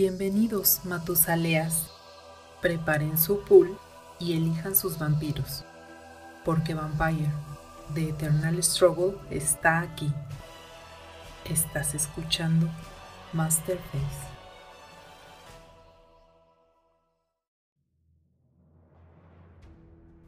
Bienvenidos, Matusaleas. Preparen su pool y elijan sus vampiros. Porque Vampire, The Eternal Struggle, está aquí. Estás escuchando Masterface.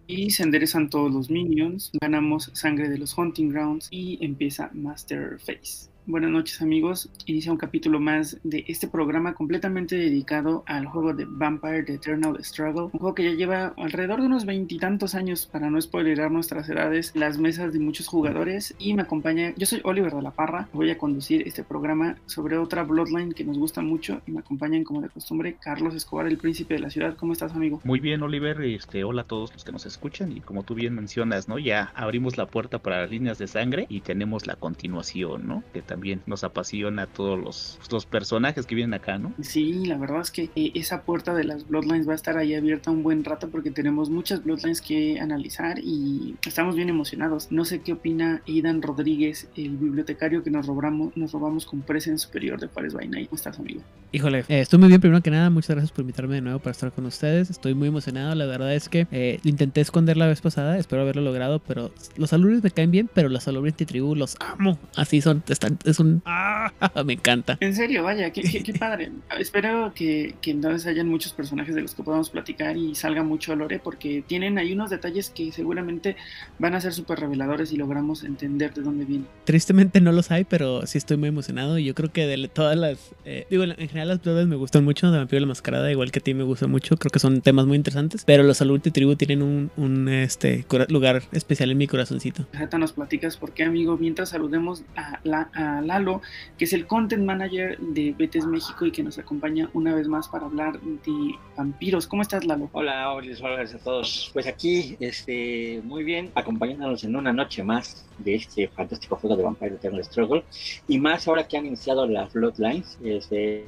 Y se enderezan todos los minions, ganamos sangre de los Hunting Grounds y empieza Masterface. Buenas noches amigos, inicia un capítulo más de este programa completamente dedicado al juego de Vampire The Eternal Struggle, un juego que ya lleva alrededor de unos veintitantos años para no spoilerar nuestras edades, las mesas de muchos jugadores y me acompaña, yo soy Oliver de la Parra, voy a conducir este programa sobre otra Bloodline que nos gusta mucho y me acompañan como de costumbre Carlos Escobar, el príncipe de la ciudad, ¿cómo estás amigo? Muy bien Oliver, este, hola a todos los que nos escuchan y como tú bien mencionas, ¿no? Ya abrimos la puerta para las líneas de sangre y tenemos la continuación, ¿no? Que también nos apasiona a todos los, los personajes que vienen acá, ¿no? Sí, la verdad es que eh, esa puerta de las Bloodlines va a estar ahí abierta un buen rato porque tenemos muchas Bloodlines que analizar y estamos bien emocionados. No sé qué opina Aidan Rodríguez, el bibliotecario que nos robamos, nos robamos con Presen Superior de Juárez by ¿Cómo estás, amigo? Híjole, eh, estoy muy bien primero que nada. Muchas gracias por invitarme de nuevo para estar con ustedes. Estoy muy emocionado. La verdad es que eh, intenté esconder la vez pasada, espero haberlo logrado, pero los alumnos me caen bien, pero los alumnos tribu los amo. Así son, están, es un ¡Ah! Me encanta. En serio, vaya, qué, padre. Espero que, que, entonces hayan muchos personajes de los que podamos platicar y salga mucho Lore, porque tienen ahí unos detalles que seguramente van a ser súper reveladores y logramos entender de dónde vienen. Tristemente no los hay, pero sí estoy muy emocionado y yo creo que de todas las... Eh, digo, en general las pruebas me gustan mucho, de Vampiro la Mascarada, igual que a ti me gusta mucho, creo que son temas muy interesantes, pero los Salud y Tribu tienen un, un este, lugar especial en mi corazoncito. Jata, nos platicas por qué, amigo, mientras saludemos a, la, a Lalo, que es el content manager de Betes México y que nos acompaña una vez más para hablar de vampiros. ¿Cómo estás, Lalo? Hola, hola, a todos. Pues aquí, este, muy bien, acompañándonos en una noche más de este fantástico juego de Vampire Eternal Struggle. Y más ahora que han iniciado las Bloodlines, este,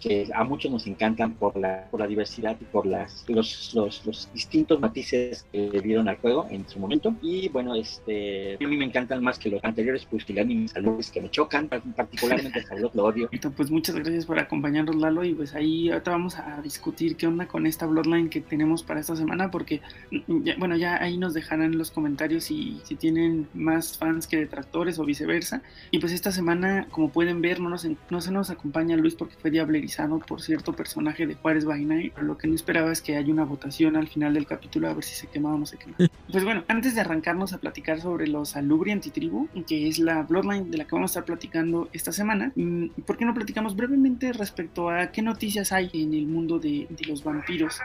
que a muchos nos encantan por la, por la diversidad y por las, los, los, los distintos matices que le dieron al juego en su momento. Y bueno, este, a mí me encantan más que los anteriores, pues que mis saludos que me chocan, particularmente Salud lo odio. Pues muchas gracias por acompañarnos, Lalo. Y pues ahí ahorita vamos a discutir qué onda con esta Bloodline que tenemos para esta semana, porque, bueno, ya ahí nos dejarán en los comentarios si, si tienen más fans que detractores o viceversa. Y pues esta semana, como pueden ver, no, nos, no se nos acompaña Luis porque fue diablerizado por cierto personaje de Juárez by Lo que no esperaba es que haya una votación al final del capítulo a ver si se quema o no se quema. pues bueno, antes de arrancarnos a platicar sobre los Alubri Antitribu, que es la Bloodline de la que vamos a estar platicando esta semana, mm, ¿por qué no platicamos brevemente respecto a qué noticias hay en el mundo de los vampiros?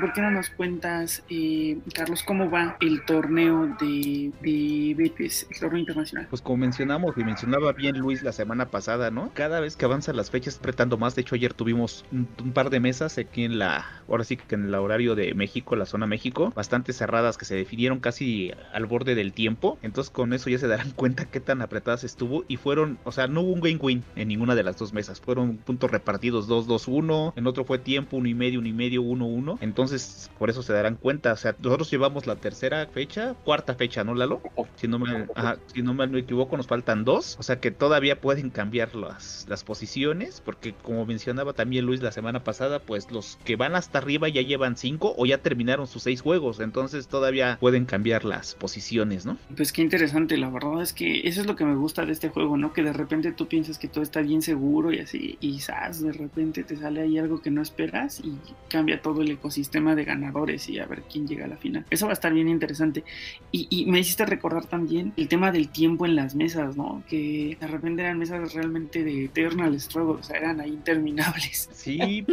¿Por qué no nos cuentas, eh, Carlos, cómo va el torneo de, de Betis, el torneo internacional? Pues como mencionamos y mencionaba bien Luis la semana pasada, ¿no? Cada vez que avanzan las fechas apretando más. De hecho, ayer tuvimos un, par de mesas aquí en la, ahora sí que en el horario de México, la zona México, bastante cerradas que se definieron casi al borde del tiempo. Entonces con eso ya se darán cuenta qué tan apretadas estuvo y fueron, o sea, no hubo un win-win en ninguna de las dos mesas. Fueron puntos repartidos 2-2-1, en otro fue tiempo, uno y medio, uno y medio, 1-1. Entonces entonces, por eso se darán cuenta. O sea, nosotros llevamos la tercera fecha, cuarta fecha, ¿no, Lalo? Si no me, si no me equivoco, nos faltan dos. O sea que todavía pueden cambiar las, las posiciones. Porque como mencionaba también Luis la semana pasada, pues los que van hasta arriba ya llevan cinco o ya terminaron sus seis juegos. Entonces todavía pueden cambiar las posiciones, ¿no? Pues qué interesante. La verdad es que eso es lo que me gusta de este juego, ¿no? Que de repente tú piensas que todo está bien seguro y así. Y quizás de repente te sale ahí algo que no esperas y cambia todo el ecosistema tema de ganadores y a ver quién llega a la final. Eso va a estar bien interesante. Y, me hiciste recordar también el tema del tiempo en las mesas, ¿no? Que de repente eran mesas realmente de Eternal Struggle, o sea, eran ahí interminables. Sí,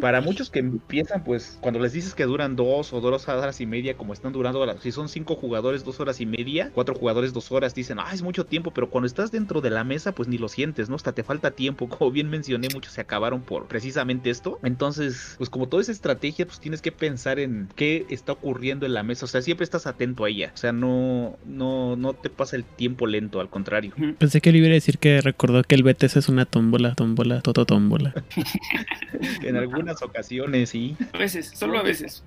para muchos que empiezan, pues cuando les dices que duran dos o dos horas y media, como están durando, si son cinco jugadores, dos horas y media, cuatro jugadores, dos horas, dicen, ah, es mucho tiempo, pero cuando estás dentro de la mesa, pues ni lo sientes, ¿no? Hasta te falta tiempo, como bien mencioné, muchos se acabaron por precisamente esto. Entonces, pues como toda esa estrategia, pues tienes que que pensar en qué está ocurriendo en la mesa. O sea, siempre estás atento a ella. O sea, no, no, no te pasa el tiempo lento, al contrario. Pensé que le iba a decir que recordó que el BTS es una tómbola, tómbola, toto tómbola. en algunas ocasiones, sí. A veces, solo a veces.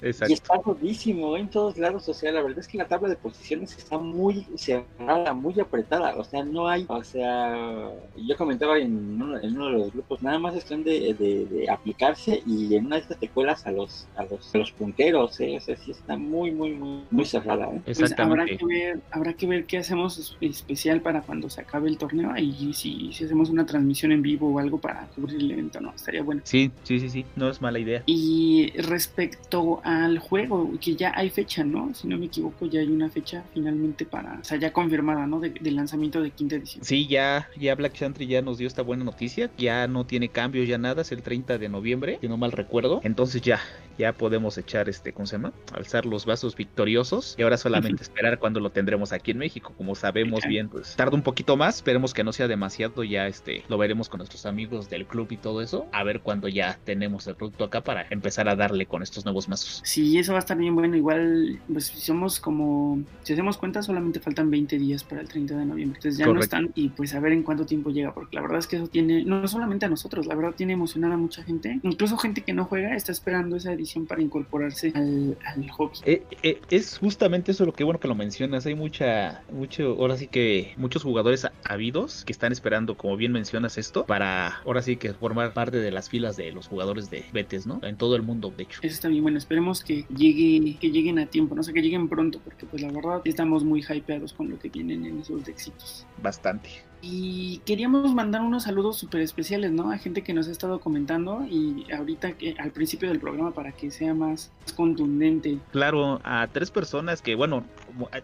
Exacto. Y está jodísimo en todos lados. O sea, la verdad es que la tabla de posiciones está muy cerrada, muy apretada. O sea, no hay, o sea, yo comentaba en uno, en uno de los grupos, nada más es de, de, aplicarse y en una de estas te cuelas a los, a los, a los punteros. ¿eh? O sea, sí está muy, muy, muy, muy cerrada. ¿eh? Pues habrá que ver, habrá que ver qué hacemos especial para cuando se acabe el torneo y si, si hacemos una transmisión en vivo o algo para cubrir el evento, ¿no? Estaría bueno. Sí, sí, sí, sí, no es mala idea. Y respecto al juego, que ya hay fecha, ¿no? Si no me equivoco, ya hay una fecha finalmente para, o sea, ya confirmada, ¿no? De, del lanzamiento de quinta edición. Sí, ya, ya Black Chantry ya nos dio esta buena noticia, ya no tiene cambios, ya nada, es el 30 de noviembre, si no mal recuerdo. Entonces ya, ya podemos echar este, ¿cómo se llama? Alzar los vasos victoriosos y ahora solamente esperar cuando lo tendremos aquí en México. Como sabemos bien, pues tarda un poquito más, esperemos que no sea demasiado, ya este, lo veremos con nuestros amigos del club y todo eso, a ver cuando ya tenemos el producto acá para empezar a darle con estos nuevos mazos. Sí, eso va a estar bien bueno, igual, pues si somos como, si hacemos cuenta, solamente faltan 20 días para el 30 de noviembre, entonces ya no están y pues a ver en cuánto tiempo llega, porque la verdad es que eso tiene, no solamente a nosotros, la verdad tiene emocionar a mucha gente, incluso gente que no juega está esperando esa edición para incorporarse al, al hobby. Eh, eh, es justamente eso lo que bueno que lo mencionas, hay mucha, mucho, ahora sí que muchos jugadores habidos que están esperando, como bien mencionas esto, para ahora sí que formar parte de las filas de los jugadores de Betes, ¿no? En todo el mundo, de hecho. Eso está bien, bueno, esperemos que llegue, que lleguen a tiempo, no sé, que lleguen pronto, porque pues la verdad estamos muy hypeados con lo que vienen en esos éxitos. Bastante. Y queríamos mandar unos saludos súper especiales, ¿no? A gente que nos ha estado comentando y ahorita que al principio del programa para que sea más contundente. Claro, a tres personas que, bueno,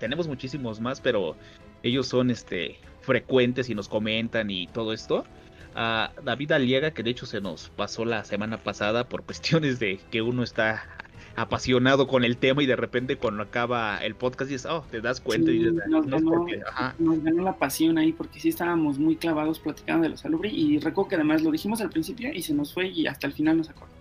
tenemos muchísimos más, pero ellos son este frecuentes y nos comentan y todo esto. A David Aliega, que de hecho se nos pasó la semana pasada por cuestiones de que uno está apasionado con el tema y de repente cuando acaba el podcast dices, oh, te das cuenta y dices, nos, ganó, la pasión ahí porque sí estábamos muy clavados platicando de los alubri y recuerdo que además lo dijimos al principio y se nos fue y hasta el final nos acordamos.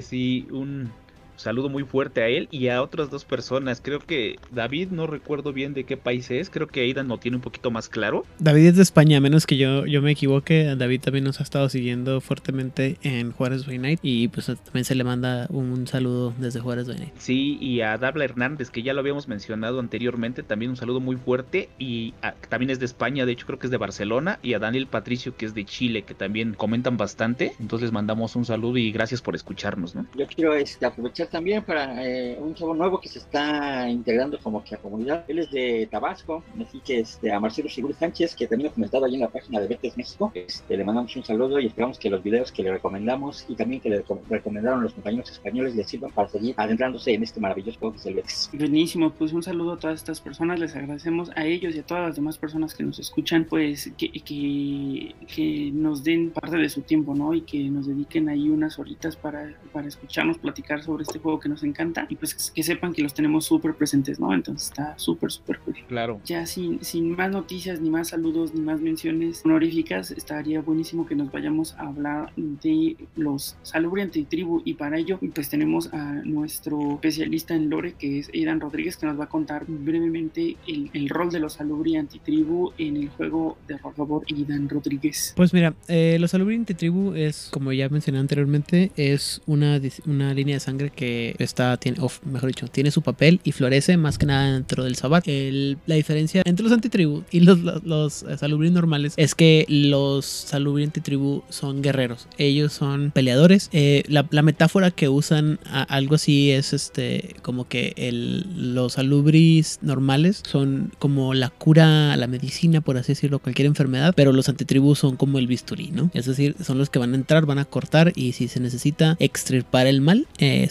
Sí, un, saludo muy fuerte a él y a otras dos personas. Creo que David, no recuerdo bien de qué país es, creo que Aidan lo tiene un poquito más claro. David es de España, a menos que yo, yo me equivoque. David también nos ha estado siguiendo fuertemente en Juárez by Night y pues también se le manda un, saludo desde Juárez by Night. Sí, y a Dabla Hernández, que ya lo habíamos mencionado anteriormente, también un saludo muy fuerte y también es de España, de hecho creo que es de Barcelona, y a Daniel Patricio, que es de Chile, que también comentan bastante. Entonces les mandamos un saludo y gracias por escucharnos, ¿no? Yo quiero este, aprovechar también para eh, un chavo nuevo que se está integrando como que a comunidad. Él es de Tabasco, así que este, a Marcelo Seguro Sánchez, que también ha comentado ahí en la página de Betes México. Este, le mandamos un saludo y esperamos que los videos que le recomendamos y también que le recomendaron los compañeros españoles le sirvan para seguir adentrándose en este maravilloso juego que es el Betes. Buenísimo, pues un saludo a todas estas personas, les agradecemos a ellos y a todas las demás personas que nos escuchan, pues que, que, que nos den parte de su tiempo, ¿no? Y que nos dediquen ahí unas horitas para, para escucharnos platicar sobre este juego que nos encanta y pues que sepan que los tenemos súper presentes, ¿no? Entonces está súper, súper cool. Claro. Ya sin, sin más noticias, ni más saludos, ni más menciones honoríficas, estaría buenísimo que nos vayamos a hablar de los Salubri Antitribu y para ello pues tenemos a nuestro especialista en lore que es Aidan Rodríguez que nos va a contar brevemente el, el rol de los Salubri Antitribu en el juego de por favor Aidan Rodríguez. Pues mira, eh, los Salubri Antitribu es como ya mencioné anteriormente es una, una línea de sangre que está, tiene, o mejor dicho, tiene su papel y florece más que nada dentro del Sabbat. la diferencia entre los antitribu y los, los, salubri normales es que los salubri antitribu son guerreros. Ellos son peleadores. Eh, la, metáfora que usan algo así es este como que el, los salubris normales son como la cura, la medicina, por así decirlo, cualquier enfermedad, pero los antitribu son como el bisturí, ¿no? Es decir, son los que van a entrar, van a cortar y si se necesita extirpar el mal, eh,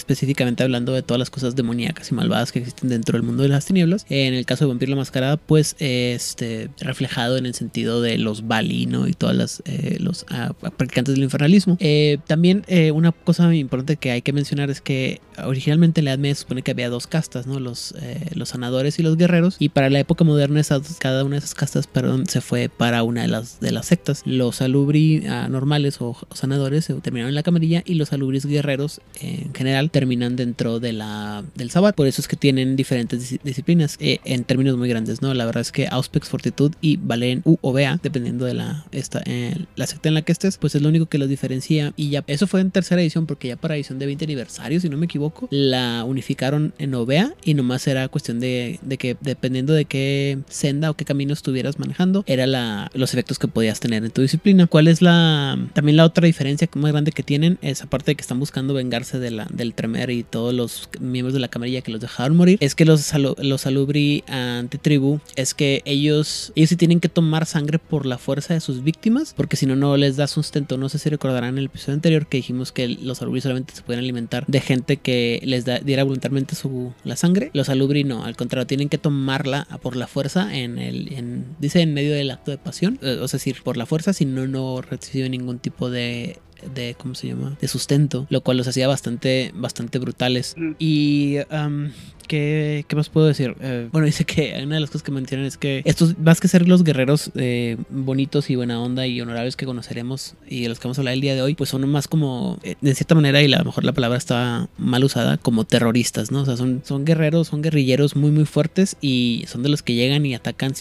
hablando de todas las cosas demoníacas y malvadas que existen dentro del mundo de las tinieblas. En el caso de Vampiro la Mascarada, pues este reflejado en el sentido de los Bali, ¿no? Y todas las eh, los ah, practicantes del infernalismo. Eh, también eh, una cosa importante que hay que mencionar es que originalmente en la Edad Media se supone que había dos castas, ¿no? Los, los sanadores y los guerreros. Y para la época moderna cada una de esas castas, perdón, se fue para una de las de las sectas. Los alubri ah, normales o, sanadores terminaron en la camarilla y los alubris guerreros en general terminaron terminan dentro de la, del Sabbat. Por eso es que tienen diferentes disciplinas eh, en términos muy grandes, ¿no? La verdad es que Auspex, Fortitud y Valen U o BA, dependiendo de la, esta, eh, la secta en la que estés, pues es lo único que los diferencia. Y ya, eso fue en tercera edición, porque ya para edición de 20 aniversario, si no me equivoco, la unificaron en OVEA y nomás era cuestión de, de que dependiendo de qué senda o qué camino estuvieras manejando, era la, los efectos que podías tener en tu disciplina. ¿Cuál es la también la otra diferencia más grande que tienen? Es aparte de que están buscando vengarse de la, del Y todos los miembros de la camarilla que los dejaron morir, es que los, los Salubri antitribu es que ellos, ellos sí tienen que tomar sangre por la fuerza de sus víctimas, porque si no, no les da sustento. No sé si recordarán en el episodio anterior que dijimos que los Salubri solamente se pueden alimentar de gente que les da, diera voluntariamente su, la sangre. Los Salubri no, al contrario, tienen que tomarla por la fuerza en el, en, dice en medio del acto de pasión, eh, o sea, decir, por la fuerza, si no, no recibe ningún tipo de de ¿cómo se llama? de sustento, lo cual los hacía bastante bastante brutales. Y ¿Qué, más puedo decir? Eh, bueno, dice que una de las cosas que mencionan es que estos, más que ser los guerreros eh, bonitos y buena onda y honorables que conoceremos y de los que vamos a hablar el día de hoy, pues son más como, eh, de cierta manera, y a lo mejor la palabra está mal usada, como terroristas, ¿no? O sea, son, son guerreros, son guerrilleros muy, muy fuertes y son de los que llegan y atacan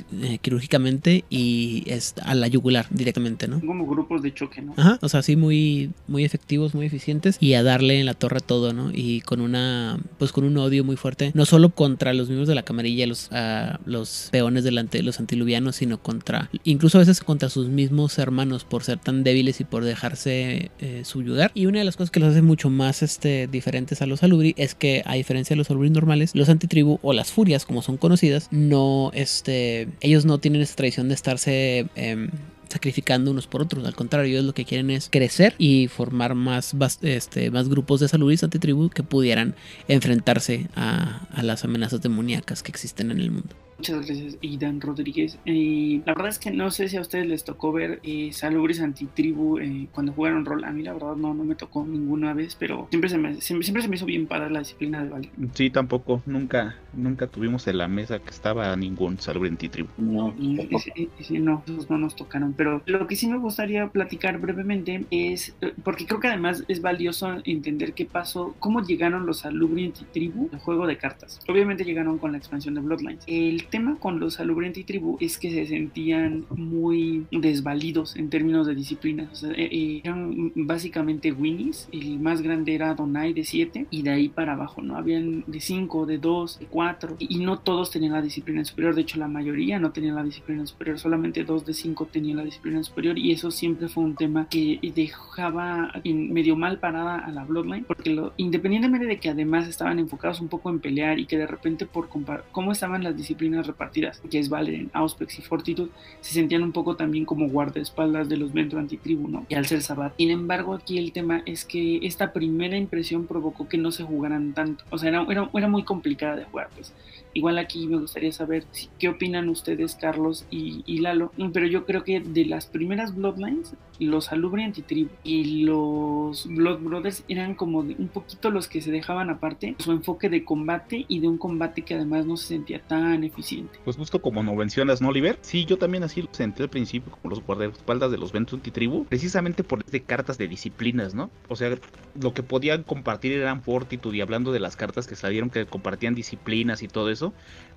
quirúrgicamente y es a la yugular directamente, ¿no? Como grupos de choque, ¿no? Ajá, o sea, sí, muy, muy efectivos, muy eficientes y a darle en la torre todo, ¿no? Y con una, pues con un odio muy fuerte no solo contra los miembros de la camarilla, los, uh, los peones delante de los antiluvianos, sino contra, incluso a veces contra sus mismos hermanos por ser tan débiles y por dejarse eh, subyugar. Y una de las cosas que los hace mucho más este, diferentes a los alubri es que, a diferencia de los alubri normales, los antitribu o las furias, como son conocidas, no, este, ellos no tienen esta tradición de estarse eh, sacrificando unos por otros. Al contrario, ellos lo que quieren es crecer y formar más, este, más grupos de saludis antitribu que pudieran enfrentarse a, a las amenazas demoníacas que existen en el mundo. Muchas gracias, Idan Rodríguez. Eh, la verdad es que no sé si a ustedes les tocó ver eh, Salubris Antitribu eh, cuando jugaron rol. A mí, la verdad, no, no me tocó ninguna vez, pero siempre se me, siempre, se me hizo bien padre la disciplina de Valle. Sí, tampoco. Nunca nunca tuvimos en la mesa que estaba ningún Salubri Antitribu. No, sí, sí, no, no nos tocaron. Pero lo que sí me gustaría platicar brevemente es, eh, porque creo que además es valioso entender qué pasó, cómo llegaron los Salubri Antitribu al juego de cartas. Obviamente llegaron con la expansión de Bloodlines. El tema con los Salubrienti Tribu es que se sentían muy desvalidos en términos de disciplina. Eh, eh, eran básicamente Winnies. El más grande era Donai de 7 y de ahí para abajo, ¿no? Habían de 5, de 2, de 4 y, no todos tenían la disciplina superior. De hecho, la mayoría no tenían la disciplina superior. Solamente 2 de 5 tenían la disciplina superior y eso siempre fue un tema que dejaba medio mal parada a la Bloodline porque lo, independientemente de que además estaban enfocados un poco en pelear y que de repente por cómo estaban las disciplinas repartidas, que es Valerian, Auspex y Fortitude, se sentían un poco también como guardaespaldas de los Ventro Antitribu, ¿no? Y al ser Sabat. Sin embargo, aquí el tema es que esta primera impresión provocó que no se jugaran tanto. O sea, era, era, era muy complicada de jugar, pues. Igual aquí me gustaría saber qué opinan ustedes, Carlos y, Lalo. Pero yo creo que de las primeras Bloodlines, los Alubri Antitribu y los Blood Brothers eran como un poquito los que se dejaban aparte su enfoque de combate y de un combate que además no se sentía tan eficiente. Pues justo como no mencionas, ¿no, Oliver? Sí, yo también así lo senté al principio, como los guardaespaldas de los Ventus Antitribu, precisamente por de cartas de disciplinas, ¿no? O sea, lo que podían compartir eran Fortitude y hablando de las cartas que salieron que compartían disciplinas y todo eso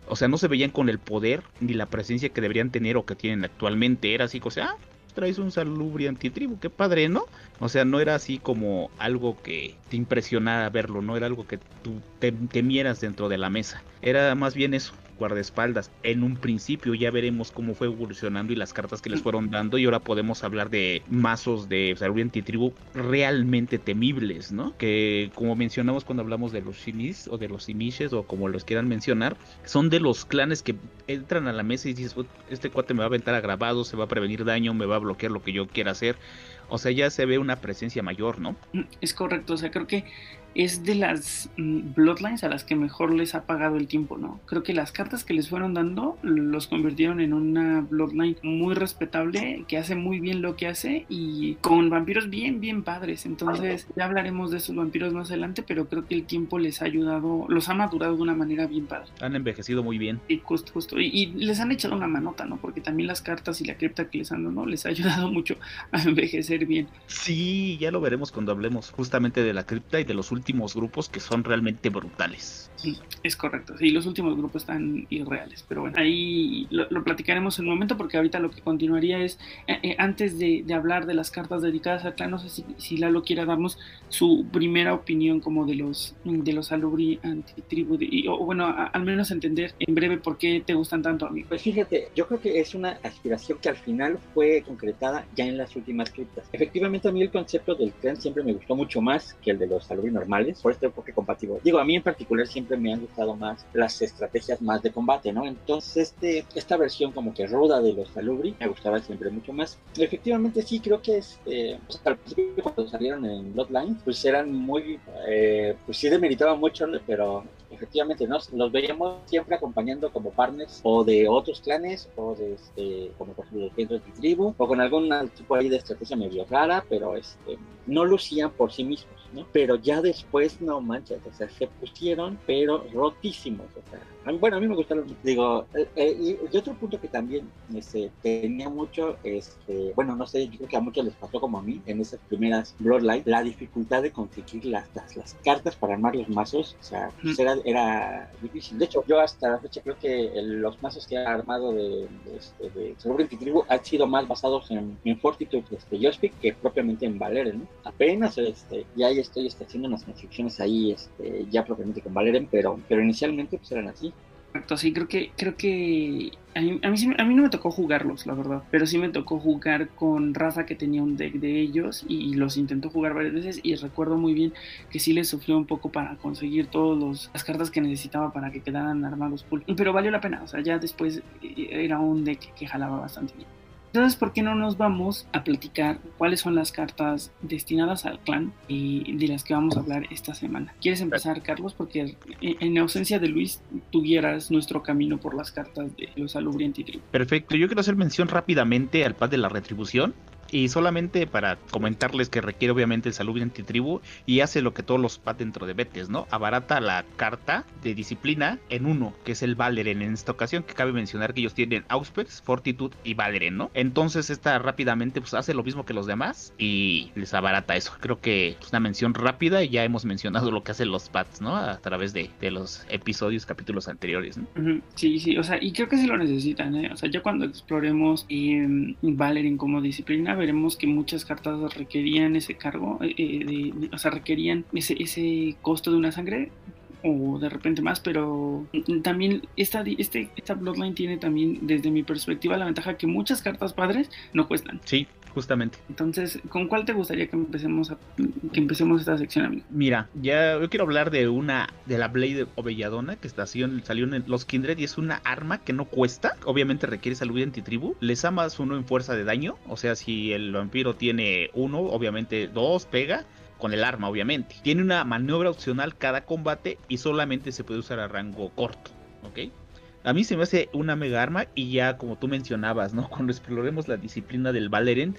o sea, no se veían con el poder ni la presencia que deberían tener o que tienen actualmente. Era así, o sea, ah, traes un salubri antitribu, qué padre, ¿no? O sea, no era así como algo que te impresionara verlo, no era algo que tú temieras dentro de la mesa. Era más bien eso, guardaespaldas en un principio. Ya veremos cómo fue evolucionando y las cartas que les fueron dando. Y ahora podemos hablar de mazos de Sarubi Antitribu realmente temibles, ¿no? Que como mencionamos cuando hablamos de los Shimis o de los Simishes o como los quieran mencionar, son de los clanes que entran a la mesa y dices, este cuate me va a aventar a grabado, se va a prevenir daño, me va a bloquear lo que yo quiera hacer. O sea, ya se ve una presencia mayor, ¿no? Es correcto, o sea, creo que es de las mm, Bloodlines a las que mejor les ha pagado el tiempo, ¿no? Creo que las cartas que les fueron dando los convirtieron en una Bloodline muy respetable, que hace muy bien lo que hace y con vampiros bien, bien padres. Entonces, ya hablaremos de esos vampiros más adelante, pero creo que el tiempo les ha ayudado, los ha madurado de una manera bien padre. Han envejecido muy bien. Sí, justo, justo. Y, les han echado una manota, ¿no? Porque también las cartas y la cripta que les han dado, ¿no? Les ha ayudado mucho a envejecer bien. Sí, ya lo veremos cuando hablemos justamente de la cripta y de los últimos grupos que son realmente brutales. Es correcto, sí, los últimos grupos están irreales, pero bueno, ahí lo, platicaremos en un momento porque ahorita lo que continuaría es, eh, eh, antes de, hablar de las cartas dedicadas al clan, no sé si, si, Lalo quiera darnos su primera opinión como de los de los alubri antitribu, o bueno, al menos entender en breve por qué te gustan tanto, amigo. Pues fíjate, yo creo que es una aspiración que al final fue concretada ya en las últimas criptas. Efectivamente, a mí el concepto del clan siempre me gustó mucho más que el de los alubri normales, por este enfoque compatible. Digo, a mí en particular siempre me han gustado más las estrategias más de combate, ¿no? Entonces, este, esta versión como que ruda de los Salubri me gustaba siempre mucho más. Efectivamente, sí, creo que este, pues, al principio cuando salieron en Bloodline, pues eran muy, eh, pues sí demeritaban mucho, pero efectivamente nos los veíamos siempre acompañando como partners o de otros clanes o de este como por ejemplo los de tribu o con algún tipo ahí de estrategia medio rara pero este no lucían por sí mismos ¿no? Pero ya después, no manches, o sea, se pusieron, pero rotísimos, o sea, bueno, a mí me gustaron, digo, eh, eh, y, otro punto que también este, tenía mucho, este, bueno, no sé, yo creo que a muchos les pasó como a mí en esas primeras Bloodline, la dificultad de conseguir las, las, cartas para armar los mazos, o sea, pues era, era, difícil. De hecho, yo hasta la fecha creo que los mazos que he armado de, de, este, de Sobre Tribu han sido más basados en, en Fortitude este, que propiamente en Valeren, ¿no? Apenas este, ya estoy este, haciendo unas construcciones ahí, este, ya propiamente con Valeren, pero, pero inicialmente pues eran así. Exacto, sí, creo que, creo que a mí, a, mí, no me tocó jugarlos, la verdad, pero sí me tocó jugar con Rafa que tenía un deck de ellos y, los intentó jugar varias veces y recuerdo muy bien que sí le sufrió un poco para conseguir todas las cartas que necesitaba para que quedaran armados full, pero valió la pena, o sea, ya después eh, era un deck que jalaba bastante bien. Entonces, ¿por qué no nos vamos a platicar cuáles son las cartas destinadas al clan y de las que vamos a hablar esta semana? ¿Quieres empezar, Carlos? Porque en ausencia de Luis, tuvieras nuestro camino por las cartas de los alubriantes y Perfecto, yo quiero hacer mención rápidamente al pad de la retribución. Y solamente para comentarles que requiere obviamente el salud antitribu y hace lo que todos los PAT dentro de Betes, ¿no? Abarata la carta de disciplina en uno, que es el Valeren en esta ocasión, que cabe mencionar que ellos tienen Auspex, Fortitude y Valeren, ¿no? Entonces esta rápidamente pues hace lo mismo que los demás y les abarata eso. Creo que es una mención rápida y ya hemos mencionado lo que hacen los PATs, ¿no? A través de, los episodios, capítulos anteriores, ¿no? Sí, sí, o sea, y creo que sí lo necesitan, ¿eh? O sea, ya cuando exploremos eh, como disciplina, veremos que muchas cartas requerían ese cargo, eh, eh, o sea, requerían ese, ese costo de una sangre o de repente más, pero también esta, este, esta Bloodline tiene también, desde mi perspectiva, la ventaja que muchas cartas padres no cuestan. Sí, justamente. Entonces, ¿con cuál te gustaría que empecemos a, que empecemos esta sección, amigo? Mira, ya yo quiero hablar de una de la Blade Obelladona que está, salió en los Kindred y es una arma que no cuesta, obviamente requiere salud antitribu, les amas uno en fuerza de daño, o sea, si el vampiro tiene uno, obviamente dos pega con el arma, obviamente. Tiene una maniobra opcional cada combate y solamente se puede usar a rango corto, ¿ok? A mí se me hace una mega arma y ya como tú mencionabas, ¿no? Cuando exploremos la disciplina del Valeren,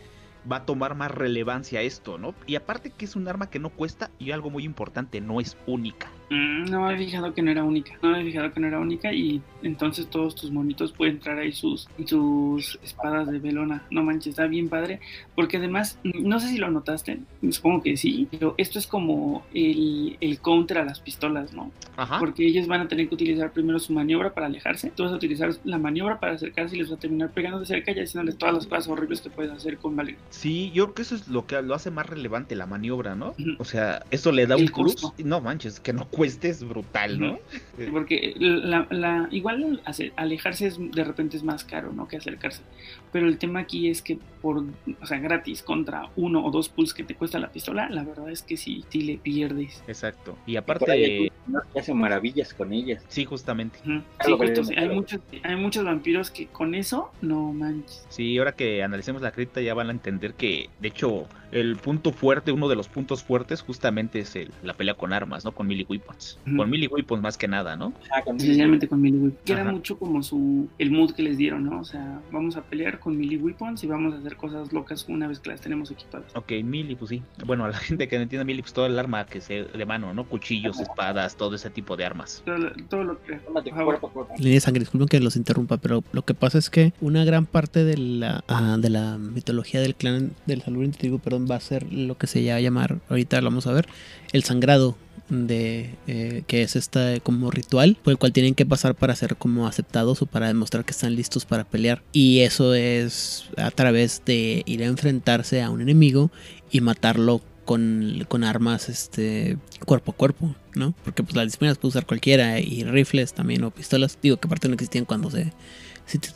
va a tomar más relevancia esto, ¿no? Y aparte que es un arma que no cuesta y algo muy importante, no es única. Mm, no me he fijado que no era única. No me he fijado que no era única y entonces todos tus monitos pueden traer ahí sus, sus espadas de velona. No manches, está bien padre. Porque además, no sé si lo notaste, supongo que sí, pero esto es como el, el counter a las pistolas, ¿no? Ajá. Porque ellos van a tener que utilizar primero su maniobra para alejarse. Tú vas a utilizar la maniobra para acercarse y les va a terminar pegando de cerca y haciéndoles todas las cosas horribles que puedes hacer con Valeria. Sí, yo creo que eso es lo que lo hace más relevante, la maniobra, ¿no? O sea, eso le da un cruz. No manches, que no cueste es brutal, ¿no? Porque la, la, igual alejarse es, de repente es más caro, ¿no? Que acercarse. Pero el tema aquí es que por, o sea, gratis contra uno o dos pulls que te cuesta la pistola, la verdad es que sí, sí le pierdes. Exacto. Y aparte... Y hace maravillas con ellas. Sí, justamente. Sí, hay, muchos, hay muchos vampiros que con eso no manches. Sí, ahora que analicemos la cripta ya van a entender que, de hecho, el punto fuerte, uno de los puntos fuertes justamente es el, la pelea con armas, ¿no? Con melee weapons. Con melee weapons más que nada, ¿no? Ah, Especialmente con melee weapons. Que era mucho como su, el mood que les dieron, ¿no? O sea, vamos a pelear con melee weapons y vamos a hacer cosas locas una vez que las tenemos equipadas. Ok, melee, pues sí. Bueno, a la gente que no entienda melee, pues todo el arma que se de mano, ¿no? Cuchillos, espadas, todo ese tipo de armas. Todo, lo- todo lo que... A. Línea de sangre, disculpen que los interrumpa, pero lo que pasa es que una gran parte de la, ah, de la mitología del clan del Salud perdón, va a ser lo que se llama llamar, ahorita lo vamos a ver, el sangrado de eh, que es este como ritual por el cual tienen que pasar para ser como aceptados o para demostrar que están listos para pelear y eso es a través de ir a enfrentarse a un enemigo y matarlo con, con armas este cuerpo a cuerpo, ¿no? Porque pues las disciplinas puede usar cualquiera y rifles también o pistolas, digo que aparte no existían cuando se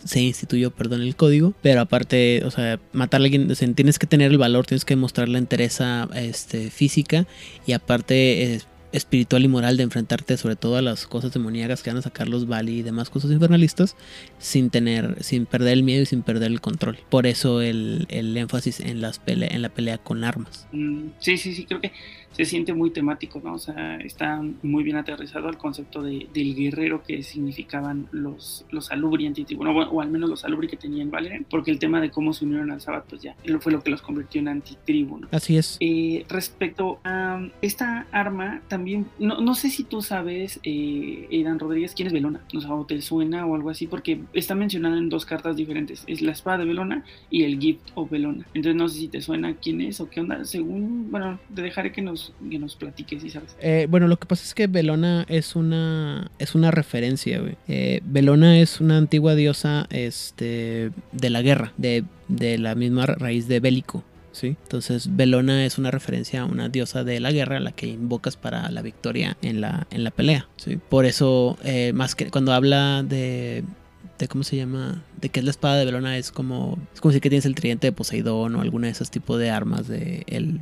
se- instituyó, perdón, el código, pero aparte, o sea, matar a alguien, o sea, tienes que tener el valor, tienes que mostrar la entereza este, física y aparte eh, espiritual y moral de enfrentarte sobre todo a las cosas demoníacas que van a sacar los Bali y demás cosas infernalistas sin tener, sin perder el miedo y sin perder el control. Por eso el, el énfasis en las pele- en la pelea con armas. Mm, Sí, sí, sí, creo que se siente muy temático, ¿no? O sea, está muy bien aterrizado al concepto de, del guerrero que significaban los, los Alubri antitribu, no, bueno, o al menos los Alubri que tenían Valerian, porque el tema de cómo se unieron al Sabbath, pues ya fue lo que los convirtió en antitribu, ¿no? Así es. Eh, respecto a esta arma, también, no, no sé si tú sabes, eh, Aidan Rodríguez, quién es Belona, o sea, o te suena o algo así, porque está mencionada en dos cartas diferentes, es la espada de Belona y el Gift of Belona. Entonces no sé si te suena quién es o qué onda, según, bueno, te dejaré que nos, que nos platiques, si sabes. Eh, bueno, lo que pasa es que Belona es una es una referencia, güey. Eh, Belona es una antigua diosa este, de la guerra, de, de la misma raíz de bélico. ¿sí? Entonces, Belona es una referencia a una diosa de la guerra, la que invocas para la victoria en la, en la pelea. ¿sí? Por eso, eh, más que cuando habla de, de cómo se llama, de que es la espada de Belona, es como, es como si que tienes el tridente de Poseidón o alguna de esos tipos de armas de el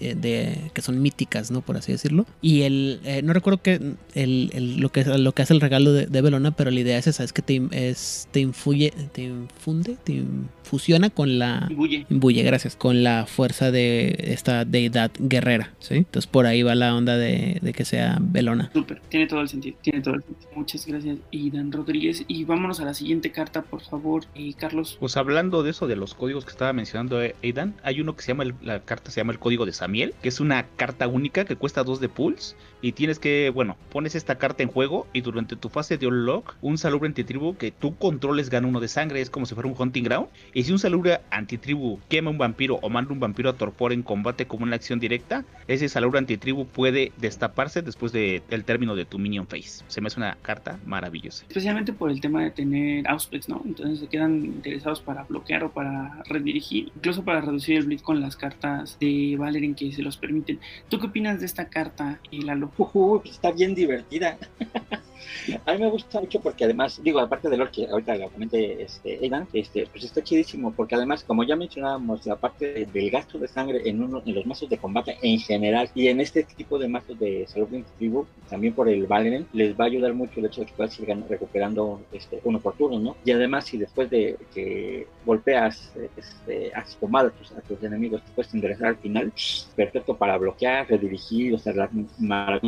de, de- que son míticas, ¿no? Por así decirlo. Y el, eh, no recuerdo que el, el- lo que lo que hace el regalo de, de Belona, pero la idea es esa, es que te, es, te infuye, te infunde, te infusiona con la Imbuye. imbuye, gracias, con la fuerza de esta deidad guerrera, ¿sí? Entonces por ahí va la onda de, de que sea Belona. Súper, tiene todo el sentido, tiene todo el sentido. Muchas gracias, Aidan Rodríguez. Y vámonos a la siguiente carta, por favor, eh, Carlos. Pues hablando de eso, de los códigos que estaba mencionando eh, Aidan, hay uno que se llama, el- la carta se llama el código de Samiel, que es una carta única que cuesta 2 de pulse y tienes que, bueno, pones esta carta en juego y durante tu fase de unlock, un salubre antitribu que tú controles gana uno de sangre, es como si fuera un hunting ground. Y si un salubre antitribu quema un vampiro o manda un vampiro a torpor en combate como una acción directa, ese salubre antitribu puede destaparse después de- del término de tu minion phase. Se me hace una carta maravillosa. Especialmente por el tema de tener Auspex, ¿no? Entonces se quedan interesados para bloquear o para redirigir, incluso para reducir el bleed con las cartas de Valerian que se los permiten. ¿Tú qué opinas de esta carta, eh, Lalo? Pues está bien divertida. A mí me gusta mucho porque además, digo, aparte de lo que ahorita lo comenté este, Aidan, este, pues está chidísimo porque además, como ya mencionábamos, la parte de- del gasto de sangre en, uno, en los mazos de combate en general y en este tipo de mazos de salud tribu, también por el Valerian, les va a ayudar mucho el hecho de que puedas ir recuperando este, uno por turno, ¿no? Y además, si después de que golpeas, este, has tomado a tus, a tus enemigos, te puedes enderezar al final, perfecto para bloquear, redirigir, o sea, las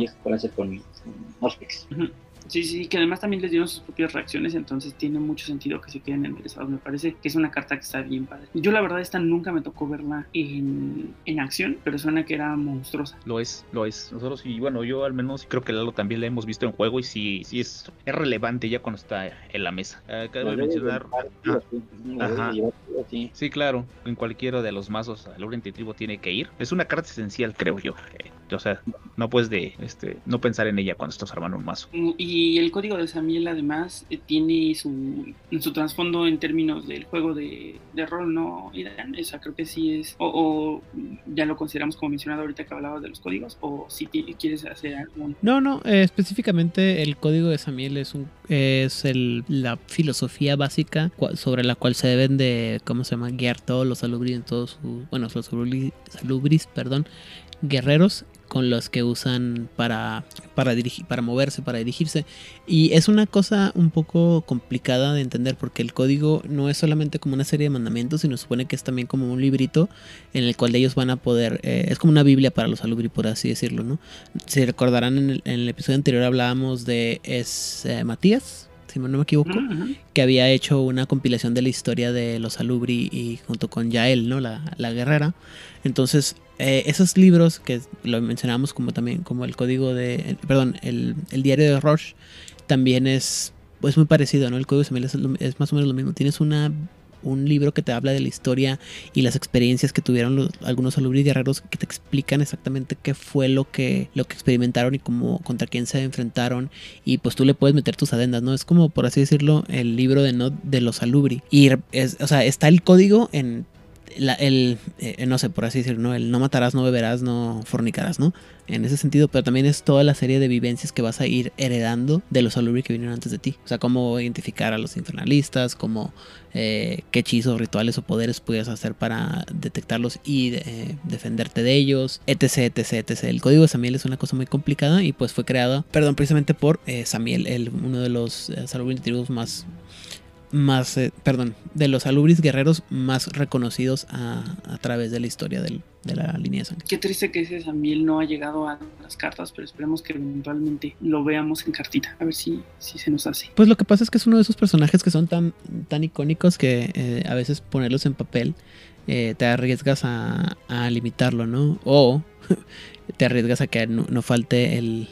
que pueden hacer con, con Auspex. Sí, sí, que además también les dieron sus propias reacciones, entonces tiene mucho sentido que se queden enderezados. Me parece que es una carta que está bien padre. Yo la verdad esta nunca me tocó verla en, en acción, pero suena que era monstruosa. Lo es, lo es. Nosotros y bueno, yo al menos creo que Lalo también la hemos visto en juego y sí, sí es, es relevante ya cuando está en la mesa. Ah, Cabe mencionar, ah, Ajá. Sí. sí, claro, en cualquiera de los mazos al Oriente Tribo tiene que ir. Es una carta esencial, creo yo. Eh, o sea, no puedes de, este, no pensar en ella cuando estás armando un mazo. Y el código de Samiel además eh, tiene su, su trasfondo en términos del juego de, de rol, ¿no? O sea, creo que sí es, o, o ya lo consideramos como mencionado ahorita que hablabas de los códigos, o si quieres hacer algún... No, no, eh, específicamente el código de Samiel es un es el, la filosofía básica sobre la cual se deben de, ¿cómo se llama? Guiar todos los salubris en todos sus, bueno, los salubris, salubris, perdón, guerreros con los que usan para para dirigir, para moverse, para dirigirse y es una cosa un poco complicada de entender porque el código no es solamente como una serie de mandamientos, sino supone que es también como un librito en el cual ellos van a poder, eh, es como una Biblia para los alubri, por así decirlo, ¿no? Si recordarán en el, en el episodio anterior hablábamos de es eh, Matías, si no me equivoco, que había hecho una compilación de la historia de los Alubri y junto con Yael, ¿no? La, la guerrera. Entonces, eh, esos libros que lo mencionamos como también, como el código de, perdón, el, el diario de Roche, también es pues muy parecido, ¿no? El código de es, es más o menos lo mismo. Tienes una un libro que te habla de la historia y las experiencias que tuvieron algunos alumnos guerreros que te explican exactamente qué fue lo que, lo que experimentaron y cómo, contra quién se enfrentaron. Y pues tú le puedes meter tus adendas, ¿no? Es como, por así decirlo, el libro de, no, de los alubri. Y, es, o sea, está el código en el, eh, no sé, por así decirlo, ¿no? El no matarás, no beberás, no fornicarás, ¿no? En ese sentido, pero también es toda la serie de vivencias que vas a ir heredando de los alubri que vinieron antes de ti. O sea, cómo identificar a los infernalistas, cómo, eh, qué hechizos, rituales o poderes puedes hacer para detectarlos y eh, defenderte de ellos, etc, etc, etc. El código de Samiel es una cosa muy complicada y pues fue creado, perdón, precisamente por Samiel, el, uno de los alubri tribus más más, eh, perdón, de los alubris guerreros más reconocidos a, través de la historia de la línea de sangre. Qué triste que ese Samiel no ha llegado a las cartas, pero esperemos que eventualmente lo veamos en cartita, a ver si, si se nos hace. Pues lo que pasa es que es uno de esos personajes que son tan, tan icónicos que eh, a veces ponerlos en papel eh, te arriesgas a, a limitarlo, ¿no? O te arriesgas a que no, falte el,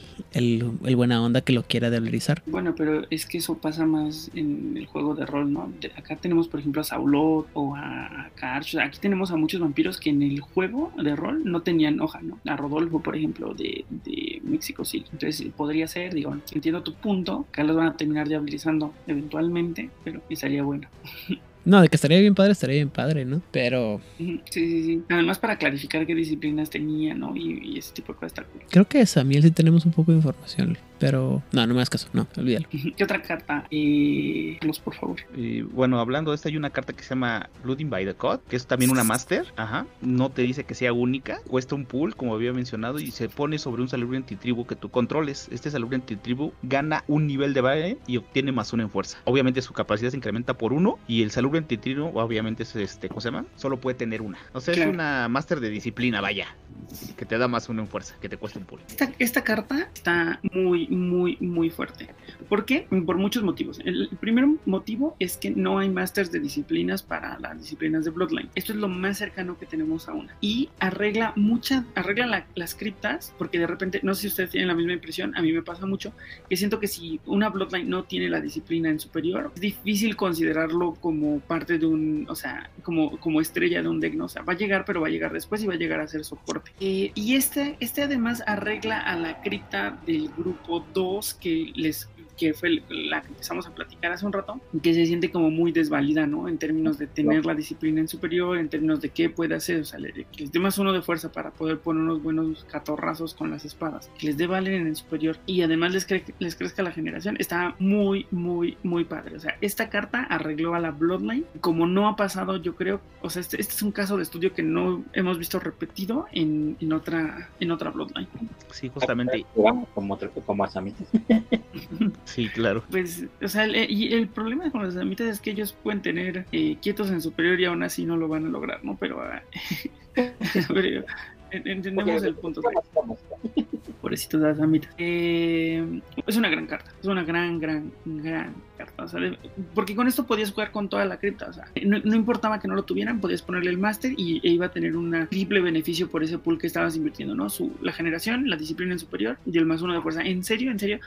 buena onda que lo quiera debilizar. Bueno, pero es que eso pasa más en el juego de rol, ¿no? acá tenemos, por ejemplo, a Saulot o a Karch. Aquí tenemos a muchos vampiros que en el juego de rol no tenían hoja, ¿no? A Rodolfo, por ejemplo, de, de México City. Entonces, podría ser, digo, entiendo tu punto, que los van a terminar debilizando eventualmente, pero estaría bueno. No, de que estaría bien padre, estaría bien padre, ¿no? Pero. Sí, sí, sí. Además, para clarificar qué disciplinas tenía, ¿no? Y, ese tipo de cosas. Creo que esa miel sí tenemos un poco de información. Pero no, no me das caso, no, olvídalo. ¿Qué otra carta? Eh, por favor. bueno, hablando de esta, hay una carta que se llama Looting by the Code, que es también una Master. Ajá. No te dice que sea única. Cuesta un pool, como había mencionado, y se pone sobre un salubre antitribu que tú controles. Este salubre antitribu gana un nivel de baile y obtiene más uno en fuerza. Obviamente su capacidad se incrementa por uno y el salubre antitribu, obviamente, es este, ¿cómo se llama? Solo puede tener una. O sea, es una Master de disciplina, vaya. Que te da más uno en fuerza, que te cuesta un pool. Esta, esta carta está muy muy, muy, fuerte. ¿Por qué? Por muchos motivos. El, primer motivo es que no hay masters de disciplinas para las disciplinas de Bloodline. Esto es lo más cercano que tenemos a una. Y arregla muchas, arregla las criptas, porque de repente, no sé si ustedes tienen la misma impresión, a mí me pasa mucho, que siento que si una Bloodline no tiene la disciplina en superior, es difícil considerarlo como parte de un, o sea, como, como estrella de un deck, ¿no? O sea, va a llegar, pero va a llegar después y va a llegar a ser soporte. Eh, y este, este además arregla a la cripta del grupo 2 que les que fue la que empezamos a platicar hace un rato, que se siente como muy desvalida, ¿no? En términos de tener la disciplina en superior, en términos de qué puede hacer, o sea, que les dé más uno de fuerza para poder poner unos buenos catorrazos con las espadas, que les dé valer en el superior y además les, les crezca la generación, está muy, muy, muy padre. O sea, esta carta arregló a la Bloodline, como no ha pasado, yo creo, o sea, este, este es un caso de estudio que no hemos visto repetido en, en otra, en otra Bloodline. Sí, justamente. Como, como, como Sí, claro. Pues, o sea, el, y el problema con los amitas es que ellos pueden tener eh, quietos en superior y aún así no lo van a lograr, ¿no? Pero, ah, entendemos el punto. Pobrecitos de las amitas. Eh, es una gran carta, es una gran, gran, gran carta. porque con esto podías jugar con toda la cripta. O sea, no, importaba que no lo tuvieran, podías ponerle el máster y e iba a tener un triple beneficio por ese pool que estabas invirtiendo, ¿no? Su, la generación, la disciplina en superior y el más uno de fuerza. En serio, en serio,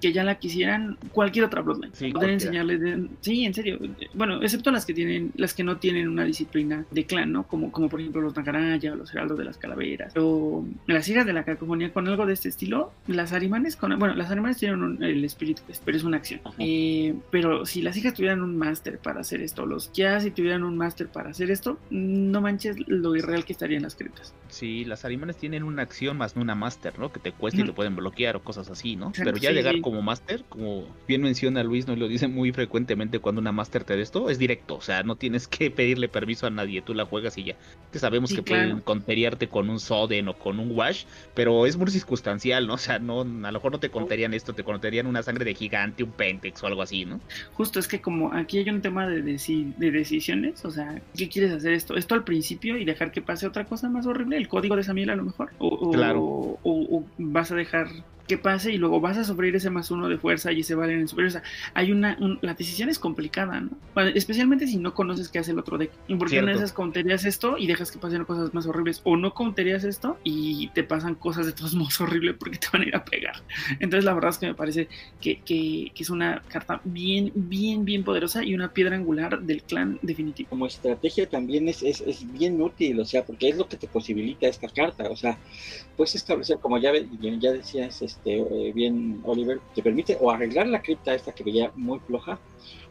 que ya la quisieran cualquier otra Bloodline. Sí, Poder enseñarles, sí, en serio. Bueno, excepto las que tienen, las que no tienen una disciplina de clan, ¿no? Como, como por ejemplo los Nagaraya o los Heraldos de las Calaveras. O las hijas de la cacofonía con algo de este estilo. Las Arimanes con, bueno, las Arimanes tienen el espíritu, pero es una acción. Eh, pero si las hijas tuvieran un máster para hacer esto, los ya si tuvieran un máster para hacer esto, no manches lo irreal que estarían las criptas. Sí, las Arimanes tienen una acción más no una máster, ¿no? Que te cuesta y te pueden bloquear o cosas así, ¿no? Pero ya llegar como máster, como bien menciona Luis, ¿no? lo dice muy frecuentemente cuando una máster te da esto, es directo, o sea, no tienes que pedirle permiso a nadie, tú la juegas y ya. Que sabemos que pueden conteriarte con un Soden o con un Wash, pero es muy circunstancial, ¿no? O sea, no, a lo mejor no te contarían esto, te contarían una sangre de gigante, un Pentex o algo así, ¿no? Justo es que como aquí hay un tema de, de decisiones, o sea, ¿qué quieres hacer esto? Esto al principio y dejar que pase otra cosa más horrible, el código de esa miel a lo mejor, o, claro. o vas a dejar que pase y luego vas a sufrir ese más uno de fuerza y ese vale en superior. O sea, hay una, la decisión es complicada, ¿no? especialmente si no conoces qué hace el otro deck. Porque de esas conterías esto y dejas que pasen cosas más horribles, o no conterías esto y te pasan cosas de todos modos horribles porque te van a ir a pegar. Entonces la verdad es que me parece que, que, que es una carta bien, bien, bien poderosa y una piedra angular del clan definitivo. Como estrategia también es, es, es bien útil, o sea, porque es lo que te posibilita esta carta, o sea, puedes establecer, como ya, ya decías este, eh, bien Oliver, te permite o arreglar la cripta esta que veía muy floja,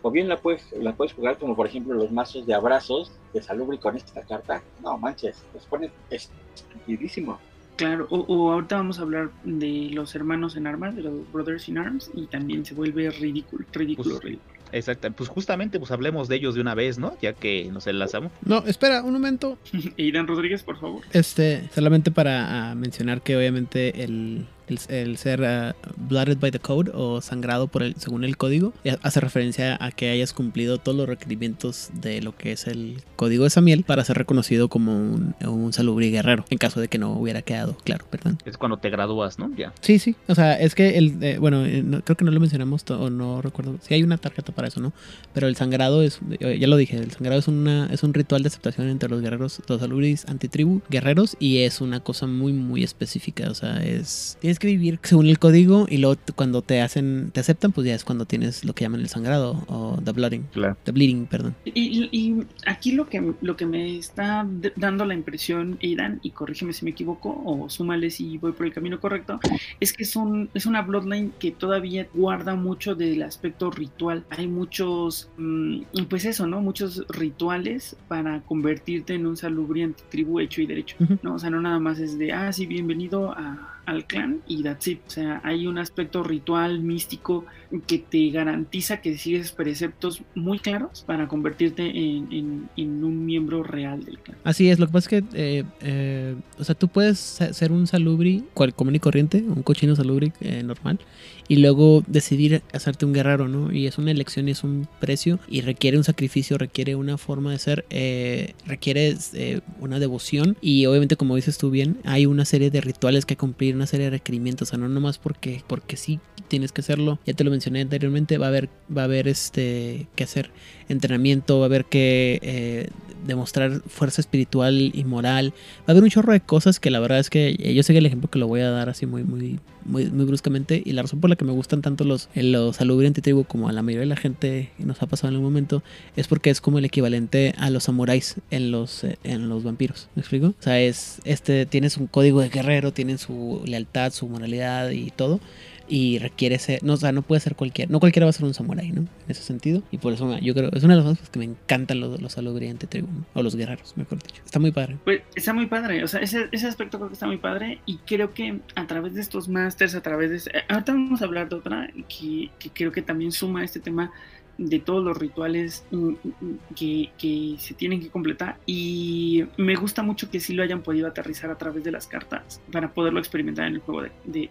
o bien la puedes, la puedes jugar como por ejemplo los mazos de abrazos de Salubri con esta carta, no manches, los pones estupidísimo. Claro, o, ahorita vamos a hablar de los hermanos en armas, de los Brothers in Arms, y también se vuelve ridículo, ridículo, pues, ridículo. Exacto, pues justamente pues hablemos de ellos de una vez, ¿no? Ya que nos enlazamos. No, espera, un momento. Irán Rodríguez, por favor. Este, solamente para ah, mencionar que obviamente el, el, ser uh, blooded by the code o sangrado por el, según el código, hace referencia a que hayas cumplido todos los requerimientos de lo que es el código de Samiel para ser reconocido como un, un salubri guerrero, en caso de que no hubiera quedado claro, perdón. Es cuando te gradúas, ¿no? Ya. Sí, sí, o sea, es que el, eh, bueno, eh, creo que no lo mencionamos o no recuerdo, si hay una tarjeta para eso, ¿no? Pero el sangrado es, eh, ya lo dije, el sangrado es, una, es un ritual de aceptación entre los guerreros, los salubris antitribu guerreros y es una cosa muy, muy específica, o sea, es que vivir según el código y luego cuando te hacen, te aceptan, pues ya es cuando tienes lo que llaman el sangrado o the bleeding. The bleeding, perdón. Y, aquí lo que, lo que me está dando la impresión, Aidan, y corrígeme si me equivoco, o súmale si voy por el camino correcto, es que es, es una bloodline que todavía guarda mucho del aspecto ritual. Hay muchos, mm, pues eso, ¿no? Muchos rituales para convertirte en un salubriante tribu hecho y derecho, ¿no? O sea, no nada más es de, ah, sí, bienvenido a al clan y that's it. O sea, hay un aspecto ritual, místico, que te garantiza que sigues preceptos muy claros para convertirte en, un miembro real del clan. Así es, lo que pasa es que, eh, eh, o sea, tú puedes ser un salubri cual, común y corriente, un cochino salubri eh, normal, y luego decidir hacerte un guerrero, ¿no? Y es una elección y es un precio y requiere un sacrificio, requiere una forma de ser, requiere una devoción. Y obviamente como dices tú bien, hay una serie de rituales que cumplir, una serie de requerimientos, o no nomás porque, porque sí tienes que hacerlo, ya te lo mencioné anteriormente, va a haber, va a haber este, que hacer entrenamiento, va a haber que eh, demostrar fuerza espiritual y moral, va a haber un chorro de cosas que la verdad es que eh, yo sé que el ejemplo que lo voy a dar así muy, muy, muy, muy bruscamente y la razón por la que me gustan tanto los, los salubrientes tribu como a la mayoría de la gente nos ha pasado en algún momento es porque es como el equivalente a los samuráis en los, eh, en los vampiros, ¿me explico? O sea, es, este, tienes un código de guerrero, tienen su lealtad, su moralidad y todo y requiere ser, no, o sea, no puede ser cualquiera, no cualquiera va a ser un samurái, ¿no? En ese sentido. Y por eso yo creo, es una de las cosas que me encantan los, los saludrientes o los guerreros, mejor dicho. Está muy padre. Pues está muy padre, o sea, ese, ese aspecto creo que está muy padre y creo que a través de estos a través de... Eh, ahorita vamos a hablar de otra que, que creo que también suma este tema de todos los rituales mm, mm, que, que, se tienen que completar. Y me gusta mucho que sí lo hayan podido aterrizar a través de las cartas para poderlo experimentar en el juego de,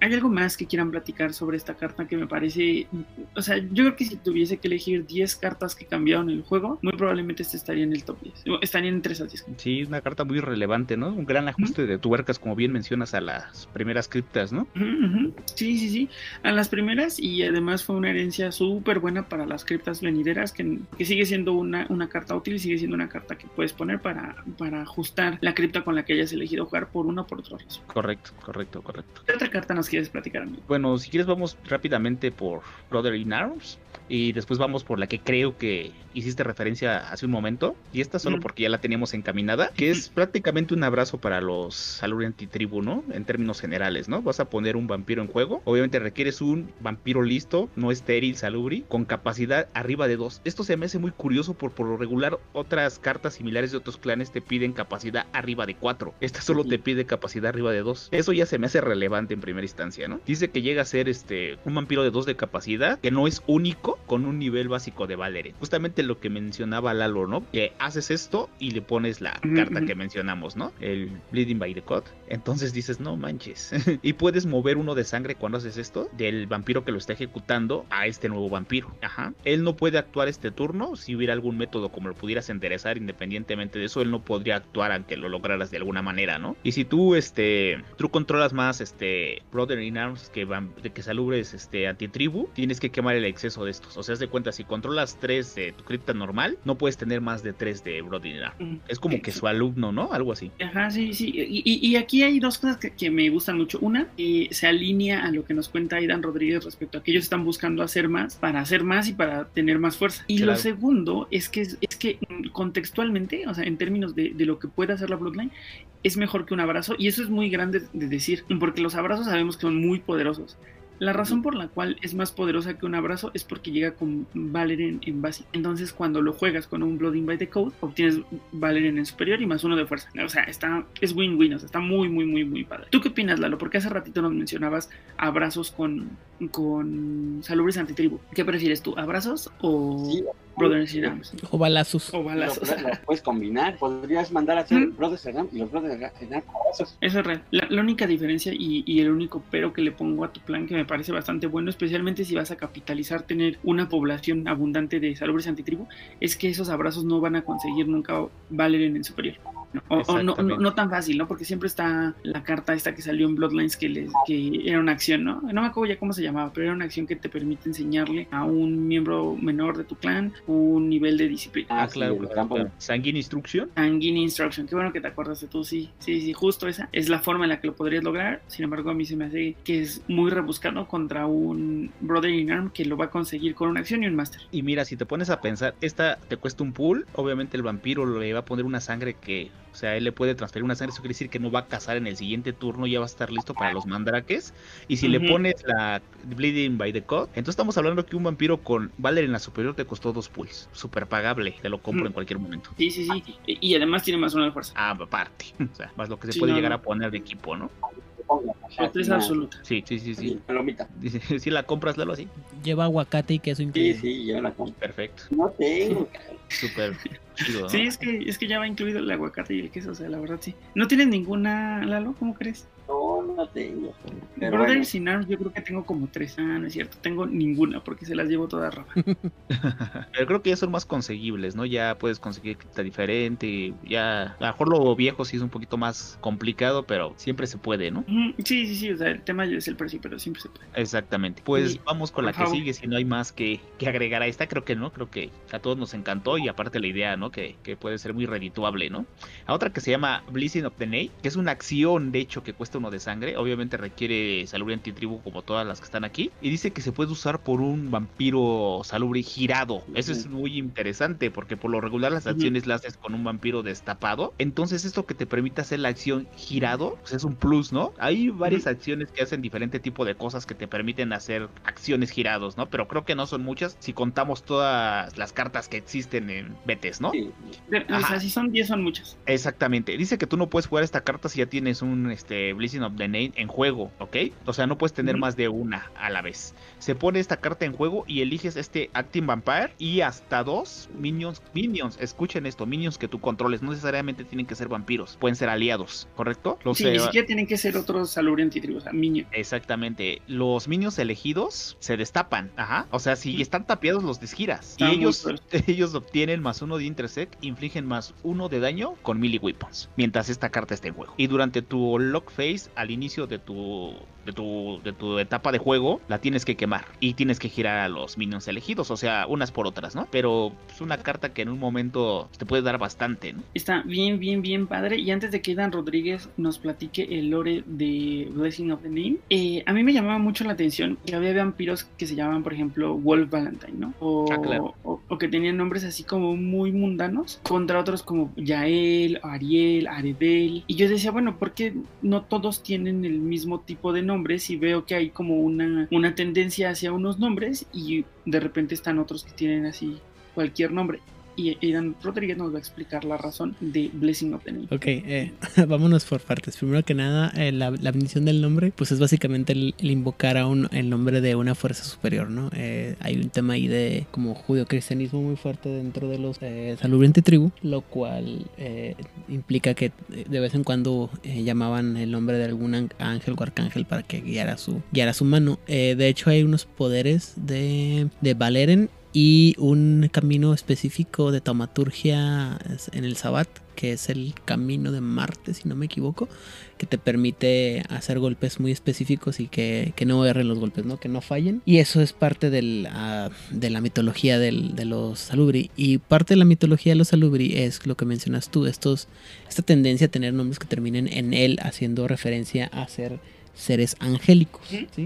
¿Hay algo más que quieran platicar sobre esta carta que me parece... O sea, yo creo que si tuviese que elegir 10 cartas que cambiaron el juego, muy probablemente este estaría en el top 10. Estaría en 3 a 10. Sí, una carta muy relevante, ¿no? Un gran ajuste de tuercas, como bien mencionas, a las primeras criptas, ¿no? Sí, sí, sí. A las primeras y además fue una herencia súper buena para las criptas venideras, que, que sigue siendo una, una carta útil y sigue siendo una carta que puedes poner para, para ajustar la cripta con la que hayas elegido jugar por una o por otra razón. Correcto, correcto, correcto. ¿Qué otra carta nos quieres platicar, Bueno, si quieres vamos rápidamente por Brother in Arms y después vamos por la que creo que hiciste referencia hace un momento y esta solo porque ya la teníamos encaminada, que es prácticamente un abrazo para los Salurian Tribu, ¿no? En términos generales, ¿no? Vas a poner un vampiro en juego, obviamente requieres un vampiro listo, no estéril, salubri, con capacidad arriba de dos. Esto se me hace muy curioso por por lo regular otras cartas similares de otros clanes te piden capacidad arriba de cuatro. Esta solo te pide capacidad arriba de dos. Eso ya se me hace relevante en primera instancia, ¿no? Dice que llega a ser este un vampiro de dos de capacidad, que no es único con un nivel básico de Valere. Justamente lo que mencionaba Lalo, ¿no? Que haces esto y le pones la carta que mencionamos, ¿no? El Bleeding by the Cut. Entonces dices, no manches. y puedes mover uno de sangre cuando haces esto del vampiro que lo está ejecutando a este nuevo vampiro. Ajá. Él no puede actuar este turno. Si hubiera algún método como lo pudieras enderezar independientemente de eso, él no podría actuar aunque lo lograras de alguna manera, ¿no? Y si tú, este, tú controlas más más este Brother in Arms que van, de que salubres este antitribu, tienes que quemar el exceso de estos. O sea, haz de cuenta, si controlas tres de tu cripta normal, no puedes tener más de tres de Brother in Arms. Mm. Es como que su alumno, ¿no? Algo así. Ajá, sí, sí. Y, y- y aquí hay dos cosas que, que me gustan mucho. Una, eh, se alinea a lo que nos cuenta Aidan Rodríguez respecto a que ellos están buscando hacer más para hacer más y para tener más fuerza. Y lo segundo es que, es, que contextualmente, o sea, en términos de, de lo que puede hacer la Bloodline, es mejor que un abrazo. Y eso es muy grande de decir, porque los abrazos sabemos que son muy poderosos. La razón por la cual es más poderosa que un abrazo es porque llega con Valerian en básico. Entonces, cuando lo juegas con un Blood by the Code, obtienes Valerian en superior y más uno de fuerza. O sea, está, es win-win, o sea, está muy, muy, muy, muy padre. ¿Tú qué opinas, Lalo? Porque hace ratito nos mencionabas abrazos con, con salubres antitribu. ¿Qué prefieres tú, abrazos o Sí, Brothers in Arms? O balazos. O lo, balazos. lo puedes combinar. Podrías mandar a hacer Mm. Brothers in Arms y los Brothers in Arms abrazos. Eso es real. La, la única diferencia y, y el único pero que le pongo a tu plan que me parece bastante bueno, especialmente si vas a capitalizar tener una población abundante de salubres antitribu, es que esos abrazos no van a conseguir nunca valer en el superior. ¿No? O, o no, no, no tan fácil, ¿no? Porque siempre está la carta esta que salió en Bloodlines que, les, que era una acción, ¿no? No me acuerdo ya cómo se llamaba, pero era una acción que te permite enseñarle a un miembro menor de tu clan un nivel de disciplina. Ah, claro, claro. Sanguine Instruction. Sanguine Instruction, qué bueno que te acuerdas de tú, sí, sí, sí, justo esa es la forma en la que lo podrías lograr. Sin embargo, a mí se me hace que es muy rebuscado contra un Brother in Arm que lo va a conseguir con una acción y un Master. Y mira, si te pones a pensar, esta te cuesta un pool, obviamente el vampiro le va a poner una sangre que, o sea, él le puede transferir una sangre, eso quiere decir que no va a cazar en el siguiente turno, ya va a estar listo para los mandraques. Y si le pones la Bleeding by the Code, entonces estamos hablando que un vampiro con Valer en la superior te costó dos pools, súper pagable, te lo compro Mm. en cualquier momento. Sí, sí, sí. Y además tiene más de fuerza. Ah, aparte, o sea, más lo que se Sí, puede no, llegar no. a poner de equipo, ¿no? Una- absoluta. Sí, sí, sí, sí. Sí, palomita. Dice, si la compras, Lalo, así. Lleva aguacate y queso Sí, incluido. sí, yo la compro. Perfecto, No tengo. súper chido, ¿no? Sí, es que, es que ya va incluido el aguacate y el queso, o sea, la verdad sí. ¿No tienes ninguna, Lalo? ¿Cómo crees? No, no tengo. Pero bueno, Arms yo creo que tengo como tres. Ah, no es cierto, tengo ninguna porque se las llevo todas Rafa. Pero creo que ya son más conseguibles, ¿no? Ya puedes conseguir cripta diferente. Ya, a lo mejor lo viejo sí es un poquito más complicado, pero siempre se puede, ¿no? Sí, sí, sí, o sea, el tema es el precio, pero siempre se puede. Exactamente. Pues Sí, vamos con la que sigue, si no hay más que, que agregar a esta, creo que no, creo que a todos nos encantó y aparte la idea, ¿no? Que, que puede ser muy redituable, ¿no? A otra que se llama Blessing of the Night, que es una acción, de hecho, que cuesta uno de sangre, obviamente requiere salubre antitribu como todas las que están aquí, y dice que se puede usar por un vampiro salubre girado. Eso es muy interesante porque por lo regular las acciones las haces con un vampiro destapado, entonces esto que te permite hacer la acción girado, pues es un plus, ¿no? Hay varias acciones que hacen diferente tipo de cosas que te permiten hacer acciones girados, ¿no? Pero creo que no son muchas si contamos todas las cartas que existen en Betes, ¿no? sí. O sea, si son 10 son muchas. Exactamente. Dice que tú no puedes jugar esta carta si ya tienes un este, Blessing of the En juego, ¿ok? O sea, no puedes tener más de una a la vez. Se pone esta carta en juego y eliges este Acting Vampire y hasta dos minions. Minions, escuchen esto, minions que tú controles. No necesariamente tienen que ser vampiros, pueden ser aliados, ¿correcto? Los, Sí, eh, ni siquiera tienen que ser otros salubre antitribu, o sea, minion. Exactamente. Los minions elegidos se destapan. Ajá. O sea, si están tapiados, los desgiras. Está y ellos, ellos obtienen más uno de intersect, infligen más uno de daño con melee weapons. Mientras esta carta esté en juego. Y durante tu lock phase, al inicio de tu, de tu, de tu etapa de juego, la tienes que quemar. Y tienes que girar a los minions elegidos. O sea, unas por otras, ¿no? Pero es una carta que en un momento te puede dar bastante, ¿no? Está bien, bien, bien padre. Y antes de que Dan Rodríguez nos platique el lore de Blessing of the Name, eh, a mí me llamaba mucho la atención que había vampiros que se llamaban, por ejemplo, Wolf Valentine, ¿no? O, Ah, claro. o- o que tenían nombres así como muy mundanos, contra otros como Yael, Ariel, Aredel. Y yo decía, bueno, ¿por qué no todos tienen el mismo tipo de nombres? Y veo que hay como una, una tendencia hacia unos nombres y de repente están otros que tienen así cualquier nombre. Y Aidan Rodríguez nos va a explicar la razón de Blessing of the Name. Ok, eh, vámonos por partes. Primero que nada, eh, la, bendición del nombre, pues es básicamente el, invocar a un, el nombre de una fuerza superior, ¿no? Eh, hay un tema ahí de como judio-cristianismo muy fuerte dentro de los eh, salubriente tribu, lo cual eh, implica que de vez en cuando llamaban el nombre de algún ángel o arcángel para que guiara su, guiara su mano. De hecho, hay unos poderes de, de Valeren y un camino específico de taumaturgia en el Sabbat, que es el camino de Marte, si no me equivoco, que te permite hacer golpes muy específicos y que, no erren los golpes, ¿no? que no fallen. Y eso es parte del, ah, de la mitología del, de los Salubri. Y parte de la mitología de los Salubri es lo que mencionas tú, estos, esta tendencia a tener nombres que terminen en él, haciendo referencia a ser seres angélicos.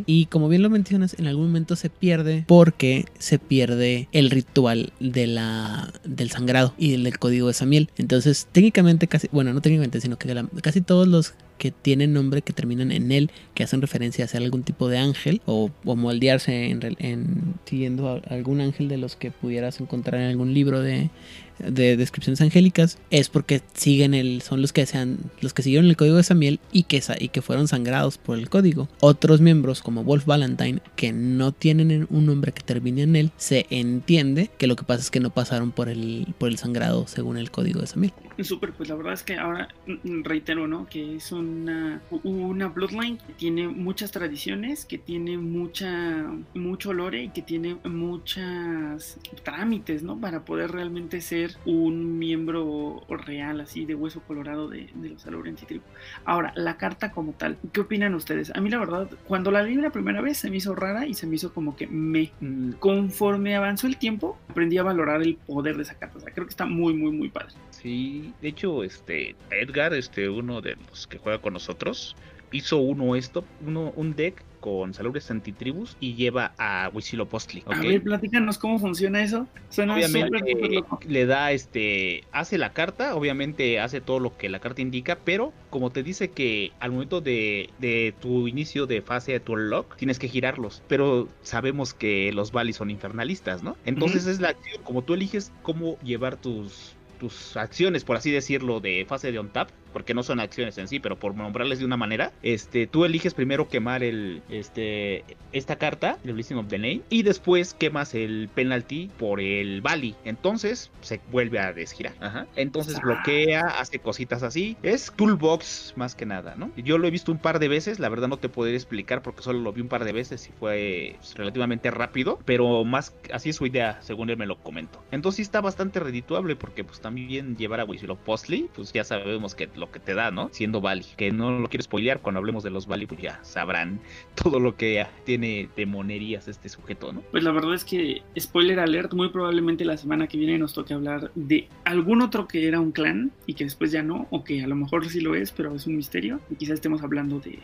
Y como bien lo mencionas, en algún momento se pierde porque se pierde el ritual de la, del sangrado y del código de Samiel. Entonces, técnicamente casi, bueno, no técnicamente, sino que casi todos los que tienen nombre que terminan en él, que hacen referencia a ser algún tipo de ángel o, moldearse en, en, siguiendo a algún ángel de los que pudieras encontrar en algún libro de de descripciones angélicas es porque siguen el son los que sean los que siguieron el código de Samiel y que y que fueron sangrados por el código. Otros miembros como Wolf Valentine que no tienen un nombre que termine en él, se entiende que lo que pasa es que no pasaron por el por el sangrado según el código de Samiel. Súper, pues la verdad es que ahora mm, reitero, ¿no? Que es una, una bloodline que tiene muchas tradiciones, que tiene mucha mucho lore y que tiene muchas trámites, ¿no? Para poder realmente ser un miembro real, así de hueso colorado de, los Alorenti Tribu. Ahora, la carta como tal, ¿qué opinan ustedes? A mí, la verdad, cuando la leí la primera vez se me hizo rara y se me hizo como que me. Mm. Conforme avanzó el tiempo, aprendí a valorar el poder de esa carta. O sea, creo que está muy, muy, muy padre. Sí, de hecho, este Edgar, este uno de los que juega con nosotros, hizo uno esto, uno, un deck con Salubres Antitribus y lleva a Huitzilopochtli. A ver, platícanos cómo funciona eso. Suena obviamente le da este, hace la carta, obviamente hace todo lo que la carta indica, pero como te dice que al momento de, de tu inicio de fase de tu lock tienes que girarlos, pero sabemos que los Valis son infernalistas, ¿no? Entonces es la acción, como tú eliges cómo llevar tus tus acciones, por así decirlo, de fase de on tap, porque no son acciones en sí, pero por nombrarles de una manera, este, tú eliges primero quemar el, este, esta carta, el Listing of the Name, y después quemas el penalty por el Bali. Entonces se vuelve a desgirar. Entonces ah. bloquea, hace cositas así. Es toolbox más que nada, ¿no? Yo lo he visto un par de veces, la verdad no te podría explicar porque solo lo vi un par de veces y fue pues, relativamente rápido, pero más así es su idea, según él me lo comentó. Entonces sí está bastante redituable porque pues también llevar a Postly, pues ya sabemos que lo que te da, ¿no? Siendo Bali. Que no lo quiero spoilear, cuando hablemos de los Bali, pues ya sabrán todo lo que tiene de monerías este sujeto, ¿no? Pues la verdad es que, spoiler alert, muy probablemente la semana que viene nos toque hablar de algún otro que era un clan y que después ya no, o que a lo mejor sí lo es, pero es un misterio. Y quizás estemos hablando de,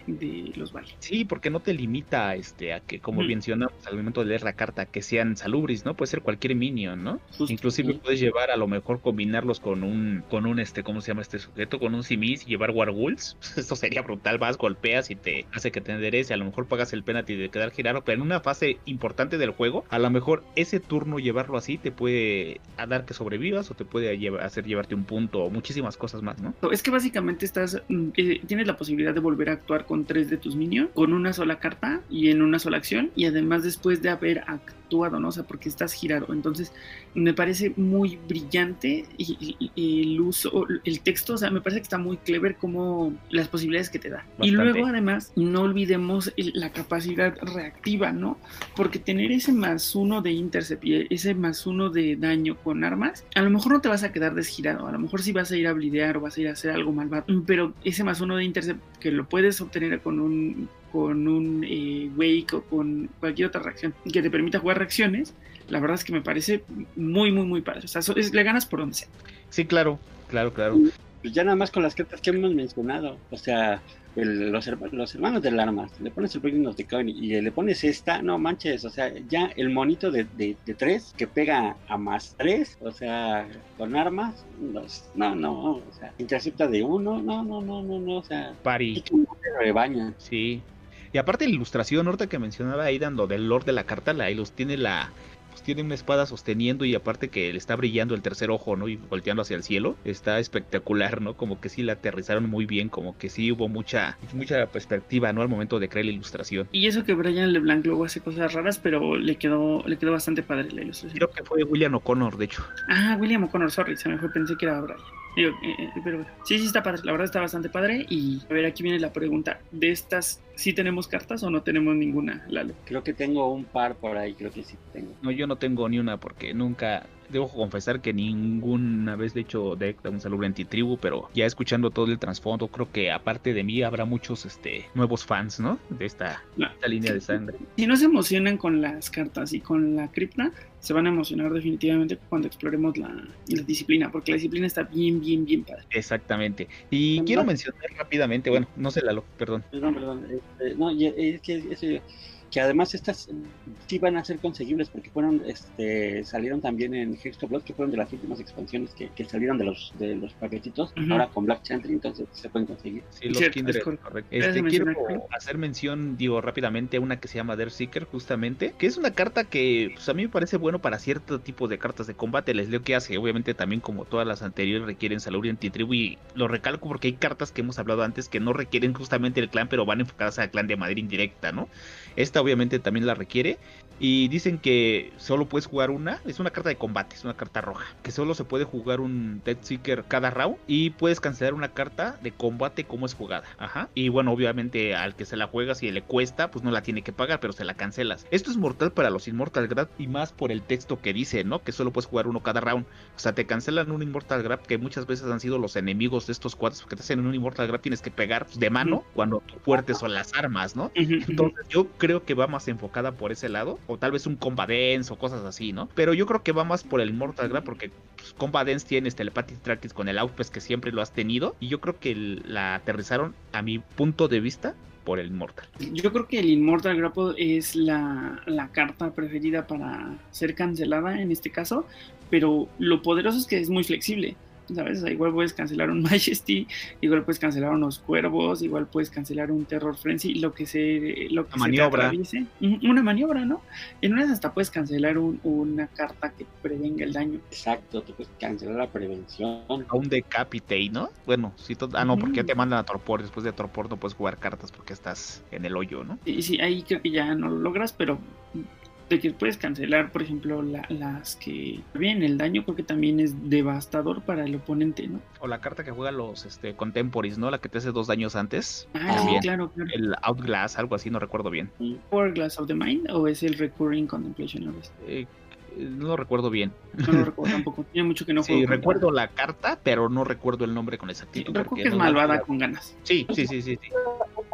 los Bali. Sí, porque no te limita este, a que, como mencionamos al momento de leer la carta, que sean salubris, ¿no? Puede ser cualquier minion, ¿no? Inclusive puedes llevar a lo mejor combinarlos con un, con un, este, ¿cómo se llama este sujeto? Con un simis y llevar warwolves. Esto sería brutal, vas, golpeas y te hace que te enderece, a lo mejor pagas el penalty de quedar girado, pero en una fase importante del juego, a lo mejor ese turno llevarlo así te puede dar que sobrevivas o te puede hacer llevarte un punto o muchísimas cosas más, ¿no? Es que básicamente estás, mm, eh, tienes la posibilidad de volver a actuar con tres de tus minions, con una sola carta y en una sola acción, y además después de haber actuado, ¿no? O sea, porque estás girado. Entonces, me parece muy brillante y, el uso, el texto, o sea, me parece que está muy clever como las posibilidades que te da. Y luego además no olvidemos la capacidad reactiva, ¿no? Porque tener ese más uno de intercept y ese más uno de daño con armas, a lo mejor no te vas a quedar desgirado, a lo mejor sí vas a ir a blidear o vas a ir a hacer algo malvado, pero ese más uno de intercept que lo puedes obtener con un con un eh, wake o con cualquier otra reacción que te permita jugar reacciones, la verdad es que me parece muy, muy, muy padre. O sea, le ganas por donde sea. Sí, claro, claro, claro. Pues ya nada más con las cartas que hemos mencionado. O sea, los, los, hermanos del arma, le pones el Breaking of the Coin y le pones esta, no manches, o sea, ya el monito de, de, tres que pega a más tres, o sea, con armas, no, no, o sea, intercepta de uno, no, no, no, no, no, o sea, Pari. rebaña. Sí. Y aparte la ilustración, ahorita que mencionaba ahí dando del Lord de la carta, la los tiene la tiene una espada sosteniendo y aparte que le está brillando el tercer ojo, ¿no? Y volteando hacia el cielo. Está espectacular, ¿no? Como que sí la aterrizaron muy bien, como que sí hubo mucha, mucha perspectiva, ¿no? Al momento de crear la ilustración. Y eso que Brian LeBlanc luego hace cosas raras, pero le quedó, le quedó bastante padre la ilustración. Creo que fue William O'Connor, de hecho. Ah, William O'Connor, sorry, se me fue, pensé que era Brian. Digo, eh, eh, pero bueno. sí, sí está padre, la verdad está bastante padre. Y a ver, aquí viene la pregunta: ¿de estas sí tenemos cartas o no tenemos ninguna, Lalo? Creo que tengo un par por ahí, creo que sí tengo. No, yo no tengo ni una porque nunca, debo confesar que ninguna vez de hecho deck de un salubre antitribu, pero ya escuchando todo el trasfondo, creo que aparte de mí habrá muchos este nuevos fans, ¿no? De esta, No. esta línea de sangre. Si no se emocionan con las cartas y con la cripta, se van a emocionar definitivamente cuando exploremos la, la disciplina, porque la disciplina está bien, bien, bien padre. Exactamente. Y quiero mencionar rápidamente, bueno, no sé Lalo, perdón. Perdón, perdón. este, no, es que, es- que además estas sí van a ser conseguibles porque fueron, este, salieron también en Hexto Blood, que fueron de las últimas expansiones que, que salieron de los de los paquetitos, ahora con Black Chantry, entonces se pueden conseguir. Sí, los Cierto, Kindred, es correcto. correcto. Gracias Este, quiero hacer mención, digo, rápidamente, una que se llama Death Seeker, justamente, que es una carta que pues, a mí me parece bueno para cierto tipo de cartas de combate. Les leo que hace, obviamente también como todas las anteriores requieren salud y antitribu y lo recalco porque hay cartas que hemos hablado antes que no requieren justamente el clan, pero van enfocadas al clan de manera indirecta, ¿no? Esta obviamente también la requiere. Y dicen que solo puedes jugar una, es una carta de combate, es una carta roja, que solo se puede jugar un Death Seeker cada round y puedes cancelar una carta de combate como es jugada. Ajá. Y bueno, obviamente al que se la juega si le cuesta, pues no la tiene que pagar, pero se la cancelas. Esto es mortal para los Immortal Grab y más por el texto que dice, ¿no? Que solo puedes jugar uno cada round. O sea, te cancelan un Immortal Grab que muchas veces han sido los enemigos de estos cuadros, porque te hacen un Immortal Grab tienes que pegar pues, de mano cuando tu fuerte son las armas, ¿no? Entonces yo creo que va más enfocada por ese lado, o tal vez un Combat Dance o cosas así, ¿no? Pero yo creo que va más por el Mortal porque pues, Combat Dance tiene este Telepathic con el Outpest que siempre lo has tenido y yo creo que la aterrizaron a mi punto de vista por el Mortal. Yo creo que el Immortal Grapple es la, la carta preferida para ser cancelada en este caso, pero lo poderoso es que es muy flexible. ¿Sabes? O sea, igual puedes cancelar un Majesty, igual puedes cancelar unos cuervos, igual puedes cancelar un Terror Frenzy, lo que se, lo que se te maniobra. Ujú, Una maniobra, ¿no? En una hasta puedes cancelar un- una carta que prevenga el daño. Exacto, tú puedes cancelar la prevención. A un Decapitate, ¿no? Bueno, si to- ah no, porque ya te mandan a Torpor, después de Torpor no puedes jugar cartas porque estás en el hoyo, ¿no? Y sí, ahí creo que ya no lo logras, pero de que puedes cancelar, por ejemplo, la- las que bien el daño, creo que también es devastador para el oponente, ¿no? O la carta que juega los este, Contemporaries, ¿no? La que te hace dos daños antes. Ah, sí, claro, claro. El Outglass, algo así, no recuerdo bien. ¿Power Glass of the Mind o es el Recurring Contemplation of? Eh, no lo recuerdo bien. No lo recuerdo tampoco. Tiene mucho que no juego. Sí, recuerdo la carta, pero no recuerdo el nombre con Sí, exactitud. recuerdo porque que es malvada con ganas. Sí, sí, sí, sí. sí.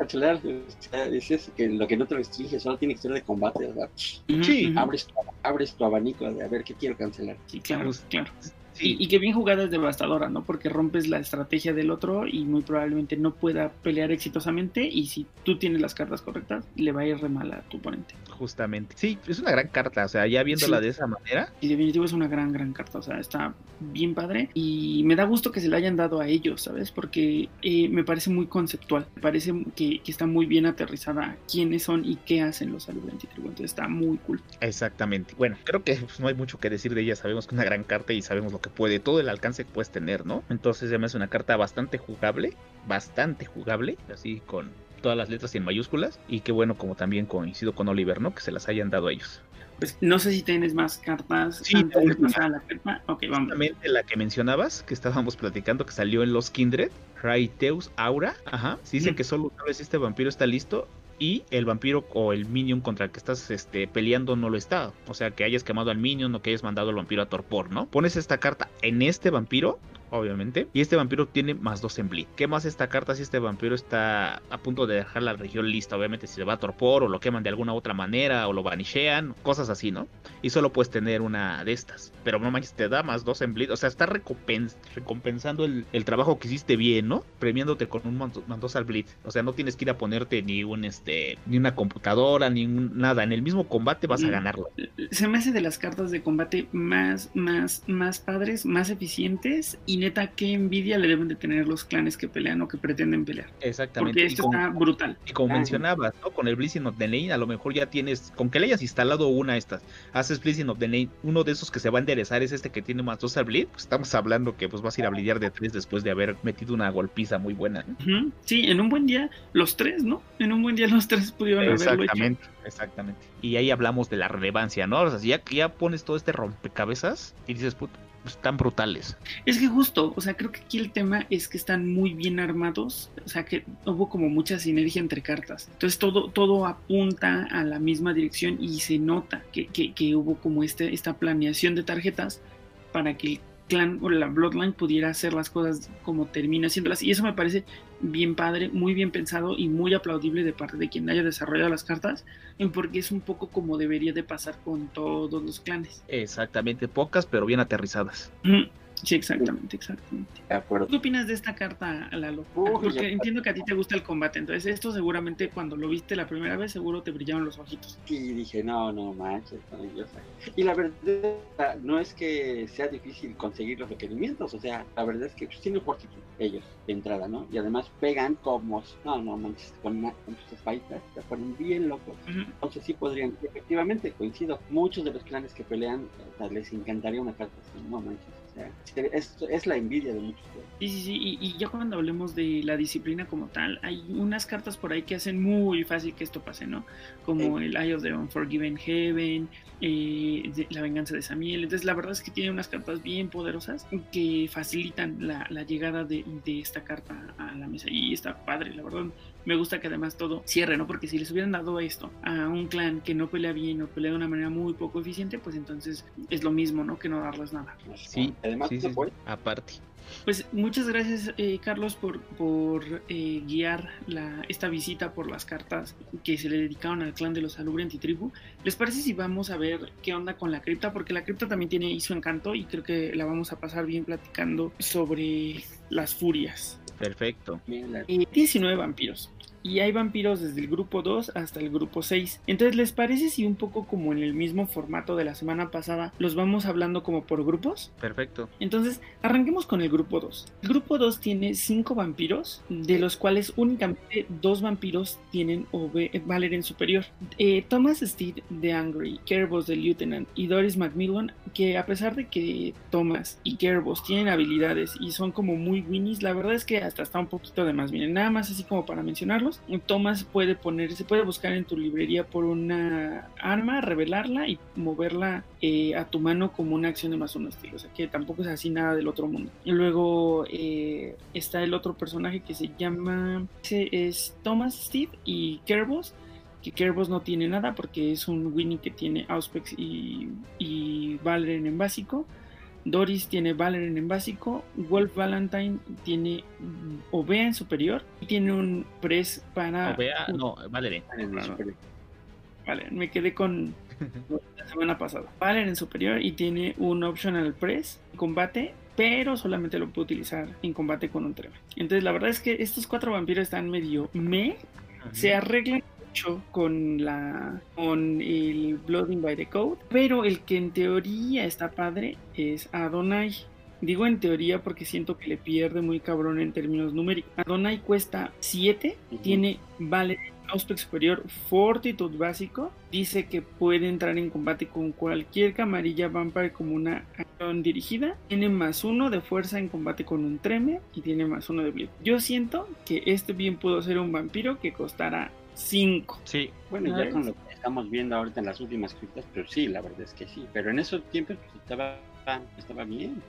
Cancelar, o sea, es eso, que lo que no te restringe solo tiene que ser de combate. Ujú, Sí, abres, tu, abres tu abanico de a ver qué quiero cancelar. Sí, claro, claro. Sí, Y, y que bien jugada es devastadora, ¿no? Porque rompes la estrategia del otro y muy probablemente no pueda pelear exitosamente. Y si tú tienes las cartas correctas, le va a ir re mal a tu oponente. justamente. Sí, es una gran carta. O sea, ya viéndola Sí. de esa manera, Y definitivo es una gran, gran carta. O sea, está bien padre. Y me da gusto que se la hayan dado a ellos, ¿sabes? Porque eh, me parece muy conceptual. Me parece que, que está muy bien aterrizada quiénes son y qué hacen los saludos antitribu. Entonces está muy cool. exactamente. Bueno, creo que pues, no hay mucho que decir de ella. Sabemos que es una gran carta y sabemos lo que puede, todo el alcance que puedes tener, ¿no? Entonces, se me hace una carta bastante jugable, bastante jugable, así con todas las letras en mayúsculas. Y que bueno, como también coincido con Oliver, ¿no? Que se las hayan dado a ellos. Pues no sé si tienes más cartas Sí, antes la de última. pasar a la prepa. Ok, vamos. Justamente la que mencionabas, que estábamos platicando, que salió en los Kindred, Raiteus Aura. Ajá. Se dice Mm. que solo una vez este vampiro está listo y el vampiro o el minion contra el que estás este, peleando no lo está. O sea, que hayas quemado al minion o que hayas mandado al vampiro a torpor, ¿no? Pones esta carta en este vampiro. Obviamente, y este vampiro tiene más dos en bleed. ¿Qué más esta carta si este vampiro está a punto de dejar la región lista? Obviamente, si se va a torpor o lo queman de alguna otra manera o lo vanishean, cosas así, ¿no? y solo puedes tener una de estas. Pero no manches, te da más dos en bleed. O sea, está recompens- recompensando el, el trabajo que hiciste bien, ¿no? Premiándote con un mando- mandos al bleed. O sea, no tienes que ir a ponerte ni un este, ni una computadora, ni un- nada. En el mismo combate vas a Mm. ganarlo. Se me hace de las cartas de combate más, más, más padres, más eficientes. Y neta, qué envidia le deben de tener los clanes que pelean o que pretenden pelear. Exactamente. Porque esto con- está brutal. Y como Ah. mencionabas, ¿no? Con el Blessing of the Name, a lo mejor ya tienes, con que le hayas instalado una de estas, haces Blessing of the Name, uno de esos que se va a enderezar es este que tiene más dos al bleed, pues estamos hablando que pues vas a ir a bleedear de tres después de haber metido una golpiza muy buena. ¿no? Sí, en un buen día, los tres, ¿no? En un buen día los tres pudieron haberlo hecho. Exactamente, exactamente. Y ahí hablamos de la relevancia, ¿no? O sea, si ya, ya pones todo este rompecabezas y dices, puta, están brutales. Es que justo, o sea, creo que aquí el tema es que están muy bien armados, o sea, que hubo como mucha sinergia entre cartas. Entonces todo, todo apunta a la misma dirección y se nota que, que, que hubo como este, esta planeación de tarjetas para que clan o la Bloodline pudiera hacer las cosas como termina haciéndolas. Y eso me parece bien padre, muy bien pensado y muy aplaudible de parte de quien haya desarrollado las cartas, porque es un poco como debería de pasar con todos los clanes. Exactamente, pocas pero bien aterrizadas. Sí, exactamente, exactamente. De acuerdo. ¿Qué opinas de esta carta, Lalo? Uy, Porque ya- entiendo que a ti te gusta el combate, entonces esto seguramente cuando lo viste la primera vez seguro te brillaron los ojitos. Y dije, no, no manches, no, yo sé. Y la verdad, no es que sea difícil conseguir los requerimientos, o sea, la verdad es que pues, tienen fortitud ellos de entrada, ¿no? Y además pegan como, no, no manches, con, una- con sus spikers, se ponen bien locos. Ujú. Entonces sí podrían, efectivamente, coincido, muchos de los clanes que pelean, o sea, les encantaría una carta así, no manches, es, es la envidia de muchos juegos. Sí, sí, sí, y, y ya cuando hablemos de la disciplina como tal, hay unas cartas por ahí que hacen muy fácil que esto pase, ¿no? Como el Eye of the Unforgiven Heaven, eh, de- la venganza de Samiel. Entonces, la verdad es que tiene unas cartas bien poderosas que facilitan la, la llegada de, de esta carta a la mesa. Y está padre, la verdad. Me gusta que además todo cierre, ¿no? Porque si les hubieran dado esto a un clan que no pelea bien o pelea de una manera muy poco eficiente, pues entonces es lo mismo, ¿no? Que no darles nada. Sí, además, sí, sí, aparte. Pues muchas gracias, eh, Carlos, por, por eh, guiar la, esta visita por las cartas que se le dedicaron al clan de los Alubriant y Tribu. ¿Les parece si vamos a ver qué onda con la cripta? Porque la cripta también tiene su encanto y creo que la vamos a pasar bien platicando sobre las furias. Perfecto. Eh, 19 vampiros. Y hay vampiros desde el grupo 2 hasta el grupo 6. Entonces, ¿les parece si un poco como en el mismo formato de la semana pasada los vamos hablando como por grupos? Perfecto. Entonces, arranquemos con el grupo 2. El grupo 2 tiene 5 vampiros, de los cuales únicamente dos vampiros tienen OV Valerian superior. Eh, Thomas Steed de Angry, Kerbos de Lieutenant y Doris Macmillan, que a pesar de que Thomas y Kerbos tienen habilidades y son como muy winnies, la verdad es que hasta está un poquito de más. Miren, nada más así como para mencionarlos. Thomas puede poner, se puede buscar en tu librería por una arma, revelarla y moverla eh, a tu mano como una acción de más uno estilo. O sea que tampoco es así nada del otro mundo. Y luego eh, está el otro personaje que se llama. Es Thomas Steve y Kerbos. Que Kerbos no tiene nada porque es un Winnie que tiene Auspex y, y en básico. Doris tiene Valerian en básico, Wolf Valentine tiene mm, Ovea en superior y tiene un press para... O vea, no, Claro. superior. Vale, me quedé con la semana pasada. Valerian en superior y tiene un optional press en combate, pero solamente lo puede utilizar en combate con un treme. Entonces la verdad es que estos cuatro vampiros están medio me, se arreglan mucho con la con el Blooding by the Code, pero el que en teoría está padre es Adonai. Digo en teoría porque siento que le pierde muy cabrón en términos numéricos. Adonai cuesta 7, Ujú. tiene vale aspect superior, fortitud básico. Dice que puede entrar en combate con cualquier camarilla vampire como una acción dirigida. Tiene más uno de fuerza en combate con un treme y tiene más uno de bleed. Yo siento que este bien pudo ser un vampiro que costara 5. Sí, Bueno, ya con lo que estamos viendo ahorita en las últimas criptas, pero sí, la verdad es que sí. Pero en esos tiempos pues, estaba, estaba bien.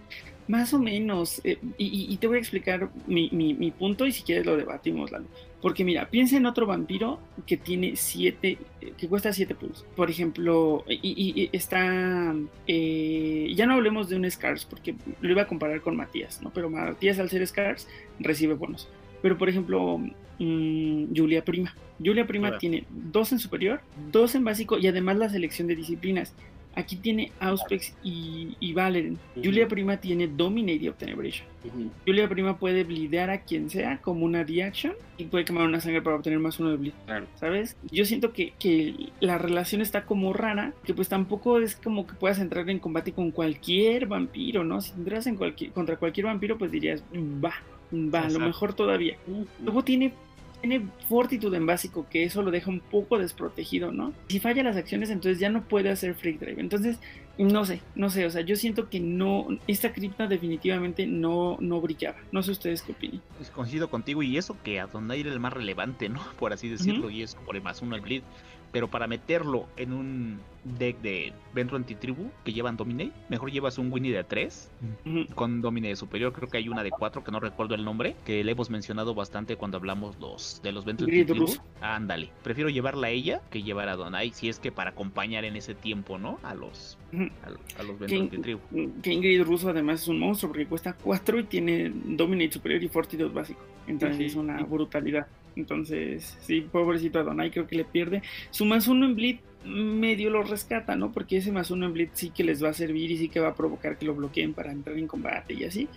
Más o menos. eh, y, te voy a explicar mi, mi- mi punto y si quieres lo debatimos, Lalo. Porque mira, piensa en otro vampiro que tiene 7, que cuesta 7 pulls. Por ejemplo, y, y- y está... eh, ya no hablemos de un Scars, porque lo iba a comparar con Matías, ¿no? Pero Matías al ser Scars recibe bonos. Pero por ejemplo, mm, Julia Prima. Julia Prima tiene 2 en superior, 2 en básico y además la selección de disciplinas. Aquí tiene Auspex y, y. Julia Prima tiene Dominate y Obtenebration. Ujú. Julia Prima puede blidear a quien sea como una reaction y puede quemar una sangre para obtener más uno de bleed. Claro. ¿Sabes? Yo siento que, que la relación está como rara, que pues tampoco es como que puedas entrar en combate con cualquier vampiro, ¿no? Si entras en cualquier, contra cualquier vampiro, pues dirías, va, va, a lo mejor todavía. Luego tiene, tiene fortitud en básico, que eso lo deja un poco desprotegido, ¿no? Si falla las acciones, entonces ya no puede hacer Freak Drive. Entonces, no sé, no sé, o sea, yo siento que no, esta cripta definitivamente no, no brillaba. No sé ustedes qué opinan. pues, coincido contigo y eso que Adonai era el más relevante, ¿no? Por así decirlo, y eso por el más uno al bleed. Pero para meterlo en un deck de Ventro Antitribu que llevan Dominate, mejor llevas un Winnie de 3 Ujú. con Dominate superior. Creo que hay una de 4 que no recuerdo el nombre, que le hemos mencionado bastante cuando hablamos los de los Ventro Antitribu. Ándale, prefiero llevarla a ella que llevar a Donai, si es que para acompañar en ese tiempo, ¿no? A los Ujú. a, a los Ventro ¿Quién- Antitribu. Que Ingrid Russo además es un monstruo porque cuesta 4 y tiene Dominate superior y Fortitude básico. Entonces Sí, es una brutalidad. Entonces, sí, pobrecito Adonai, creo que le pierde. Su más uno en Bleed medio lo rescata, ¿no? Porque ese más uno en Bleed sí que les va a servir y sí que va a provocar que lo bloqueen para entrar en combate y así.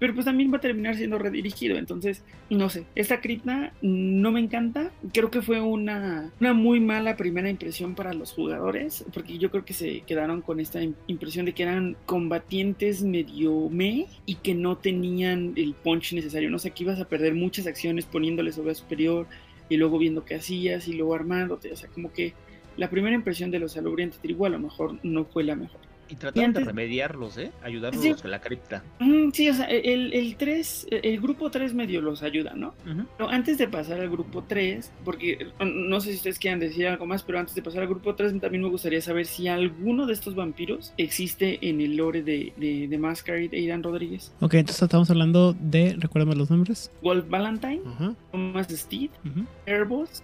Pero pues también va a terminar siendo redirigido. Entonces, no sé. Esta cripta no me encanta. Creo que fue una, una muy mala primera impresión para los jugadores. Porque yo creo que se quedaron con esta im- impresión de que eran combatientes medio me y que no tenían el punch necesario. No sé, que ibas a perder muchas acciones poniéndoles obra superior y luego viendo qué hacías y luego armándote. O sea, como que la primera impresión de los salubrientes tribu a lo mejor no fue la mejor. Y trataron antes- de remediarlos, ¿eh? Ayudarlos Sí. a la cripta. Mm, sí, o sea, el, el 3, el grupo 3 medio los ayuda, ¿no? Pero antes de pasar al grupo 3, porque no sé si ustedes quieran decir algo más, pero antes de pasar al grupo 3 también me gustaría saber si alguno de estos vampiros existe en el lore de, de, de Masquerade e Aidan Rodríguez. Ok, entonces estamos hablando de. Recuérdame los nombres. Wolf Valentine, Ajá. Thomas Steed, ujú, Airbus.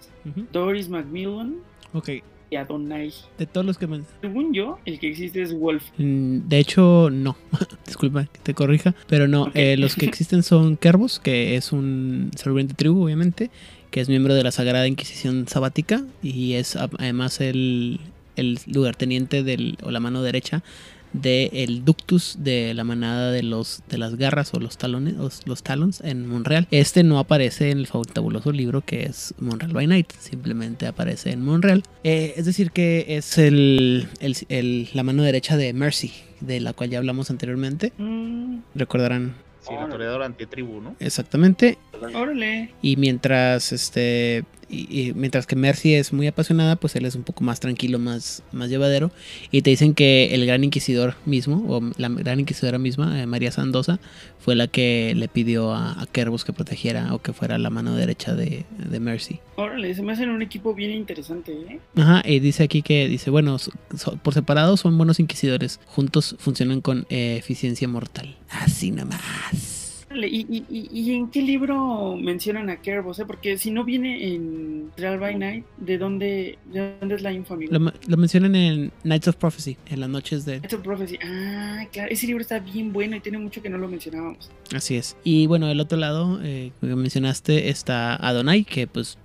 Doris Macmillan Ok, y Adonai. de todos los que me. Según yo, el que existe es Wolf. Mm, De hecho, no. Disculpa que te corrija. Pero no, eh, los que existen son Kerbos, que es un salubriente tribu, obviamente, que es miembro de la Sagrada Inquisición Sabática y es además el, el lugarteniente del, o la mano derecha del Ductus de la manada de los de las garras o los talones o los talons en Monreal. Este no aparece en el fabuloso libro que es Monreal by Night, simplemente aparece en Monreal. Eh, es decir que es el, el- el- la mano derecha de Mercy, de la cual ya hablamos anteriormente. Mm, Recordarán Sí, la toreadora antitribu, ¿no? exactamente. órale. Y mientras este y, y mientras que Mercy es muy apasionada, pues él es un poco más tranquilo, más, más llevadero. Y te dicen que el gran inquisidor mismo, o la gran inquisidora misma, eh, María Sandoza, fue la que le pidió a, a Kerbos que protegiera o que fuera la mano derecha de, de Mercy. Órale, se me hacen un equipo bien interesante, ¿eh? Ajá, y dice aquí que dice, bueno, so- so- por separado son buenos inquisidores, juntos funcionan con eh, eficiencia mortal. Así nomás. ¿Y, y, y, y en qué libro mencionan a Kerbos? eh? Porque si no viene en Real by Night, ¿de dónde, de dónde es la info, amigo? Lo, me- lo mencionan en Nights of Prophecy, en las noches de... Nights of Prophecy. Ah, claro, ese libro está bien bueno y tiene mucho que no lo mencionábamos. Así es. Y bueno, del otro lado, eh, como mencionaste, está Adonai, que pues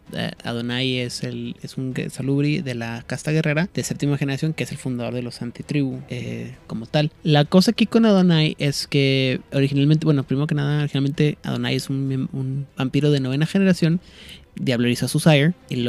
Adonai es el es un salubri de la casta guerrera de séptima generación, que es el fundador de los antitribu eh, como tal. La cosa aquí con Adonai es que originalmente, bueno, primero que nada, originalmente Adonai es un, vampiro de novena generación. Diableriza a su sire, y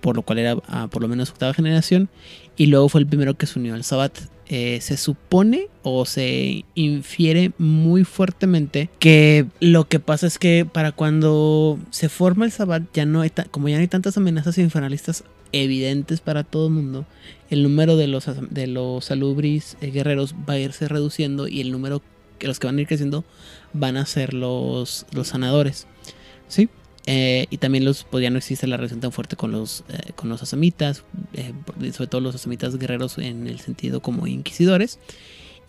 por lo cual era ah, por lo menos octava generación, y luego fue el primero que se unió al Sabbat. Eh, se supone o se infiere muy fuertemente que lo que pasa es que para cuando se forma el Sabbat, ya no hay como ya no hay tantas amenazas infernalistas evidentes para todo el mundo, el número de los, de los salubris eh, guerreros va a irse reduciendo y el número que los que van a ir creciendo van a ser los, los sanadores. ¿Sí? Eh, y también los, pues ya no existe la relación tan fuerte con los, eh, con los asamitas, eh, sobre todo los asamitas guerreros en el sentido como inquisidores.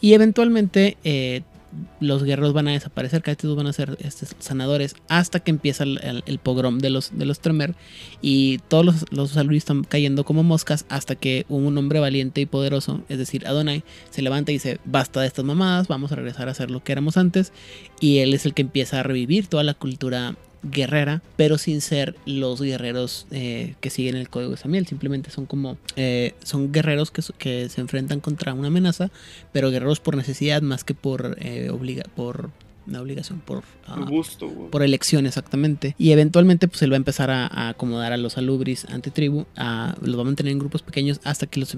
Y eventualmente eh, los guerreros van a desaparecer, casi todos van a ser este, sanadores hasta que empieza el pogrom de los, de los Tremer. Y todos los, los saludos están cayendo como moscas hasta que un hombre valiente y poderoso, es decir, Adonai, se levanta y dice, basta de estas mamadas, vamos a regresar a hacer lo que éramos antes. Y él es el que empieza a revivir toda la cultura guerrera, pero sin ser los guerreros eh, que siguen el código de Samiel. Simplemente son como, eh, son guerreros que, que se enfrentan contra una amenaza, pero guerreros por necesidad más que por, eh, obliga por una obligación, por, Por gusto, por elección exactamente. Y eventualmente pues él va a empezar a, a acomodar a los alubris antitribu, a, los va a mantener en grupos pequeños hasta que los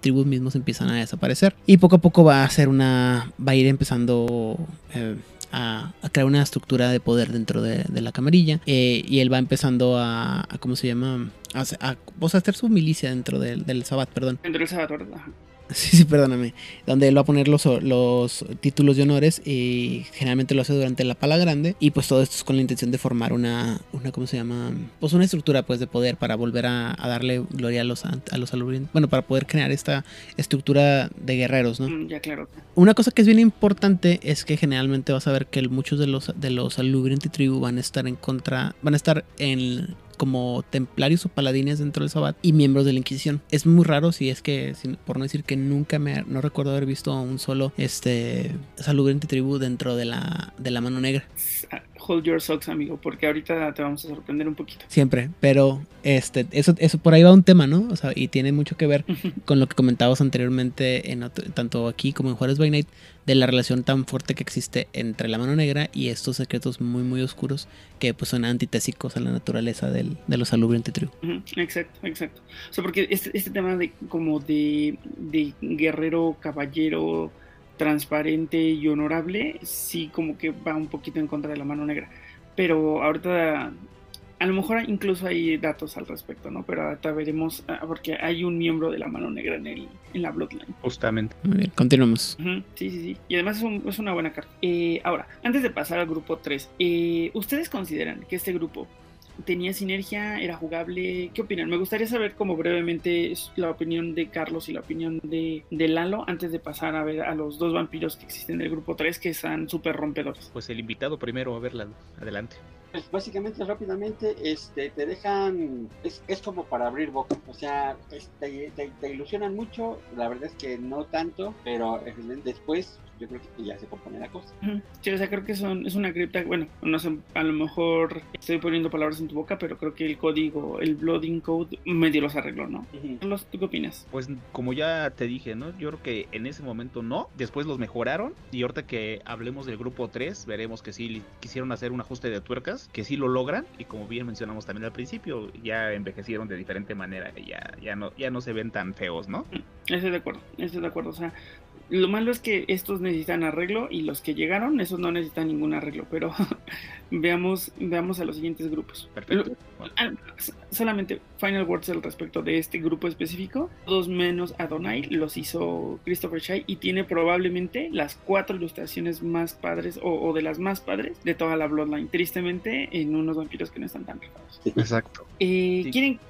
tribus mismos empiezan a desaparecer. Y poco a poco va a hacer una, va a ir empezando eh, a, a crear una estructura de poder dentro de, la camarilla. eh, y él va empezando a, a ¿cómo se llama? A, hacer- a, hacer su milicia dentro del, del Sabbat, perdón. Dentro del Salvador, ajá. Sí, sí, perdóname. Donde él va a poner los, los títulos de honores y generalmente lo hace durante la pala grande. Y pues todo esto es con la intención de formar una, una ¿cómo se llama? Pues una estructura pues de poder para volver a, darle gloria a los, a los Bueno, para poder crear esta estructura de guerreros, ¿no? Mm, ya, claro. Una cosa que es bien importante es que generalmente vas a ver que muchos de los, de los Alubrient Tribu van a estar en contra, van a estar en como templarios o paladines dentro del Sabbat y miembros de la Inquisición. Es muy raro si es que, por no decir que nunca me, no recuerdo haber visto un solo este salubrante tribu dentro de la, de la mano negra. Hold your socks, amigo, porque ahorita te vamos a sorprender un poquito. Siempre, pero este, eso, eso por ahí va un tema, ¿no? O sea, y tiene mucho que ver con lo que comentabas anteriormente, en tanto aquí como en Juárez by Night, de la relación tan fuerte que existe entre la mano negra y estos secretos muy muy oscuros que pues son antitésicos a la naturaleza del, de los alubrientes tribu. Exacto, exacto. O sea, porque este, este tema de como de, de guerrero, caballero, transparente y honorable, sí como que va un poquito en contra de la mano negra. Pero ahorita a lo mejor incluso hay datos al respecto, ¿no? Pero ahorita veremos, ah, porque hay un miembro de la mano negra en, el, en la Bloodline. Justamente. Muy bien, continuamos. Sí, sí, sí. Y además es, una buena carta. Eh, ahora, antes de pasar al grupo 3, eh, ¿ustedes consideran que este grupo tenía sinergia, era jugable. ¿Qué opinan? Me gustaría saber como brevemente la opinión de Carlos y la opinión de, de, Lalo antes de pasar a ver a los dos vampiros que existen del grupo 3 que están súper rompedores. Pues el invitado primero, a verla, adelante. Pues básicamente, rápidamente, este, te dejan, es, es como para abrir boca, o sea, te, te, ilusionan mucho, la verdad es que no tanto, pero después yo creo que ya se compone la cosa. Sí, o sea, creo que son, es una cripta, bueno, no sé, a lo mejor estoy poniendo palabras en tu boca, pero creo que el código, el Blooding Code, medio los arregló, ¿no? Carlos, ¿tú qué opinas? Pues como ya te dije, ¿no? Yo creo que en ese momento no, después los mejoraron y ahorita que hablemos del grupo 3, veremos que sí quisieron hacer un ajuste de tuercas, que sí lo logran y como bien mencionamos también al principio, ya envejecieron de diferente manera, ya, ya, no, ya no se ven tan feos, ¿no? Estoy de acuerdo, estoy de acuerdo, o sea, lo malo es que estos necesitan arreglo y los que llegaron, esos no necesitan ningún arreglo, pero veamos, veamos a los siguientes grupos. Perfecto. Solamente final words al respecto de este grupo específico. Todos menos Adonai los hizo Christopher Shai y tiene probablemente las cuatro ilustraciones más padres o, de las más padres de toda la Bloodline. Tristemente, en unos vampiros que no están tan rifados. Exacto. Eh, ¿Quieren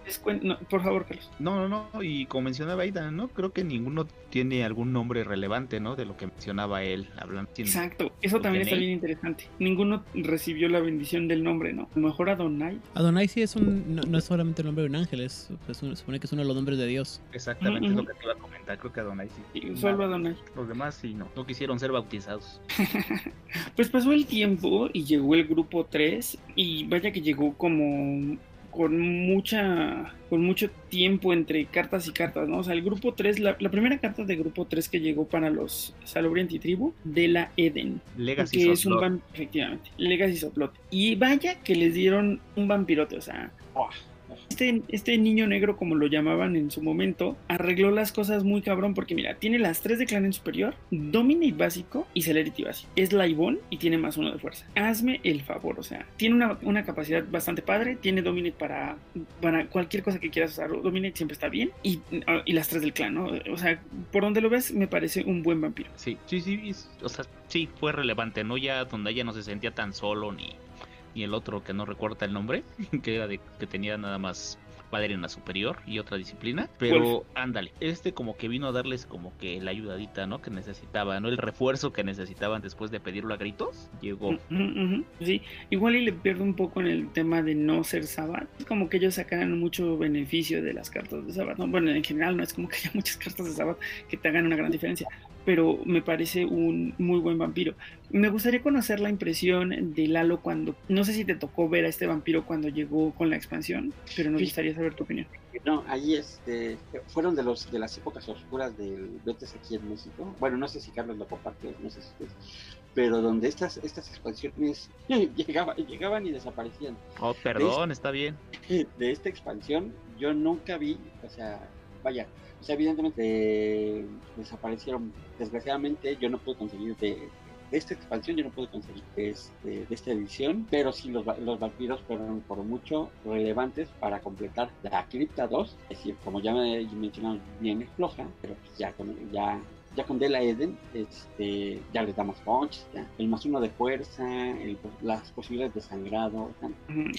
no, por favor, Carlos? No, no, no. Y como mencionaba Aida, ¿no? Creo que ninguno tiene algún nombre relevante, ¿no? De lo que mencionaba él. Hablando, Exacto. Eso también está bien interesante. Ninguno recibió la bendición del nombre, ¿no? A lo mejor Adonai. Adonai sí es un, no, es solamente el nombre de un ángel, es, se supone que es uno de los nombres de Dios. Exactamente, es lo que te iba a comentar, creo que Adonai sí. solo Adonai. Los demás sí, no, no quisieron ser bautizados. pues pasó el tiempo y llegó el grupo 3 y vaya que llegó como con mucha con mucho tiempo entre cartas y cartas, ¿no? O sea, el grupo 3, la, primera carta de grupo 3 que llegó para los Salubriant y Tribu, de la Eden. Legacy que es un efectivamente, Legacy Soplot. Y vaya que les dieron un vampirote, o sea, este, este, niño negro, como lo llamaban en su momento, arregló las cosas muy cabrón porque mira, tiene las tres de clan en superior, Dominate básico y Celerity básico. Es Laibon y tiene más uno de fuerza. Hazme el favor, o sea, tiene una, capacidad bastante padre, tiene Dominate para, para cualquier cosa que quieras usar. Dominate siempre está bien y, y las tres del clan, ¿no? O sea, por donde lo ves, me parece un buen vampiro. Sí, sí, sí, o sea, sí, fue relevante, ¿no? Ya donde ella no se sentía tan solo ni y el otro que no recuerda el nombre, que era de que tenía nada más padre en la superior y otra disciplina. Pero ándale, este como que vino a darles como que la ayudadita, ¿no? Que necesitaba, ¿no? El refuerzo que necesitaban después de pedirlo a gritos, llegó. Sí, igual y le pierdo un poco en el tema de no ser Sabbat. Como que ellos sacaran mucho beneficio de las cartas de Sabbat. ¿no? Bueno, en general no es como que haya muchas cartas de Sabbat que te hagan una gran diferencia pero me parece un muy buen vampiro. Me gustaría conocer la impresión de Lalo cuando, no sé si te tocó ver a este vampiro cuando llegó con la expansión, pero nos gustaría saber tu opinión. No, ahí este, fueron de los de las épocas oscuras del Betes aquí en México. Bueno, no sé si Carlos lo comparte, no sé si ustedes, pero donde estas estas expansiones llegaban, llegaban y desaparecían. Oh, perdón, está bien. De esta expansión yo nunca vi, o sea, vaya, sea, evidentemente desaparecieron. Desgraciadamente yo no pude conseguir de, esta expansión yo no pude conseguir este, de esta edición, pero sí los, los vampiros fueron por mucho relevantes para completar la cripta 2, es decir, como ya me mencionaron, bien floja, pero pues ya, ya ya con Dela Eden, este, ya les damos punch, el más uno de fuerza, las posibilidades de sangrado.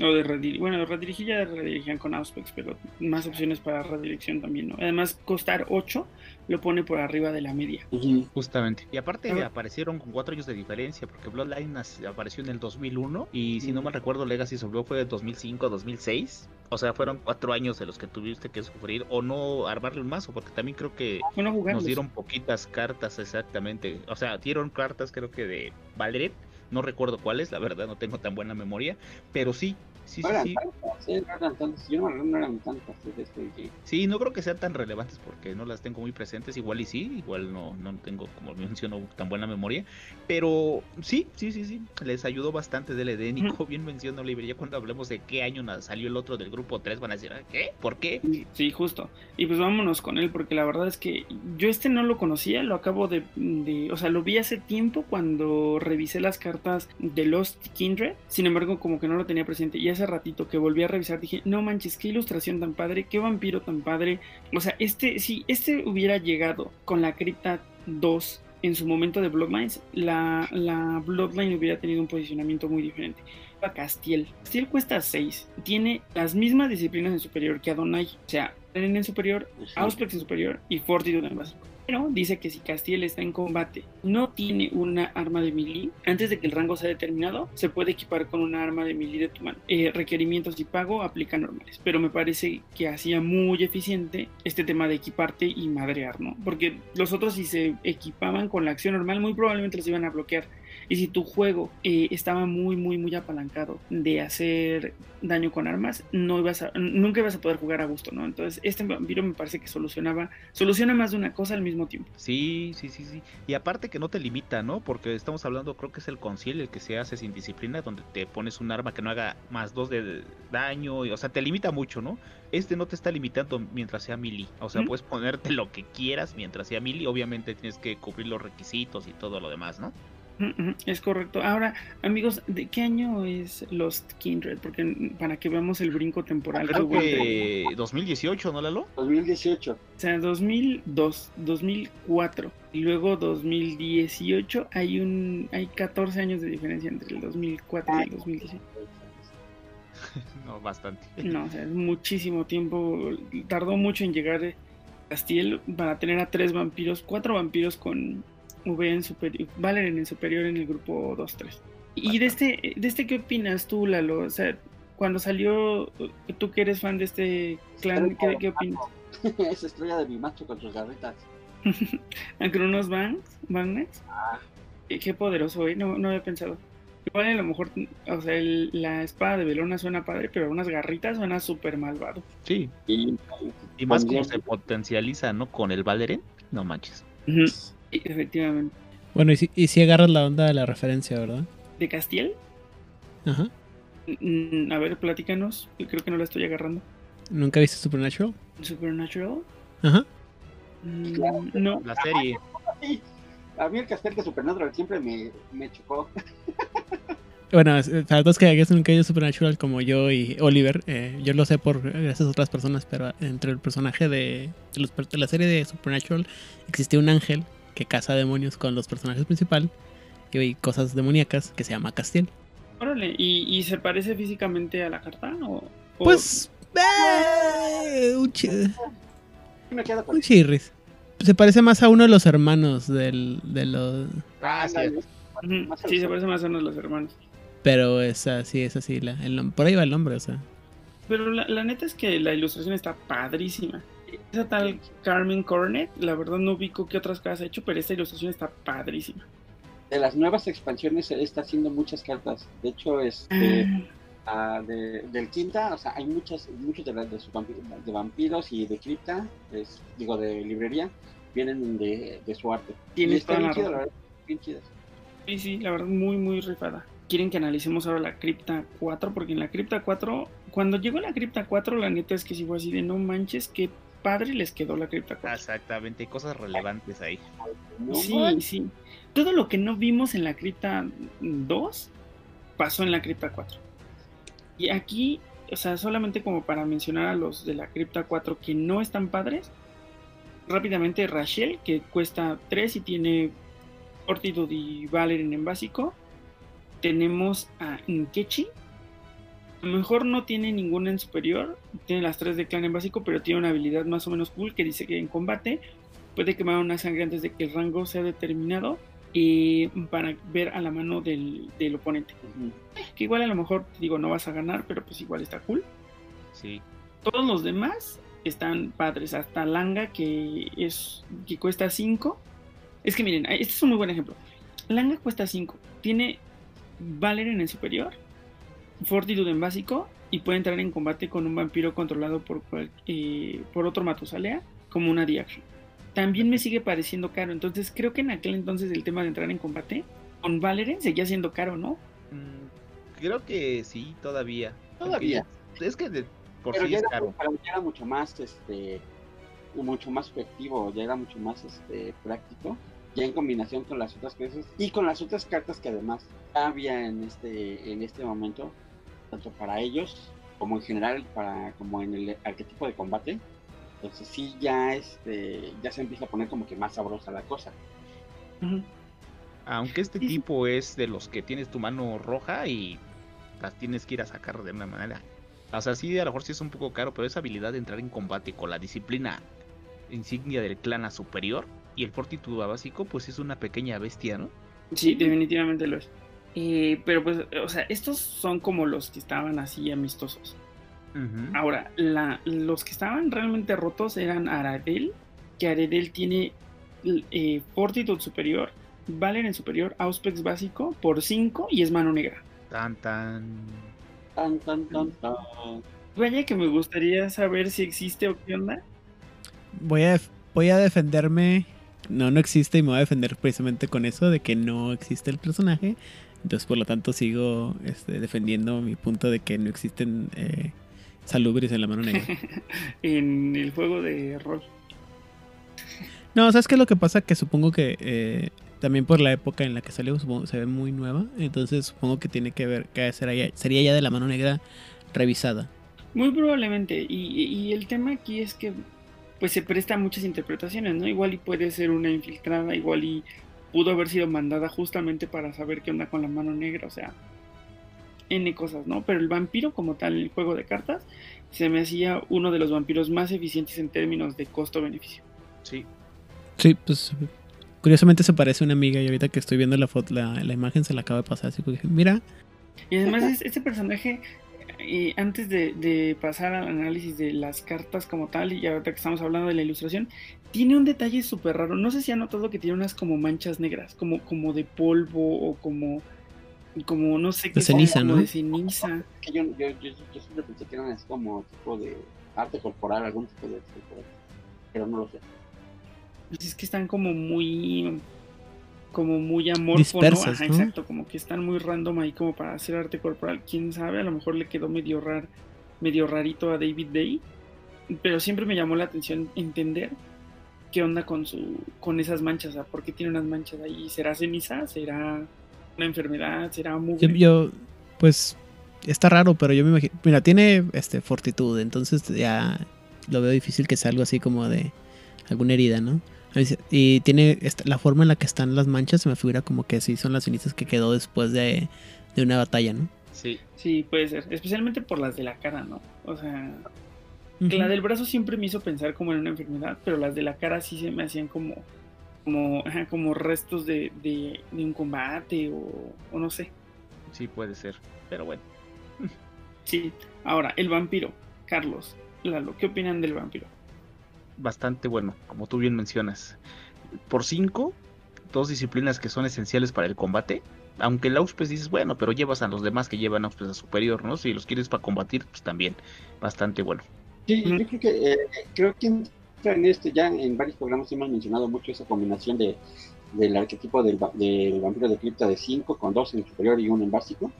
O de redirigir, bueno, redirigir ya redirigían con Auspex, pero más opciones para redirección también, ¿no? Además, costar 8 lo pone por arriba de la media. Justamente. Y aparte aparecieron con 4 años de diferencia, porque Bloodline apareció en el 2001 y si no me recuerdo Legacy of fue de 2005 2006. O sea, fueron 4 años de los que tuviste que sufrir o no armarle un mazo, porque también creo que nos dieron poquitas cartas exactamente. O sea, dieron cartas creo que de Valeret. No recuerdo cuáles, la verdad no tengo tan buena memoria. Pero sí, Sí, sí, sí. no creo que sean tan relevantes porque no las tengo muy presentes. Igual y sí, igual no, no tengo, como menciono, tan buena memoria. Pero sí, sí, sí, sí. Les ayudó bastante del Edénico. Bien mencionó Oliver. Ya cuando hablemos de qué año salió el otro del grupo 3, van a decir, ¿qué? ¿Por qué? Sí, justo. Y pues vámonos con él, porque la verdad es que yo este no lo conocía, lo acabo de, de. O sea, lo vi hace tiempo cuando revisé las cartas de Lost Kindred. Sin embargo, como que no lo tenía presente. Y hace ratito que volví a revisar dije, no manches, qué ilustración tan padre, qué vampiro tan padre. O sea, este, si este hubiera llegado con la cripta 2 en su momento de Bloodlines, la, la Bloodline hubiera tenido un posicionamiento muy diferente. A Castiel. Castiel cuesta 6. Tiene las mismas disciplinas en superior que Adonai. O sea, en superior, Auspex en superior y Fortitude en básico dice que si Castiel está en combate no tiene una arma de melee, antes de que el rango sea determinado, se puede equipar con una arma de melee de tu mano. Eh, requerimientos y pago aplican normales, pero me parece que hacía muy eficiente este tema de equiparte y madrear, ¿no? Porque los otros si se equipaban con la acción normal, muy probablemente los iban a bloquear y si tu juego eh, estaba muy, muy, muy apalancado de hacer daño con armas, no ibas a, nunca ibas a poder jugar a gusto, ¿no? Entonces, este vampiro me parece que solucionaba, soluciona más de una cosa al mismo tiempo. Sí, sí, sí, sí. Y aparte que no te limita, ¿no? Porque estamos hablando, creo que es el concil el que se hace sin disciplina, donde te pones un arma que no haga más dos de daño, o sea, te limita mucho, ¿no? Este no te está limitando mientras sea melee. O sea, puedes ponerte lo que quieras mientras sea melee. Obviamente tienes que cubrir los requisitos y todo lo demás, ¿no? Es correcto. Ahora, amigos, ¿de qué año es Lost Kindred? Porque para que veamos el brinco temporal. Creo que 2018, ¿no, Lalo? 2018. O sea, 2002, 2004 y luego 2018 hay un hay 14 años de diferencia entre el 2004 y el 2018. no, bastante. No, o sea, es muchísimo tiempo. Tardó mucho en llegar Castiel para tener a tres vampiros, cuatro vampiros con V en superior, Valerian en superior en el grupo 2-3. ¿Y de este, de este qué opinas tú, Lalo? O sea, cuando salió, tú que eres fan de este clan, ¿qué, qué opinas? es estrella de mi macho con sus garritas. ¿Aunque unos Banks? Ah. Qué, poderoso, ¿eh? No, no había pensado. Igual a lo mejor, o sea, la espada de Belona suena padre, pero unas garritas suena súper malvado. Sí. Y, más como se potencializa, ¿no? Con el Valerian, no manches. Efectivamente. Bueno, y si, y si agarras la onda de la referencia, ¿verdad? ¿De Castiel? Ajá. Mm, a ver, platícanos. Creo que no la estoy agarrando. ¿Nunca viste Supernatural? ¿Supernatural? Ajá. Mm, no. La serie. A mí el Castiel de Supernatural siempre me, me chocó. Bueno, para todos que nunca visto Supernatural como yo y Oliver, eh, yo lo sé por gracias a otras personas, pero entre el personaje de, de la serie de Supernatural existía un ángel que caza demonios con los personajes principales y hay cosas demoníacas que se llama Castiel. Órale, ¿y, ¿y, se parece físicamente a la carta? O, Pues. Eh, un, un chirris. Se parece más a uno de los hermanos del, de los. Ah, sí. sí, se parece más a uno de los hermanos. Pero es así, es así. La, el, por ahí va el nombre, o sea. Pero la, la, neta es que la ilustración está padrísima. Esa tal Carmen Cornet, la verdad no ubico qué otras cosas ha hecho, pero esta ilustración está padrísima. De las nuevas expansiones está haciendo muchas cartas. De hecho, este, ah. ah, del quinta, o sea, hay muchas, muchos de, de, vampiros y de cripta, digo, de librería, vienen de, su arte. Tiene está bien, la verdad, bien chidas. Sí, sí, la verdad, muy, muy rifada. Quieren que analicemos ahora la cripta 4, porque en la cripta 4, cuando llegó la cripta 4, la neta es que sí fue así de no manches, qué padre les quedó la cripta 4. Exactamente, cosas relevantes ahí. sí, sí. Todo lo que no vimos en la cripta 2 pasó en la cripta 4. Y aquí, o sea, solamente como para mencionar a los de la cripta 4 que no están padres, rápidamente Rachel, que cuesta 3 y tiene Fortitude y Valerian en básico. Tenemos a Nkechi. A lo mejor no tiene ninguna en superior, tiene las 3 de clan en básico, pero tiene una habilidad más o menos cool que dice que en combate puede quemar una sangre antes de que el rango sea determinado y para ver a la mano del, del oponente. Que igual a lo mejor, digo, no vas a ganar, pero pues igual está cool. Sí. Todos los demás están padres, hasta Langa que es que cuesta 5. Es que miren, este es un muy buen ejemplo. Langa cuesta 5, tiene Valer en el superior, Fortitude en básico y puede entrar en combate con un vampiro controlado por, eh, por otro Matusalea como una Diaction. También me sigue pareciendo caro, entonces creo que en aquel entonces el tema de entrar en combate con Valeren seguía siendo caro, ¿no? Mm, creo que sí, todavía. Todavía. Es que de, por Pero sí ya es era, caro. ya era mucho más, este, mucho más efectivo, ya era mucho más, este, práctico, ya en combinación con las otras cosas y con las otras cartas que además había en este, en este momento, tanto para ellos como en general para, como en el arquetipo de combate. Entonces sí ya, este, ya se empieza a poner como que más sabrosa la cosa. Aunque este tipo es de los que tienes tu mano roja y las tienes que ir a sacar de una manera. O sea, sí, a lo mejor sí es un poco caro, pero esa habilidad de entrar en combate con la disciplina insignia del clan a superior y el fortitude a básico, pues es una pequeña bestia, ¿no? Sí, definitivamente lo es. Eh, pero pues, o sea, estos son como los que estaban así amistosos. Ahora, la- los que estaban realmente rotos eran Aradel, que Aradel tiene eh, Fortitude superior, Valer en superior, Auspex básico por 5 y es mano negra. Tan, tan. Tan, tan, tan, tan. Vaya que me gustaría saber si existe o qué onda. Voy a, def- voy a defenderme. No, no existe y me voy a defender precisamente con eso de que no existe el personaje. Entonces, por lo tanto, sigo este, defendiendo mi punto de que no existen eh, salubres en la mano negra. en el juego de rol. No, ¿sabes qué es lo que pasa? Que supongo que eh, también por la época en la que salió supongo, se ve muy nueva. Entonces, supongo que tiene que ver, que sería, sería ya de la mano negra revisada. Muy probablemente. Y, y el tema aquí es que pues se presta a muchas interpretaciones, ¿no? Igual y puede ser una infiltrada, igual y pudo haber sido mandada justamente para saber qué onda con la mano negra, o sea, N cosas, ¿no? Pero el vampiro como tal, el juego de cartas, se me hacía uno de los vampiros más eficientes en términos de costo-beneficio. Sí. Sí, pues curiosamente se parece a una amiga y ahorita que estoy viendo la foto, la, la imagen se la acaba de pasar. Así que dije, mira, Y además es- este personaje, eh, antes de, de pasar al análisis de las cartas como tal, y ahorita que estamos hablando de la ilustración, tiene un detalle súper raro. No sé si han notado que tiene unas como manchas negras, como, como de polvo o como, como no sé De qué, ceniza, como ¿no? de ceniza. Que yo, yo, yo, yo siempre pensé que eran así como tipo de arte corporal, algún tipo de arte corporal. Pero no lo sé. Pues Es que están como muy como muy amorfo, Dispersas, ¿no? Ajá, ¿no? exacto, como que están muy random ahí como para hacer arte corporal. Quién sabe, a lo mejor le quedó medio rar, medio rarito a David Day, pero siempre me llamó la atención entender qué onda con su con esas manchas, sea, por qué tiene unas manchas ahí, será ceniza, será una enfermedad, será yo, mugre. yo, pues está raro, pero yo me imagino, mira, tiene este fortitud, entonces ya lo veo difícil que sea algo así como de alguna herida, ¿no? Y tiene esta- la forma en la que están las manchas, se me figura como que sí son las cenizas que quedó después de, de una batalla, ¿no? Sí. Sí, puede ser, especialmente por las de la cara, ¿no? O sea. Que la del brazo siempre me hizo pensar como en una enfermedad, pero las de la cara sí se me hacían como como, como restos de, de- de un combate o, o no sé. Sí puede ser. Pero bueno. Sí. Ahora, el vampiro. Carlos, Lalo, ¿qué opinan del vampiro? Bastante bueno, como tú bien mencionas. Por 5, dos disciplinas que son esenciales para el combate. Aunque el Auspes dices, bueno, pero llevas a los demás que llevan Auspes a superior, ¿no? Si los quieres para combatir, pues también. Bastante bueno. Sí, yo creo que, eh, creo que en este, ya en varios programas hemos mencionado mucho esa combinación de, del arquetipo del, del vampiro de cripta de 5 con 2 en superior y 1 en básico.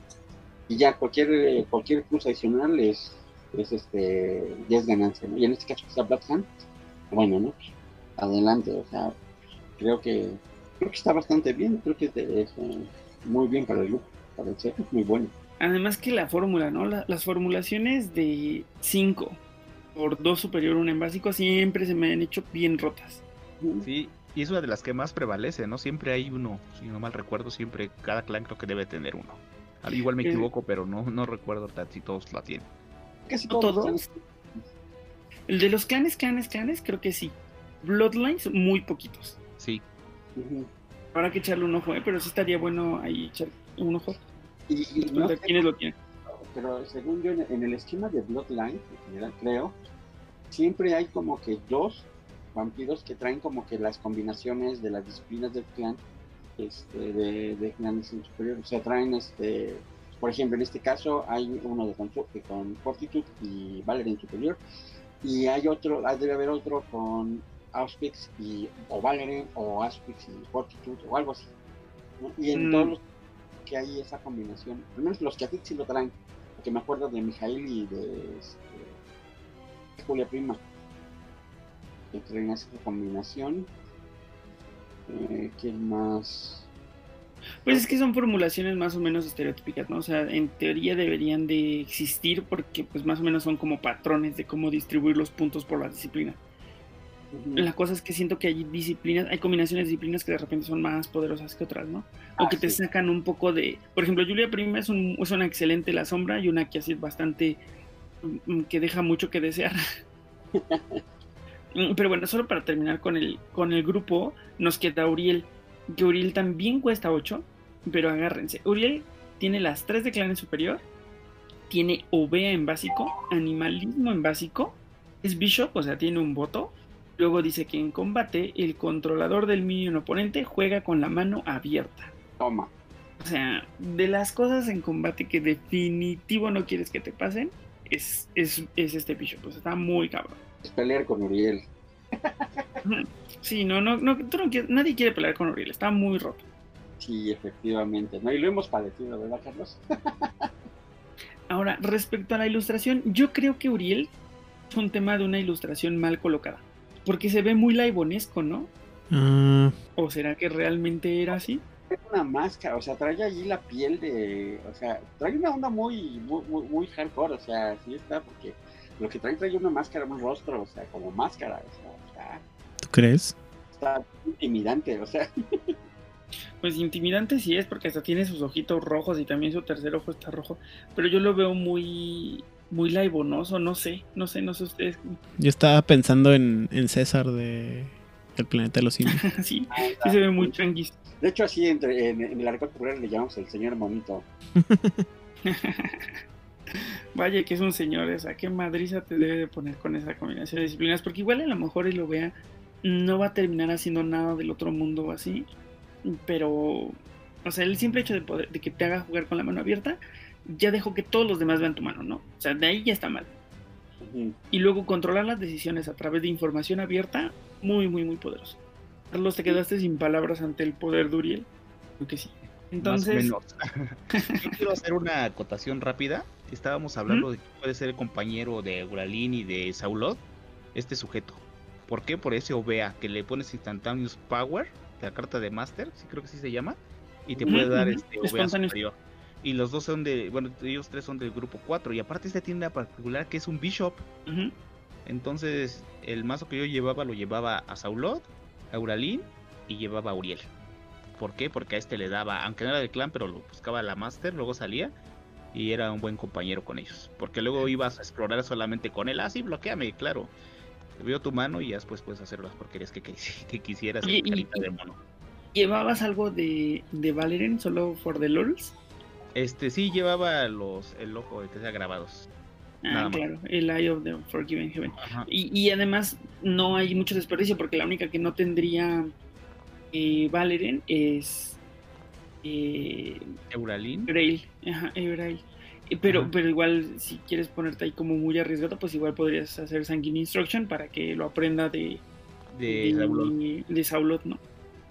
Y ya cualquier, eh, cualquier plus adicional es, es este, ya es ganancia. ¿no? Y en este caso Black Hand, bueno, ¿no? Adelante, o sea, creo que creo que está bastante bien, creo que es, es, eh, muy bien para el grupo, para el set, es muy bueno. Además que la fórmula, ¿no? La- las formulaciones de 5 por 2 superior un en básico siempre se me han hecho bien rotas. Sí, y es una de las que más prevalece, ¿no? Siempre hay uno, si no mal recuerdo, siempre cada clan creo que debe tener uno. Al igual me Eh. equivoco, pero no, no recuerdo si todos la tienen. Casi ¿No todos, todos? El de los clanes, clanes, clanes, creo que sí. Bloodlines, muy poquitos. Sí. Habrá que echarle un ojo, ¿eh? Pero sí estaría bueno ahí echar un ojo. Y, y no sé, ¿Quiénes lo tienen? pero según yo, en, en el esquema de Bloodline, en general creo, siempre hay como que dos vampiros que traen como que las combinaciones de las disciplinas del clan, este, de, de clanes superiores. O sea, traen, este, por ejemplo, en este caso hay uno de con, con Fortitude y Valerian superior, y hay otro, ah, debe haber otro con Auspix y, o Valerian, o Auspix y Fortitude, o algo así. ¿no? Y en Mm. todos los que hay esa combinación, al menos los que aquí sí lo traen, porque me acuerdo de Mijail y de este, Julia Prima, que traen esa combinación. Eh, ¿Quién más? Pues es que son formulaciones más o menos estereotípicas, ¿no? O sea, en teoría deberían de existir porque pues más o menos son como patrones de cómo distribuir los puntos por las disciplinas. Ujú. La cosa es que siento que hay disciplinas, hay combinaciones de disciplinas que de repente son más poderosas que otras, ¿no? O Ah, que te sacan un poco de... Por ejemplo, Julia Prima es, un, es una excelente la sombra y una que así es bastante... mm, que deja mucho que desear. Pero bueno, solo para terminar con el, con el grupo, nos queda Uriel. Que Uriel también cuesta 8, pero agárrense. Uriel tiene las 3 de clan superior, tiene Ovea en básico, Animalismo en básico, es Bishop, o sea, tiene un voto. Luego dice que en combate, el controlador del minion oponente juega con la mano abierta. Toma. O sea, de las cosas en combate que definitivo no quieres que te pasen, es, es, es este Bishop. Pues está muy cabrón. Es pelear con Uriel. Sí, no, no, no, tú no quieres- nadie quiere pelear con Uriel, está muy roto. Sí, efectivamente. ¿no? Y lo hemos padecido, ¿verdad, Carlos? Ahora, respecto a la ilustración, yo creo que Uriel es un tema de una ilustración mal colocada. Porque se ve muy laibonesco, ¿no? Ah, ¿O será que realmente era así? Es una máscara, o sea, trae allí la piel de. O sea, trae una onda muy, muy, muy, muy hardcore, o sea, sí está, porque lo que trae, trae una máscara, un rostro, o sea, como máscara, o sea, está, ¿tú crees? está intimidante, o sea. Pues intimidante sí es, porque hasta tiene sus ojitos rojos y también su tercer ojo está rojo. Pero yo lo veo muy, muy laibonoso, no sé, no sé, no sé ustedes. Yo estaba pensando en, en César de El Planeta de los Simios. sí, sí se ve muy tranquis. De hecho, así entre, en, en el arco popular le llamamos el señor monito. Vaya que es un señor esa, qué madriza te debe de poner con esa combinación de disciplinas, porque igual a lo mejor y lo vea, no va a terminar haciendo nada del otro mundo así, pero, o sea, el simple hecho de, poder, de que te haga jugar con la mano abierta, ya dejó que todos los demás vean tu mano, ¿no? O sea, de ahí ya está mal. Y luego controlar las decisiones a través de información abierta, muy, muy, muy poderoso. Carlos, te quedaste sin palabras ante el poder de Uriel. Creo que sí. Entonces, Más o menos. Yo quiero hacer una acotación rápida. Estábamos hablando de que puede ser el compañero de Uralín y de Saulot, este sujeto. ¿Por qué? Por ese Ovea, que le pones Instantaneous Power, la carta de Master, sí creo que sí se llama, y te puede dar este espontáneo. superior. Y los dos son de, bueno, ellos tres son del grupo 4, y aparte este tiene una particular que es un Bishop. Entonces, el mazo que yo llevaba lo llevaba a Saulot, a Uralín y llevaba a Uriel. ¿Por qué? Porque a este le daba, aunque no era del clan, pero lo buscaba la Master, luego salía y era un buen compañero con ellos. Porque luego ibas a explorar solamente con él. Ah, sí, bloqueame, claro. Veo tu mano y ya después puedes hacer las porquerías que, quisieras. Y- en y- de mono. ¿Llevabas algo de, de Valerian solo for the lulz? Este sí llevaba los el ojo de que sea grabados. Ah, claro, el Eye of the Forgiven Heaven. Y, y además no hay mucho desperdicio porque la única que no tendría eh, Valerian es eh, Euralin. Grail. Ajá, Ebrail. Pero, Ajá. pero igual, si quieres ponerte ahí como muy arriesgado, pues igual podrías hacer Sanguine Instruction para que lo aprenda de, De Saulot. de Saulot, ¿no?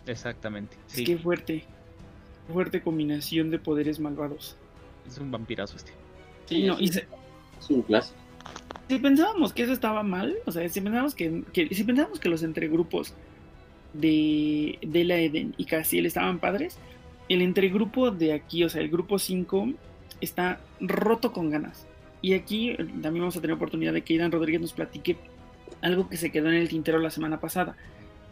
Exactamente. Es Sí, que fuerte. Fuerte combinación de poderes malvados. es un vampirazo este. Sí, no, y se- Es un clásico. si pensábamos que eso estaba mal, o sea, si pensábamos que, que si pensábamos que los entregrupos de, de la Eden y Castiel estaban padres, el entregrupo de aquí, o sea, el grupo 5 está roto con ganas. Y aquí eh, también vamos a tener oportunidad de que Idan Rodríguez nos platique algo que se quedó en el tintero la semana pasada.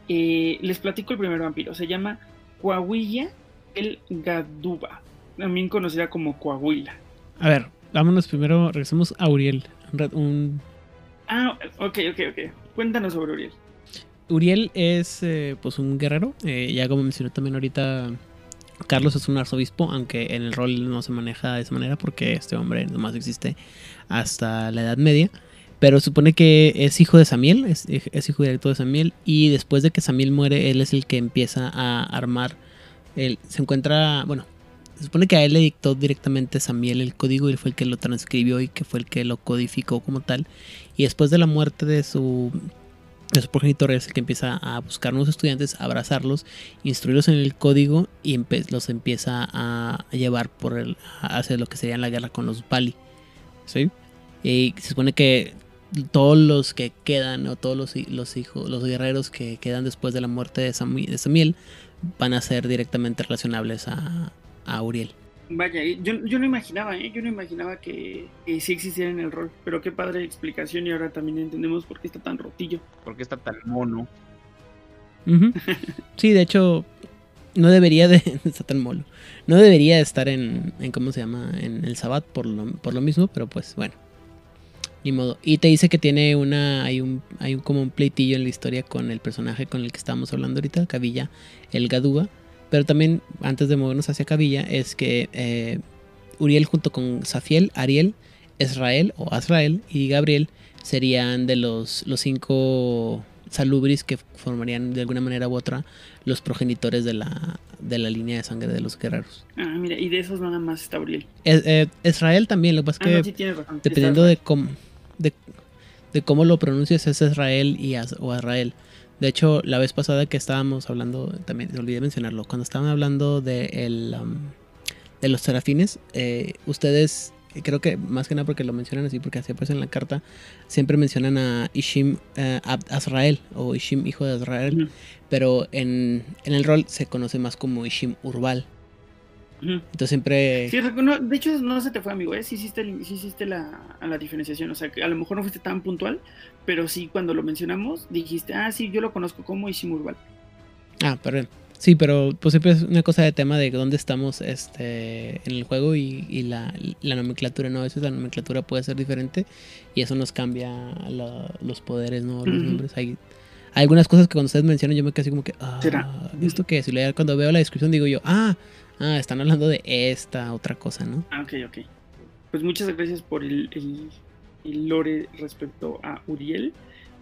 Eh, les platico el primer vampiro, se llama Coahuilla el Gaduba, también conocida como Coahuila. A ver, vámonos primero, regresemos a Uriel. Un... Ah, ok, ok, ok. Cuéntanos sobre Uriel. Uriel es eh, pues un guerrero, eh, ya como mencionó también ahorita Carlos es un arzobispo, aunque en el rol no se maneja de esa manera porque este hombre nomás existe hasta la Edad Media. Pero supone que es hijo de Samiel, es, hijo directo de Samiel. Y después de que Samiel muere, él es el que empieza a armar. Él se encuentra, bueno, se supone que a él le dictó directamente Samiel el código y fue el que lo transcribió y que fue el que lo codificó como tal. Y después de la muerte de su su progenitor es el que empieza a buscar nuevos estudiantes, a abrazarlos, instruirlos en el código y los empieza a llevar por el, a hacer lo que sería la guerra con los Bali. ¿Sí? Y se supone que todos los que quedan, o todos los, los hijos, los guerreros que quedan después de la muerte de, Samuel, van a ser directamente relacionables a, a Uriel. Vaya, yo, yo no imaginaba, ¿eh? yo no imaginaba que, que, sí existiera en el rol, pero qué padre explicación y ahora también entendemos por qué está tan rotillo. Por qué está tan mono. Sí, de hecho, no debería de estar tan mono. No debería estar en, en ¿cómo se llama? En el Sabbat por lo, por lo mismo, pero pues bueno. Ni modo. Y te dice que tiene una. Hay un. Hay un como un pleitillo en la historia con el personaje con el que estamos hablando ahorita, Cavilla, el Gaduga pero también, antes de movernos hacia Cavilla, es que eh, Uriel junto con Safiel, Ariel, Israel o Azrael y Gabriel serían de los, los cinco salubris que formarían de alguna manera u otra los progenitores de la, de la línea de sangre de los guerreros. Ah, mira, y de esos nada más está Uriel. Eh, Israel también, lo que pasa es ah, que dependiendo de cómo, de, cómo lo pronuncias es Israel y o Israel. De hecho, la vez pasada que estábamos hablando, también olvidé mencionarlo, cuando estaban hablando de, el, um, de los serafines, eh, ustedes, creo que más que nada porque lo mencionan así, porque así aparece en la carta, siempre mencionan a Ishim uh, Azrael o Ishim hijo de Azrael, pero en, en el rol se conoce más como Ishim Urbal. Entonces siempre... de hecho no se te fue amigo, ¿eh? sí hiciste, hiciste la, la, diferenciación, o sea, que a lo mejor no fuiste tan puntual, pero sí cuando lo mencionamos dijiste, ah, sí, yo lo conozco como Ishimurbal. Ah, perdón. Sí, pero pues siempre es una cosa de tema de dónde estamos este, en el juego y, y la, la, nomenclatura, ¿no? A veces la nomenclatura puede ser diferente y eso nos cambia los poderes, ¿no? Los nombres. Hay, algunas cosas que cuando ustedes mencionan yo me quedo así como que, ah, ¿esto qué es? Y cuando veo la descripción digo yo, ah, ah, están hablando de esta otra cosa, ¿no? Ah, ok, ok. Pues muchas gracias por el, lore respecto a Uriel.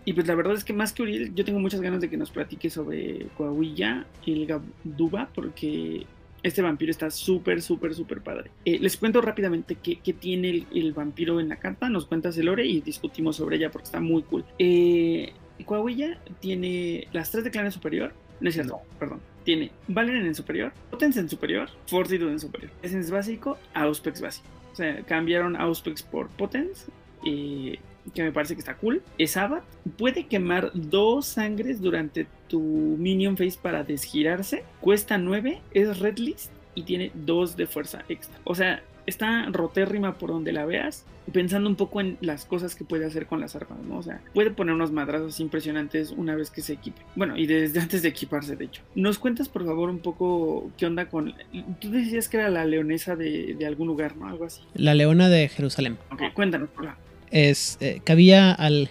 Y pues la verdad es que más que Uriel, yo tengo muchas ganas de que nos platique sobre Coahuilla y el Gaduba, porque este vampiro está súper, súper, súper padre. Eh, les cuento rápidamente qué, tiene el, vampiro en la carta, nos cuentas el lore y discutimos sobre ella porque está muy cool. Eh, Coahuilla tiene las tres de clan superior, no es cierto, perdón tiene Valerian en superior, Potence en superior, Fortitude en superior. Essence básico, Auspex básico. O sea, cambiaron Auspex por Potence. Que me parece que está cool. Es Abat. Puede quemar dos sangres durante tu minion phase para desgirarse. Cuesta 9. Es red list. Y tiene 2 de fuerza extra. O sea, está rotérrima por donde la veas, pensando un poco en las cosas que puede hacer con las armas, ¿no? O sea, puede poner unos madrazos impresionantes una vez que se equipe. Bueno, y desde antes de equiparse, de hecho. ¿Nos cuentas, por favor, un poco qué onda con... Tú decías que era la leonesa de, algún lugar, ¿no? Algo así. La leona de Jerusalén. Ok, cuéntanos, por favor. Es, eh, cabía al...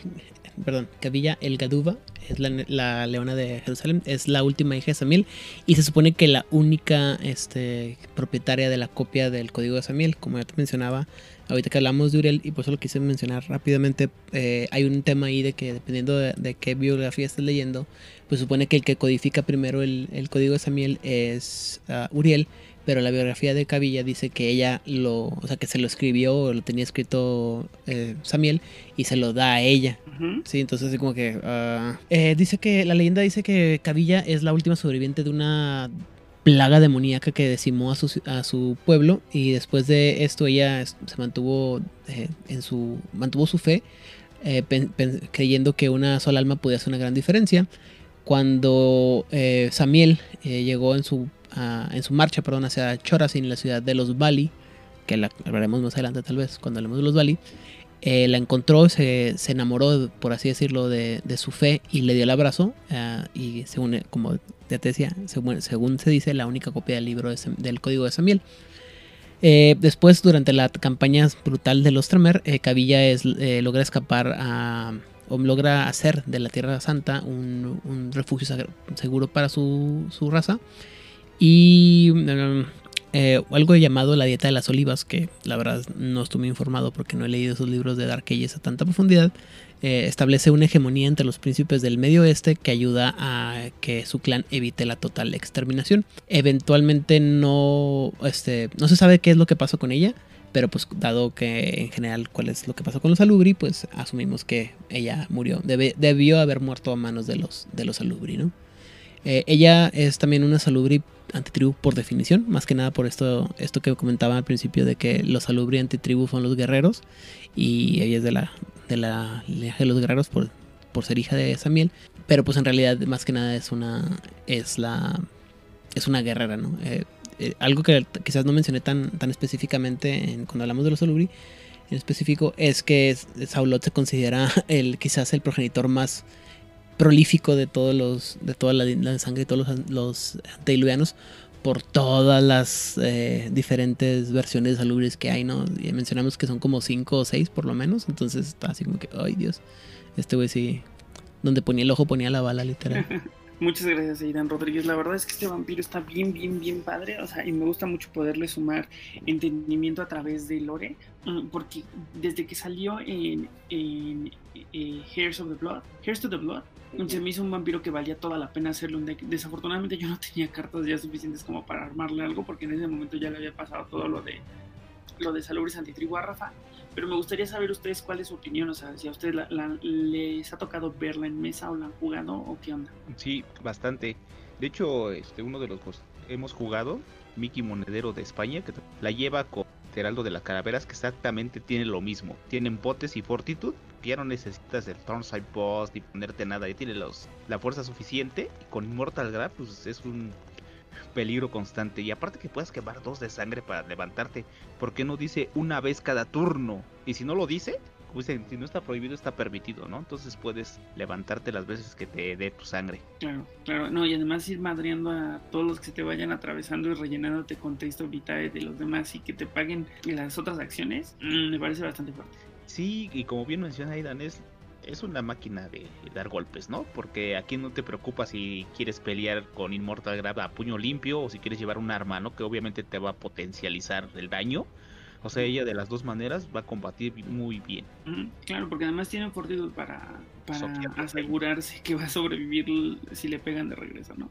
Perdón, cabilla el Gaduba, es la, leona de Jerusalén, es la última hija de Samiel y se supone que la única este, propietaria de la copia del código de Samiel, como ya te mencionaba, ahorita que hablamos de Uriel y por eso lo quise mencionar rápidamente, eh, hay un tema ahí de que dependiendo de, qué biografía estés leyendo, pues supone que el que codifica primero el, código de Samiel es ah, Uriel pero la biografía de Cavilla dice que ella lo, o sea, que se lo escribió o lo tenía escrito eh, Samuel y se lo da a ella. Sí, entonces así como que ah, eh, dice que la leyenda dice que Cavilla es la última sobreviviente de una plaga demoníaca que decimó a su, a su pueblo y después de esto ella se mantuvo eh, en su mantuvo su fe eh, creyendo que una sola alma podía hacer una gran diferencia. Cuando Samiel eh, llegó en su, en su marcha perdón, hacia Chorazin, la ciudad de los Bali, que la hablaremos más adelante tal vez cuando hablemos de los Bali, la encontró, se, se, enamoró, por así decirlo, de, de, su fe y le dio el abrazo. y según, como ya te decía, según, según, se dice, la única copia del libro del código de Samiel. Eh, después, durante la campaña brutal de los Tremer, eh, eh, logra escapar a, o logra hacer de la Tierra Santa un, refugio seguro para su, raza. Y mm, algo llamado la dieta de las olivas, que la verdad no estuve informado porque no he leído esos libros de Dark Ages a tanta profundidad, eh, establece una hegemonía entre los príncipes del medio oeste que ayuda a que su clan evite la total exterminación. Eventualmente no, este, no se sabe qué es lo que pasó con ella, pero pues dado que en general cuál es lo que pasó con los Alubri, pues asumimos que ella murió, debió haber muerto a manos de los, de los Alubri, ¿no? Eh, ella es también una Salubri antitribu por definición, más que nada por esto, esto que comentaba al principio de que los Salubri antitribu son los guerreros y ella es de la de la de los guerreros por, por ser hija de Samuel, pero pues en realidad más que nada es una es la es una guerrera, ¿no? Eh, eh, algo que quizás no mencioné tan, tan específicamente en, cuando hablamos de los Salubri en específico es que Saulot se considera el quizás el progenitor más prolífico de todos los de toda la, sangre de todos los, los por todas las eh, diferentes versiones salubres que hay, ¿no? Y mencionamos que son como 5 o 6 por lo menos, entonces está así como que, ay Dios, este güey sí, donde ponía el ojo ponía la bala literal. Muchas gracias, Aidan Rodríguez. La verdad es que este vampiro está bien, bien, bien padre. O sea, y me gusta mucho poderle sumar entendimiento a través de Lore. Mm, porque desde que salió en, en, eh, Hairs of the Blood, Hairs to the Blood, se me hizo un vampiro que valía toda la pena hacerle un deck. Desafortunadamente yo no tenía cartas ya suficientes como para armarle algo porque en ese momento ya le había pasado todo lo de lo de Salubris Antitribu a Rafa. Pero me gustaría saber ustedes cuál es su opinión, o sea, si a ustedes les ha tocado verla en mesa o la han jugado o qué onda. Sí, bastante. De hecho, este uno de los hemos jugado, Mickey Monedero de España, que la lleva con Heraldo de las Calaveras, que exactamente tiene lo mismo. Tienen botes y fortitud, ya no necesitas el Thornside Boss ni ponerte nada, ya tiene los, la fuerza suficiente. Y con Immortal Grab, pues es un peligro constante. Y aparte que puedas quemar dos de sangre para levantarte, ¿por qué no dice una vez cada turno? Y si no lo dice, pues si no está prohibido, está permitido, ¿no? Entonces puedes levantarte las veces que te dé tu sangre. Claro, claro, no, y además ir madreando a todos los que se te vayan atravesando y rellenándote con texto vital de los demás y que te paguen las otras acciones, mm, me parece bastante fuerte. Sí, y como bien menciona Aidan, es, es una máquina de, dar golpes, ¿no? Porque aquí no te preocupa si quieres pelear con Immortal Grab a puño limpio o si quieres llevar un arma, ¿no? Que obviamente te va a potencializar el daño o sea, ella de las dos maneras va a combatir muy bien. claro, porque además tiene fortitud para, para asegurarse que va a sobrevivir si le pegan de regreso, ¿no?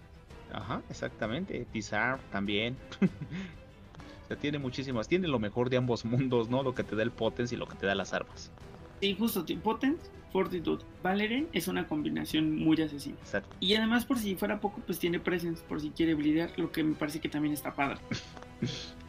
Ajá, exactamente. Pisar también. o sea, tiene muchísimas. Tiene lo mejor de ambos mundos, ¿no? Lo que te da el Potence y lo que te da las armas. Sí, justo. Potence, Fortitude, Valerian es una combinación muy asesina. Exacto. Y además, por si fuera poco, pues tiene Presence, por si quiere blidear, lo que me parece que también está padre.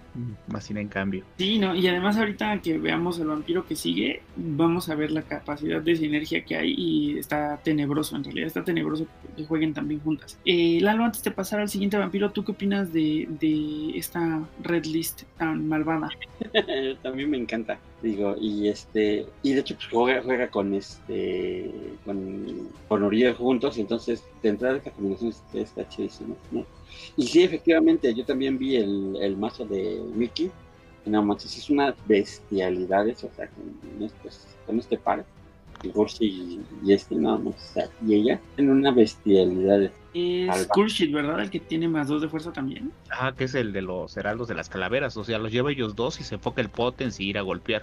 Masina en cambio. Sí, no, y además ahorita que veamos el vampiro que sigue, vamos a ver la capacidad de sinergia que hay y está tenebroso, en realidad está tenebroso que jueguen también juntas. Eh, Lalo, antes de pasar al siguiente vampiro, ¿tú qué opinas de, de esta red list tan malvada? también me encanta, digo, y este, y de hecho pues juega, juega con este, con, con Uriel juntos, entonces de entrada esta combinación está chidísima, ¿no? Y sí, efectivamente, yo también vi el, el mazo de Mickey. No manches, es una bestialidad eso, o sea, con, este, con este par. Y, y este, no, no, o sea, y ella en una bestialidad. Es Kurshid, ¿verdad? El que tiene más dos de fuerza también. Ah, que es el de los heraldos de las calaveras. O sea, los lleva ellos dos y se enfoca el potens y ir a golpear.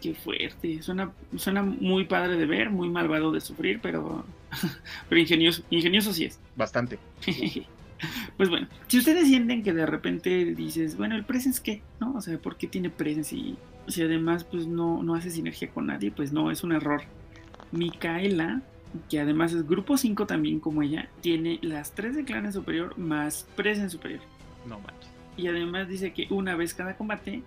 Qué fuerte. Suena, suena muy padre de ver, muy malvado de sufrir, pero, pero ingenioso, ingenioso sí es. Bastante. Pues bueno, si ustedes sienten que de repente dices, bueno, el presence qué, ¿no? O sea, ¿por qué tiene presence? Y si además pues no, no hace sinergia con nadie, pues no, es un error. Micaela, que además es grupo 5 también como ella, tiene las 3 de clan superior más presence superior. No manches. Y además dice que una vez cada combate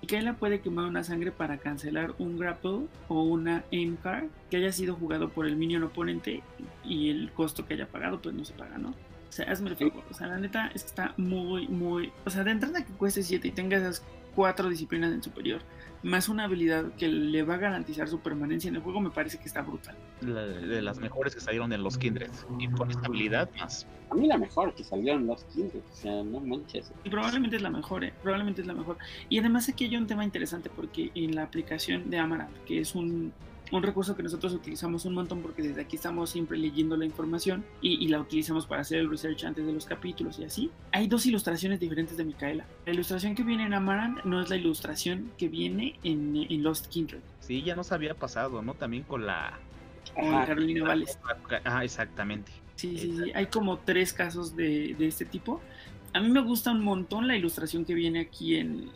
Micaela puede quemar una sangre para cancelar un grapple o una aim card que haya sido jugado por el minion oponente y el costo que haya pagado pues no se paga, ¿no? O sea, hazme el favor. O sea, la neta es que está muy, muy... O sea, de entrada que cueste 7 y tenga esas cuatro disciplinas en superior, más una habilidad que le va a garantizar su permanencia en el juego, me parece que está brutal. La- de las mejores que salieron en los Kindred. Y con esta habilidad más. A mí la mejor que salieron los Kindred, o sea, no manches. Y probablemente es la mejor, ¿eh? probablemente es la mejor. Y además aquí hay un tema interesante porque en la aplicación de Amaranth, que es un, un recurso que nosotros utilizamos un montón porque desde aquí estamos siempre leyendo la información y, y la utilizamos para hacer el research antes de los capítulos y así, hay dos ilustraciones diferentes de Micaela. La ilustración que viene en Amaranth no es la ilustración que viene en, en Lost Kindred, Sí, ya nos había pasado, ¿no? También con la. con Ajá. Carolina Vales. Ah, exactamente. Sí, sí, sí. Hay como tres casos de, de este tipo. A mí me gusta un montón la ilustración que viene aquí en,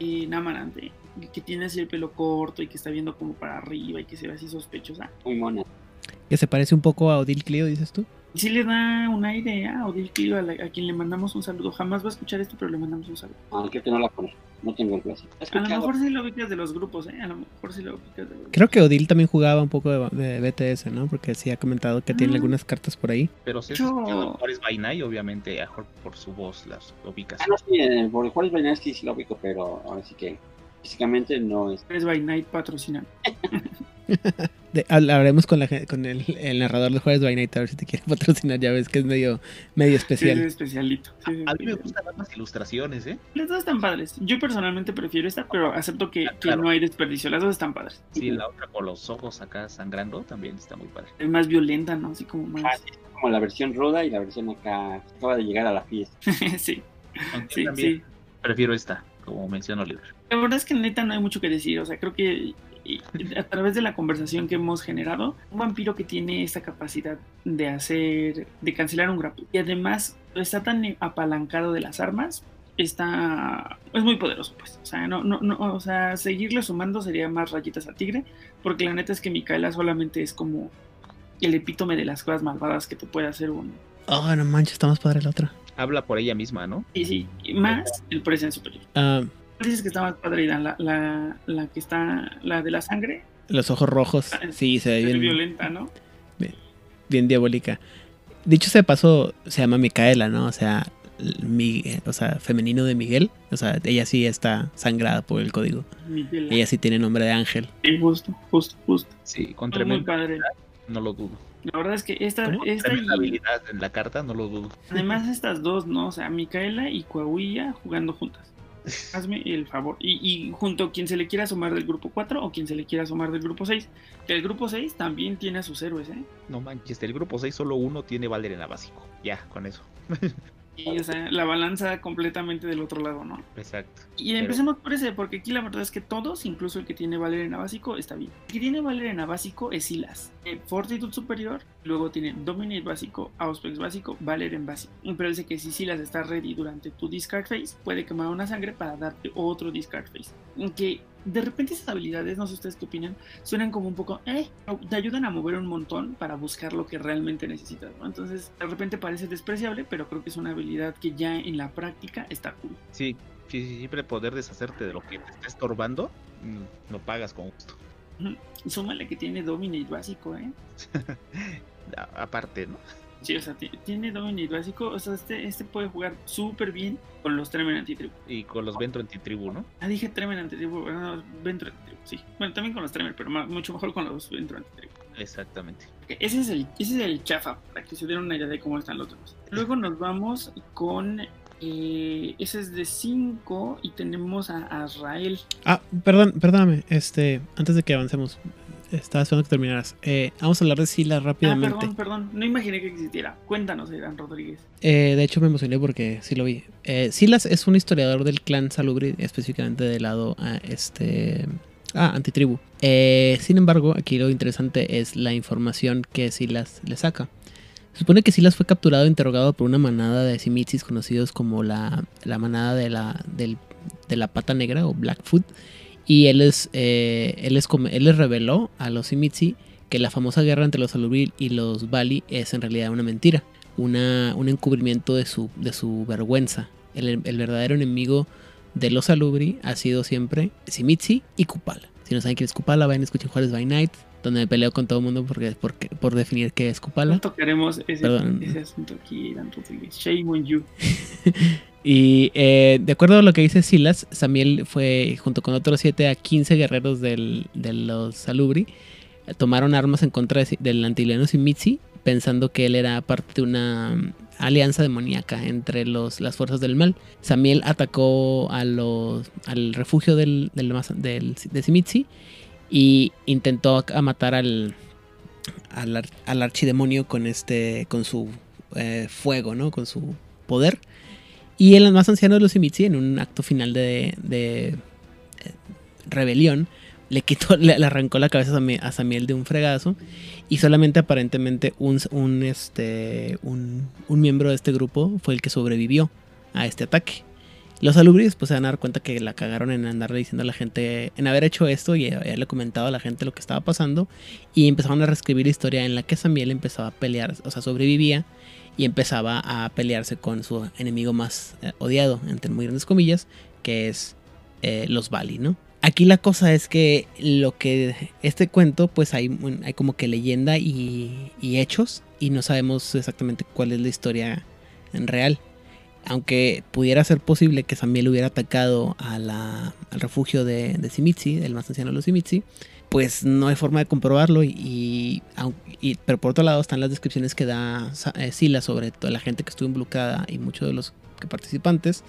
eh, que tiene así el pelo corto y que está viendo como para arriba y que se ve así sospechosa. Muy mona. Que se parece un poco a Odil Clio, dices tú. Sí le da una idea a Odil Clio, a, la- a quien le mandamos un saludo. Jamás va a escuchar esto, pero le mandamos un saludo. Ah, creo que no la conozco. No tengo el placer. A lo mejor sí lo ubicas de los grupos, ¿eh? A lo mejor sí lo ubicas de los grupos. Creo que Odil también jugaba un poco de, de BTS, ¿no? Porque sí ha comentado que tiene Ah. algunas cartas por ahí. Pero si es Yo- Juárez Night, obviamente, a mejor por su voz las ubicas. Ah, no, sí, eh, por el Juárez Bainasky sí lo ubico, pero ahora sí que físicamente no es. Tres by Night patrocinan. De- hablaremos con, la, con el, el narrador de Juárez by Night a ver si te quiere patrocinar. Ya ves que es medio, medio Sí, es especial. especialito. Sí, sí, A mí me gustan las ilustraciones, ¿eh? Las dos están padres. Yo personalmente prefiero esta, pero acepto que, Ah, que no hay desperdicio. Las dos están padres. Sí, la otra con los ojos acá sangrando también está muy padre. Es más violenta, ¿no? Así como Ah, más. sí, como la versión ruda y la versión acá acaba de llegar a la fiesta. sí, Aunque sí, también sí. prefiero esta, como menciona Oliver. La verdad es que neta no hay mucho que decir. O sea, creo que a través de la conversación que hemos generado, un vampiro que tiene esta capacidad de hacer, de cancelar un grapple y además está tan apalancado de las armas, está es muy poderoso, pues. O sea, no, no, no, o sea, seguirle sumando sería más rayitas a tigre, porque la neta es que Micaela solamente es como el epítome de las cosas malvadas que te puede hacer un. Oh, no manches, está más padre la otra. Habla por ella misma, ¿no? Y sí, y más el presente superior. Ah, Dices que está más padre, Irán, la, la, la que está, la de la sangre, los ojos rojos. Sí, se ve bien, violenta, ¿no? bien diabólica. Dicho sea de paso, se llama Micaela, ¿no? O sea, mi, o sea, femenino de Miguel. O sea, ella sí está sangrada por el código. Miguel. Ella sí tiene nombre de ángel. Sí, justo, justo, justo. Sí, con Muy, muy padre. no lo dudo. La verdad es que esta, esta y habilidad en la carta, no lo dudo. además estas dos, ¿no? O sea, Micaela y Coahuila jugando juntas. Hazme el favor. Y, y junto quien se le quiera sumar del grupo 4 o quien se le quiera sumar del grupo 6. Que el grupo 6 también tiene a sus héroes, ¿eh? No manches, del grupo 6 solo uno tiene Valeriana básico. Ya, con eso. Y, o sea, la balanza completamente del otro lado, ¿no? Exacto. Y Pero- empecemos por ese, porque aquí la verdad es que todos, incluso el que tiene Valeriana básico, está bien. El que tiene Valeriana básico es Silas. Eh, Fortitude superior, luego tiene Dominate básico, Auspex básico, Valerian básico. Pero dice que si Silas está ready durante tu discard phase, puede quemar una sangre para darte otro discard phase. Que de repente esas habilidades, no sé ustedes qué opinan, suenan como un poco, eh, te ayudan a mover un montón para buscar lo que realmente necesitas, ¿no? Entonces, de repente parece despreciable, pero creo que es una habilidad que ya en la práctica está cool. Sí, sí, sí, siempre poder deshacerte de lo que te está estorbando, mm, lo pagas con gusto. Súmale que tiene Dominate básico, ¿eh? Aparte, ¿no? Sí, o sea, ti- tiene Dominate básico. O sea, este, este puede jugar súper bien con los Tremen Antitribu. Y con los Ventro antitribu, ¿no? Ah, dije Tremen Antitribu, bueno, no, Ventro Antitribu, sí. Bueno, también con los Tremen, pero mucho mejor con los Ventro Antitribu. Exactamente. Ese es, el, ese es el chafa, para que se den una idea de cómo están los otros. Luego nos vamos con. eh, ese es de 5 y tenemos a a Azrael. Ah, perdón, perdóname. Este, antes de que avancemos, estaba esperando que terminaras. Eh, vamos a hablar de Sila Ah, rápidamente. perdón, perdón, no imaginé que existiera. Cuéntanos, Edan Rodríguez. Eh, de hecho, me emocioné porque sí lo vi. Eh, Silas es un historiador del clan Salubri, específicamente del lado a este. Ah, antitribu. Eh, sin embargo, aquí lo interesante es la información que Silas le saca. Se supone que Silas fue capturado e interrogado por una manada de Simitsis conocidos como la, la manada de la, del- de la pata negra o Blackfoot. Y él es, eh, él, es come- él les reveló a los Simitsi que la famosa guerra entre los Alubril y los Bali es en realidad una mentira una, un encubrimiento de su, de su vergüenza. El, el verdadero enemigo de los Alubri ha sido siempre Simitsi y Kupala. Si no saben quién es Kupala, vayan a escuchar Juárez by Night, donde me peleo con todo el mundo porque, porque, por definir qué es Kupala. No tocaremos ese, ese asunto aquí, Rodríguez. Shame on you. Y eh, de acuerdo a lo que dice Silas, Samiel fue junto con otros 7 a 15 guerreros del- de los Salubri. Tomaron armas en contra de del antiliano Simitsi, pensando que él era parte de una mm, alianza demoníaca entre los, las fuerzas del mal. Samiel atacó a los, al refugio del, del, del- de Simitsi y intentó matar al, al, al archidemonio con, este, con su eh, fuego, ¿no? con su poder. Y el más anciano de los Simitsi, en un acto final de, de, eh, rebelión, le quitó, le, arrancó la cabeza a Sami- a Samiel de un fregazo. Y solamente aparentemente un, este, un miembro de este grupo fue el que sobrevivió a este ataque. Los alubris pues se van a dar cuenta que la cagaron en andarle diciendo a la gente, en haber hecho esto y haberle comentado a la gente lo que estaba pasando. Y empezaron a reescribir la historia en la que Samiel empezaba a pelear, o sea, sobrevivía y empezaba a pelearse con su enemigo más eh, odiado, entre muy grandes comillas, que es eh, los Bali, ¿no? Aquí la cosa es que lo que este cuento, pues hay, hay como que leyenda y, hechos, y no sabemos exactamente cuál es la historia en real. Aunque pudiera ser posible que Samiel hubiera atacado a al refugio de, de Simitsi, el más anciano de los Simitsi, pues no hay forma de comprobarlo. Y, y- pero por otro lado están las descripciones que da eh, Sila sobre toda la gente que estuvo involucrada y muchos de los que participantes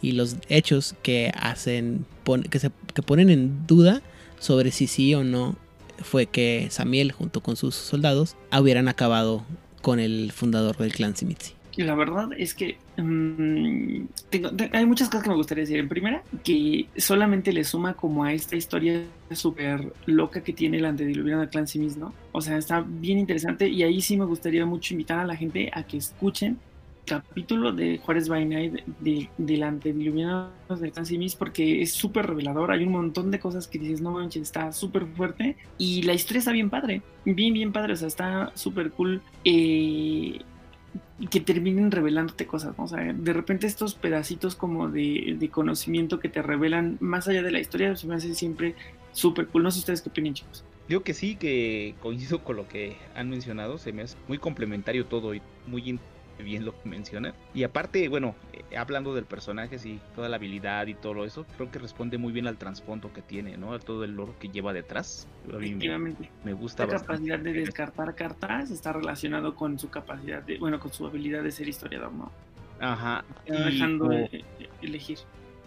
y los hechos que hacen que se que ponen en duda sobre si sí o no fue que Samiel junto con sus soldados hubieran acabado con el fundador del clan Simitsi. Y la verdad es que mm, tengo- te- hay muchas cosas que me gustaría decir. En primera, que solamente le suma como a esta historia súper loca que tiene el antediluviano del clan Simis, ¿no? O sea, está bien interesante y ahí sí me gustaría mucho invitar a la gente a que escuchen capítulo de Juárez by Night de, del antediluviano del clan Simis porque es súper revelador. Hay un montón de cosas que dices, no manches, está súper fuerte y la historia está bien padre, bien, bien padre. O sea, está súper cool. Eh, y que terminen revelándote cosas, ¿no? O sea, de repente estos pedacitos como de, de conocimiento que te revelan más allá de la historia, se me hace siempre súper cool. No sé ustedes qué opinan, chicos. Digo que sí, que coincido con lo que han mencionado, se me hace muy complementario todo y muy bien lo que. Y aparte, bueno, eh, hablando del personaje, sí, toda la habilidad y todo eso, creo que responde muy bien al trasfondo que tiene, ¿no? A todo el lore que lleva detrás. Me, Efectivamente. me gusta Esta bastante. capacidad de descartar cartas está relacionado con su capacidad de, bueno, con su habilidad de ser historiador, ¿no? Ajá. Y dejando como- eh, eh, elegir.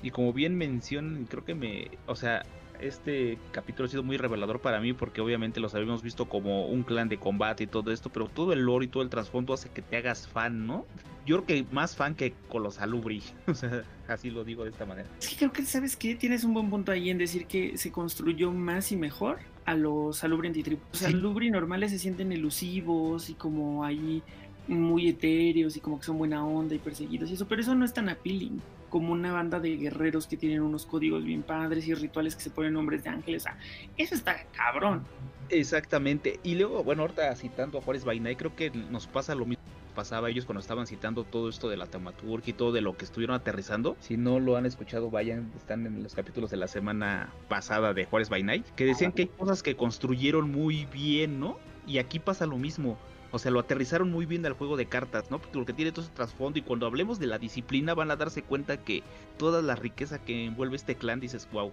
Y como bien mencionan, creo que me, o sea, este capítulo ha sido muy revelador para mí porque obviamente los habíamos visto como un clan de combate y todo esto, pero todo el lore y todo el trasfondo hace que te hagas fan, ¿no? Yo creo que más fan que con los Alubri, o sea, así lo digo de esta manera. Es que creo que, ¿sabes qué? Tienes un buen punto ahí en decir que se construyó más y mejor a los Salubri antitribu. Los Sí. Salubri normales se sienten elusivos y como ahí muy etéreos y como que son buena onda y perseguidos y eso, pero eso no es tan appealing como una banda de guerreros que tienen unos códigos bien padres y rituales que se ponen nombres de ángeles. O sea, eso está cabrón. Exactamente. Y luego, bueno, ahorita citando a Juárez Bainay, creo que nos pasa lo mismo que pasaba a ellos cuando estaban citando todo esto de la taumaturgia y todo de lo que estuvieron aterrizando. Si no lo han escuchado, vayan, están en los capítulos de la semana pasada de Juárez Bainay, que decían que hay cosas que construyeron muy bien, ¿no? Y aquí pasa lo mismo. O sea, lo aterrizaron muy bien al juego de cartas, ¿no? Porque lo que tiene todo ese trasfondo y cuando hablemos de la disciplina van a darse cuenta que toda la riqueza que envuelve este clan dices, wow,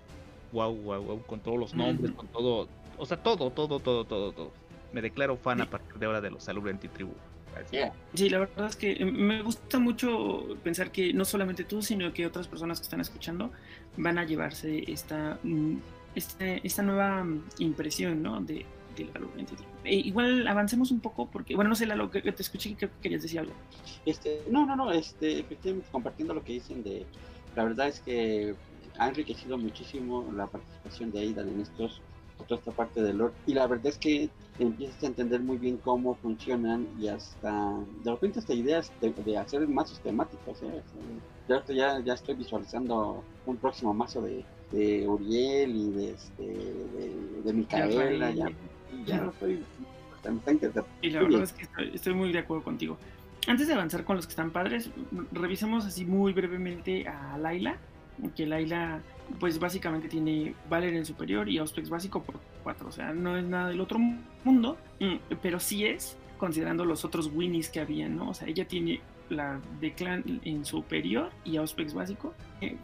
wow, wow, wow, con todos los nombres, con todo, o sea, todo, todo, todo, todo, todo. Me declaro fan a partir de ahora de los Salubre Antitribu. Yeah. Sí, la verdad es que eh, me gusta mucho pensar que no solamente tú, sino que otras personas que están escuchando van a llevarse esta, mm, esta, esta nueva mm, impresión, ¿no? De, Antitribu. E igual avancemos un poco, porque, bueno, no sé, Lalo, que, que te escuché y creo que querías decir algo. Este, no, no, no, este, efectivamente, compartiendo lo que dicen de, la verdad es que ha enriquecido muchísimo la participación de Aidan en estos, toda esta parte del lore, y la verdad es que empiezas a entender muy bien cómo funcionan y hasta, de repente hasta ideas de, de hacer mazos temáticos, ¿eh? Yo ya, ya estoy visualizando un próximo mazo de, de Uriel y de, este, de, de Micaela, ya, ya lo estoy. Y la verdad es que estoy, estoy muy de acuerdo contigo. Antes de avanzar con los que están padres, revisemos así muy brevemente a Laila, que Laila pues básicamente tiene Valer en superior y Auspex básico por 4, o sea, no es nada del otro mundo, mm, pero sí es considerando los otros winnies que había, ¿no? O sea, ella tiene la de clan en superior y Auspex básico, eh,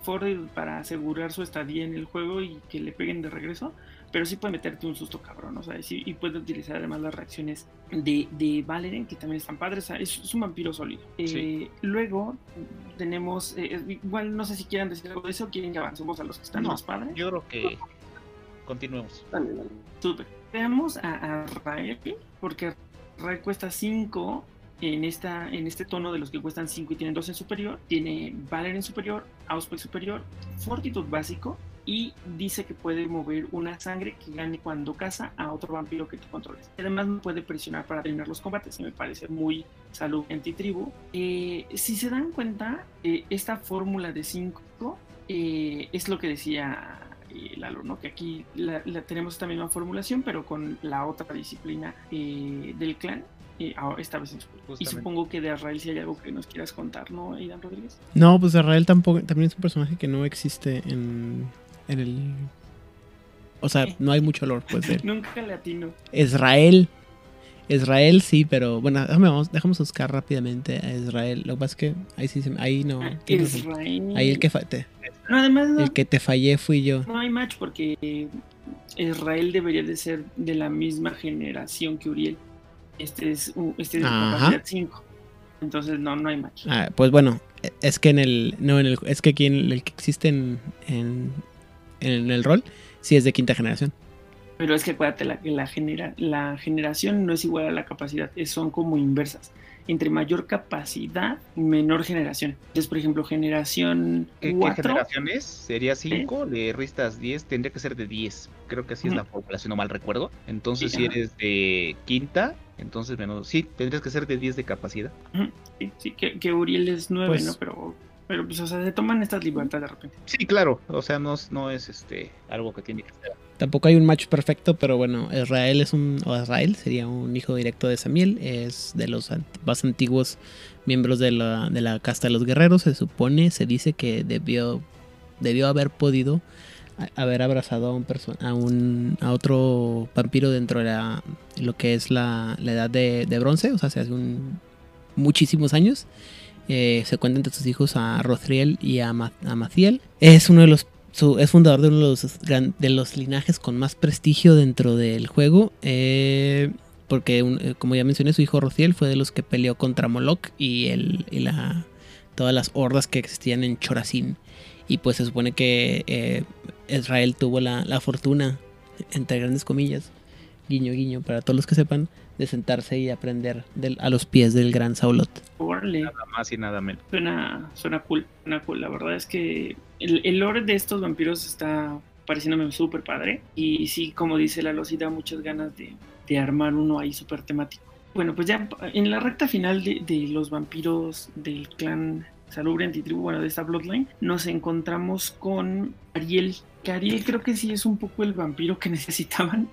para asegurar su estadía en el juego y que le peguen de regreso, pero sí puede meterte un susto cabrón, o sea, sí, y puede utilizar además las reacciones de, de Valeren, que también están padres, es, un vampiro sólido. Eh, luego tenemos, eh, igual no sé si quieran decir algo de eso, quieren que avancemos a los que están más padres. Yo creo que continuemos. Dale, Súper. Veamos a, a Rael, porque Rael cuesta 5 en, esta, en este tono de los que cuestan 5 y tienen 2 en superior, tiene Valor en superior, Auspex superior, Fortitude básico y dice que puede mover una sangre que gane cuando caza a otro vampiro que tú controles. Además no puede presionar para tener los combates, me parece muy salud anti-tribu. Eh, si se dan cuenta, eh, esta fórmula de 5 eh, es lo que decía Lalo, ¿no? Que aquí la, tenemos esta misma formulación, pero con la otra disciplina del clan y esta vez Y supongo que de Arrael si hay algo que nos quieras contar, ¿no, Aidan Rodríguez? No, pues Arrael tampoco, también es un personaje que no existe en, en el... O sea, no hay mucho olor, pues, de Nunca latino. Israel. Israel sí, pero bueno, déjame, vamos, buscar rápidamente a Israel. Lo que pasa es que ahí sí, ahí no. Ah, Israel. Ahí el que te, no, además el que te fallé fui yo. No hay match porque Israel debería de ser de la misma generación que Uriel. Este es, este es de capacidad 5. Entonces no, no hay match. Ah, pues bueno, es que en el. No, en el. Es que aquí en el que existe en, en, el rol, sí es de quinta generación. Pero es que acuérdate, la, la, genera, la generación no es igual a la capacidad, son como inversas. Entre mayor capacidad, menor generación. Entonces, por ejemplo, generación. ¿Qué, ¿qué generación es? Sería 5, le restas 10, tendría que ser de 10. Creo que así es la fórmula, si no mal recuerdo. Entonces, si eres de quinta, entonces, menos, sí, tendrías que ser de 10 de capacidad. Sí, sí que, Uriel es 9, pues ¿no? Pero, pero, pues, o sea, se toman estas libertades de repente. Sí, claro, o sea, no, no es este algo que tiene que ser. Tampoco hay un match perfecto, pero bueno, Israel es un, o Israel sería un hijo directo de Samiel, es de los más antiguos miembros de la, de la casta de los guerreros, se supone, se dice que debió, debió haber podido haber abrazado a un a un a otro vampiro dentro de la, lo que es la, edad de, bronce, o sea, hace un, muchísimos años. Eh, se cuenta entre sus hijos a Rothriel y a, Maciel. Es uno de los es fundador de uno de los, de los linajes con más prestigio dentro del juego. Eh, porque, eh, como ya mencioné, su hijo Rothriel fue de los que peleó contra Moloch y, el, y la, todas las hordas que existían en Chorazin. Y pues se supone que Israel tuvo la, fortuna, entre grandes comillas, guiño guiño, para todos los que sepan, de sentarse y aprender a los pies del gran Saulot. Nada más y nada menos. Suena, suena cool, suena cool. La verdad es que el, el lore de estos vampiros está pareciéndome súper padre. Y sí, como dice la sí da muchas ganas de, de armar uno ahí súper temático. Bueno, pues ya en la recta final de, de los vampiros del clan Salubre Antitribu, bueno, de esta Bloodline, nos encontramos con Ariel, que Ariel creo que sí es un poco el vampiro que necesitaban,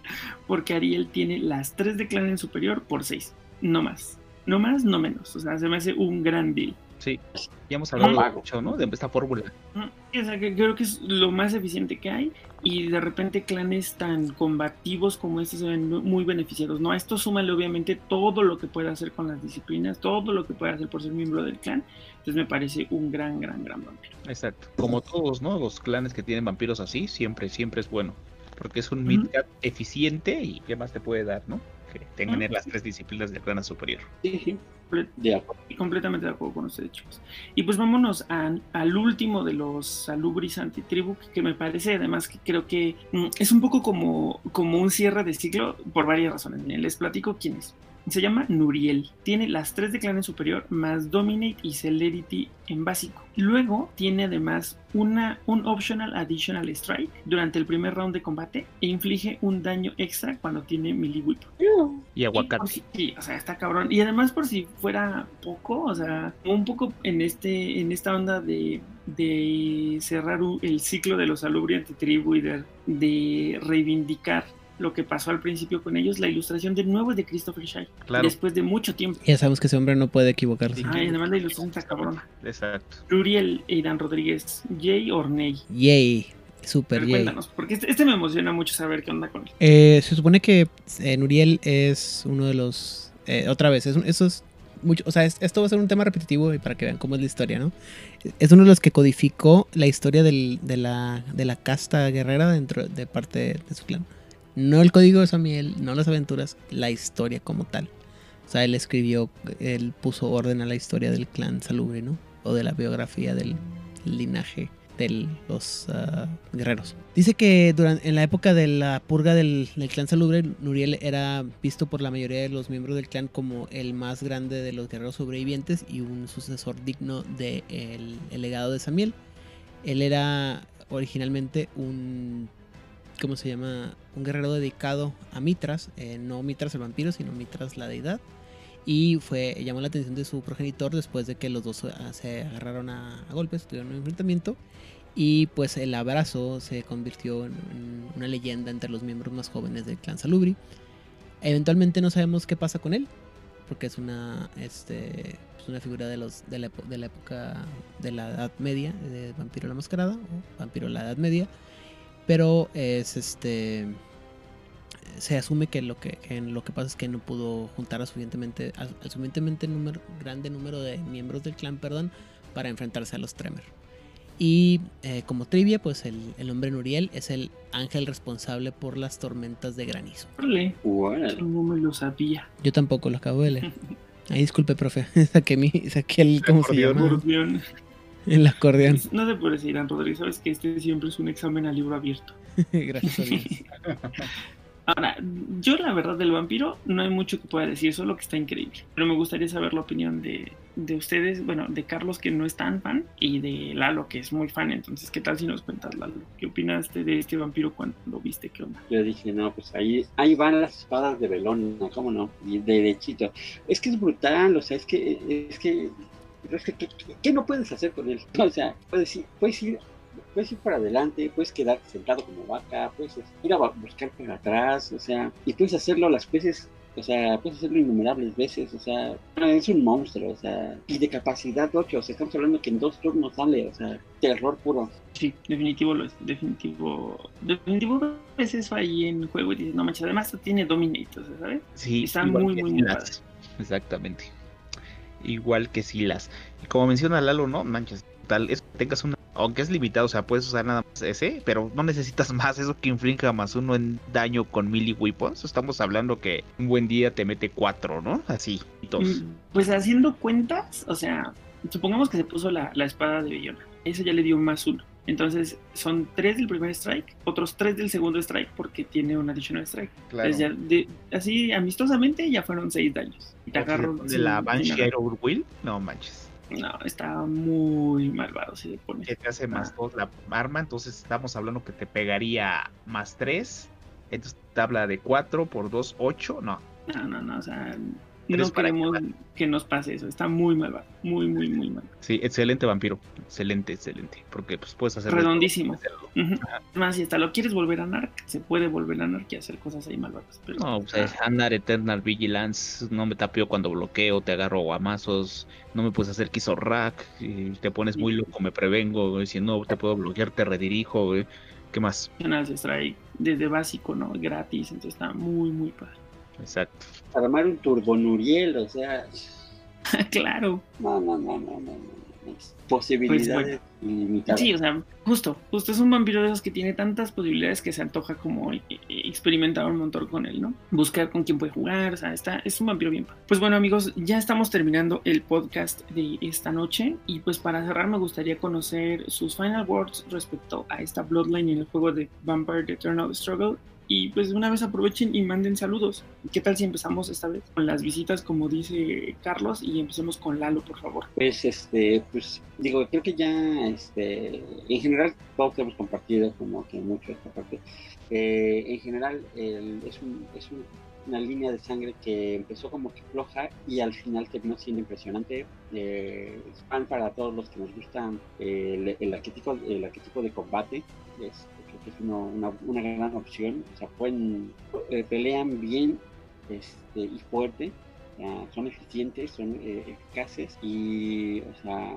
porque Ariel tiene las tres de clan en superior por seis, no más. No más, no menos. O sea, se me hace un gran deal. Sí, ya hemos hablado mucho, ¿no? De esta fórmula. O sea, que creo que es lo más eficiente que hay y de repente clanes tan combativos como estos se ven muy beneficiados, ¿no? A esto súmale obviamente todo lo que puede hacer con las disciplinas, todo lo que puede hacer por ser miembro del clan. Entonces me parece un gran, gran, gran vampiro. Exacto. Como todos, ¿no? Los clanes que tienen vampiros así, siempre, siempre es bueno. Porque es un uh eficiente y qué más te puede dar, ¿no? Que tengan las tres disciplinas de clan superior. Sí, sí. Y completamente de acuerdo con ustedes, chicos. Y pues vámonos al último de los salubris antitribu, que me parece además que creo que mm, es un poco como, como un cierre de ciclo por varias razones. Les platico quién es. Se llama Nuriel. Tiene las tres de clan en superior, más Dominate y Celerity en básico. Luego tiene además una, un Optional Additional Strike durante el primer round de combate e inflige un daño extra cuando tiene melee whip. Y aguacate. sí, o sea, está cabrón. Y además por si fuera poco, o sea, un poco en este en esta onda de, de cerrar el ciclo de los Alubri tribu y de, de reivindicar lo que pasó al principio con ellos, la ilustración de nuevo es de Christopher Shire. Claro. Después de mucho tiempo. Ya sabemos que ese hombre no puede equivocarse. Ay, además la ilustración está cabrona. Exacto. Uriel Aidan Rodríguez, Jay Orney. Yay. Super Pero yay. cuéntanos, porque este, este me emociona mucho saber qué onda con él. Eh, se supone que eh, Nuriel es uno de los. eh, otra vez, es un- eso es mucho. O sea, es- esto va a ser un tema repetitivo y para que vean cómo es la historia, ¿no? Es uno de los que codificó la historia del- de, la, de la casta guerrera dentro de parte de su clan. No el código de Samiel, no las aventuras, la historia como tal. O sea, él escribió, él puso orden a la historia del clan Salubre, ¿no? O de la biografía del linaje de los ah, guerreros. Dice que durante, en la época de la purga del, del clan Salubre, Nuriel era visto por la mayoría de los miembros del clan como el más grande de los guerreros sobrevivientes y un sucesor digno del de el legado de Samiel. Él era originalmente un ¿cómo se llama? Un guerrero dedicado a Mitras, eh, no Mitras el vampiro, sino Mitras la deidad. Y fue, llamó la atención de su progenitor después de que los dos ah, se agarraron a, golpes, tuvieron un enfrentamiento. Y pues el abrazo se convirtió en, una leyenda entre los miembros más jóvenes del clan Salubri. Eventualmente no sabemos qué pasa con él, porque es una, este, es una figura de, los, de, la, de la época de la Edad Media, de Vampiro la Mascarada, o Vampiro la Edad Media pero es este se asume que lo que, que lo que pasa es que no pudo juntar a suficientemente a, a suficientemente número, grande número de miembros del clan perdón para enfrentarse a los Tremor. Y eh, como trivia pues el, el hombre Nuriel es el ángel responsable por las tormentas de granizo. No me lo sabía. yo tampoco lo acabo de leer. Ay, disculpe profe saqué mi saqué el cómo se llama. el acordeón No te puedes ir, Rodríguez, sabes que este siempre es un examen a libro abierto. gracias a Dios Ahora, yo la verdad del vampiro no hay mucho que pueda decir, solo que está increíble. Pero me gustaría saber la opinión de, de ustedes, bueno, de Carlos que no es tan fan y de Lalo que es muy fan. Entonces, ¿qué tal si nos cuentas, Lalo? ¿Qué opinaste de este vampiro cuando lo viste? ¿Qué onda? Yo dije, no, pues ahí, ahí van las espadas de Belón, ¿no? ¿cómo no? Y derechito. Es que es brutal, o sea, es que, es que, es que, ¿qué, qué no puedes hacer con él? O sea, puedes ir, puedes ir, puedes ir para adelante, puedes quedarte sentado como vaca, puedes ir a buscar para atrás, o sea, y puedes hacerlo las veces, o sea, puedes hacerlo innumerables veces, o sea, es un monstruo, o sea, y de capacidad 8, o sea, estamos hablando que en dos turnos sale, o sea, terror puro. Sí, definitivo lo es. Definitivo. Definitivo veces va ahí en juego y dices, no manches, además tiene Dominate, o sea, ¿sabes? Sí, Está muy, muy, muy. Exactamente. Igual que Silas. Y como menciona Lalo, no manches, tal es que tengas una. Aunque es limitado, o sea, puedes usar nada más ese, pero no necesitas más. Eso que infrinja más uno en daño con melee weapons. Estamos hablando que un buen día te mete cuatro, ¿no? Así. Dos. Mm, Pues haciendo cuentas, o sea, supongamos que se puso la, la espada de Bellona. Eso ya le dio más uno. Entonces son tres del primer strike, otros tres del segundo strike porque tiene un additional strike. Claro. Entonces ya de- así amistosamente ya fueron seis daños. Y te agarro pone sin- la Banshee Will, no manches. No, está muy malvado si le pones. Que te hace más Ah. dos la arma, entonces estamos hablando que te pegaría más tres. Entonces tabla de cuatro por dos, ocho. No, No, no, no, o sea, No queremos que nos pase eso. Está muy malvado, muy, muy, muy mal. sí, excelente vampiro. Excelente, excelente. Porque pues puedes hacer. Redondísimo. Ujú. Más, si hasta lo quieres volver a Narc, se puede volver a Narc y hacer cosas ahí malvadas. Pero, No, pues es Andar Eternal Vigilance, no me tapeo cuando bloqueo, te agarro guamazos, no me puedes hacer quiso rack, y te pones muy loco, me prevengo, güey, si no te puedo bloquear, te redirijo, güey. ¿Qué más? Se extrae desde básico, ¿no? Gratis, entonces está muy, muy padre. Exacto. Armar un turbonuriel, o sea, claro. no, no, no, no, no, no, no. Posibilidades ilimitadas. Sí, o sea, justo, justo es un vampiro de esos que tiene tantas posibilidades que se antoja como eh, eh, experimentar un montón con él, ¿no? Buscar con quién puede jugar, o sea, está, es un vampiro bien. Pues bueno, amigos, ya estamos terminando el podcast de esta noche y pues para cerrar me gustaría conocer sus final words respecto a esta Bloodline en el juego de Vampire The Eternal Struggle. Y pues una vez aprovechen y manden saludos. ¿Qué tal si empezamos esta vez con las visitas, como dice Carlos, y empecemos con Lalo, por favor? Pues, este, pues, digo, creo que ya, este, en general, todos hemos compartido como que mucho esta parte. Eh, en general, el- es, un, es un- una línea de sangre que empezó como que floja y al final terminó siendo impresionante. Eh, es fan para todos los que nos gustan el, el arquetipo, el arquetipo de combate. Es, creo que es una, una, gran opción. O sea, pueden, eh, pelean bien este, y fuerte, son eficientes, son eh, eficaces y, o sea,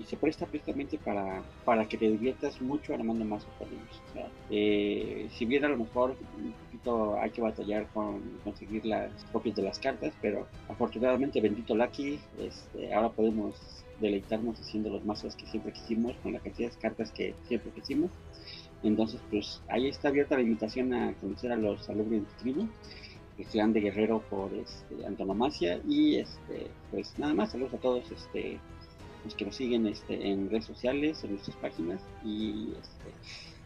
y se presta precisamente para, para que te diviertas mucho armando más O sea, eh, si bien a lo mejor un poquito hay que batallar con conseguir las copias de las cartas, pero afortunadamente bendito Lucky, este, ahora podemos deleitarnos haciendo los mazos que siempre quisimos, con la cantidad de cartas que siempre quisimos. Entonces, pues ahí está abierta la invitación a conocer a los alumnos de tribu, que sean de guerrero por este, antonomasia. Y este, pues nada más, saludos a todos este, los que nos siguen este, en redes sociales, en nuestras páginas. Y, este,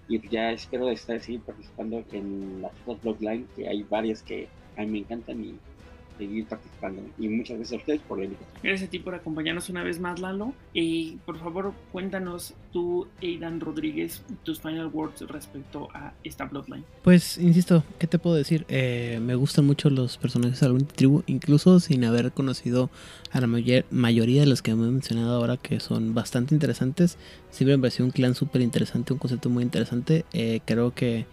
y ya espero estar seguir participando en las otras blogline, que hay varias que a mí me encantan y seguir participando. Y muchas gracias a ustedes por la invitación. Gracias a ti por acompañarnos una vez más, Lalo. Y por favor, cuéntanos tú, Aidan Rodríguez, tus final words respecto a esta Bloodline. Pues, insisto, ¿qué te puedo decir? Eh, me gustan mucho los personajes de la tribu, incluso sin haber conocido a la mayoría de los que hemos mencionado ahora, que son bastante interesantes. Siempre me pareció un clan súper interesante, un concepto muy interesante. Eh, creo que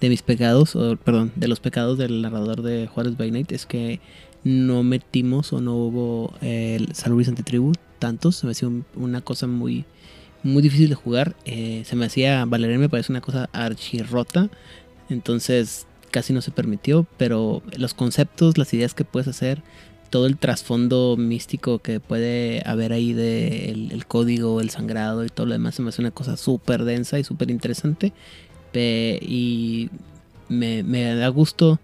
de mis pecados, o perdón, de los pecados del narrador de Juárez by Night es que no metimos o no hubo el Salubris Antitribu tantos. Se me hacía una cosa muy, muy difícil de jugar. Eh, se me hacía, Valerian me parece una cosa archirrota. Entonces casi no se permitió. Pero los conceptos, las ideas que puedes hacer, todo el trasfondo místico que puede haber ahí de el, código, el sangrado y todo lo demás, se me hace una cosa súper densa y súper interesante. y me, me da gusto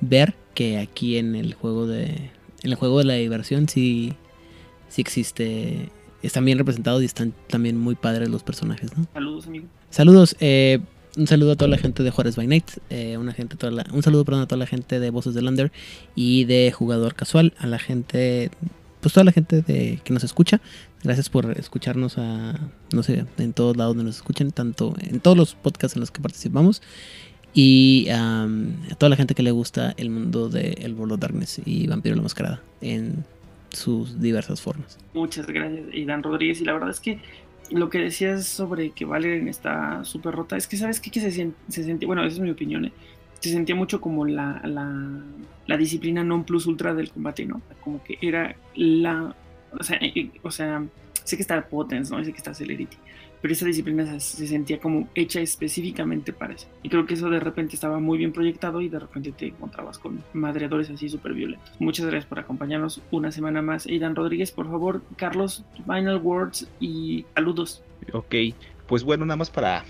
ver que aquí en el juego de en el juego de la diversión sí sí existe están bien representados y están también muy padres los personajes, ¿no? Saludos, amigo. Saludos, eh, un saludo a toda la gente de Juárez by Night, eh, una gente, toda un saludo perdón, a toda la gente de Voces de Lander y de Jugador Casual, a la gente, pues toda la gente de, que nos escucha. Gracias por escucharnos a, no sé, en todos lados donde nos escuchen, tanto en todos los podcasts en los que participamos y a toda la gente que le gusta el mundo de El World of Darkness y Vampiro la Mascarada en sus diversas formas. Muchas gracias, Dan Rodríguez. Y la verdad es que lo que decías sobre que Valerian está súper rota, es que sabes qué? que se, se sentía, bueno, esa es mi opinión, ¿eh? se sentía mucho como la, la, disciplina non plus ultra del combate, ¿no? Como que era la, o sea, eh, eh, o sea sé que está Potence, ¿no? Sé que está Celerity, pero esa disciplina se, sentía como hecha específicamente para eso. Y creo que eso de repente estaba muy bien proyectado y de repente te encontrabas con madreadores así súper violentos. Muchas gracias por acompañarnos una semana más. Aidan Rodríguez, por favor, Carlos, final words y saludos. Ok, pues bueno, nada más para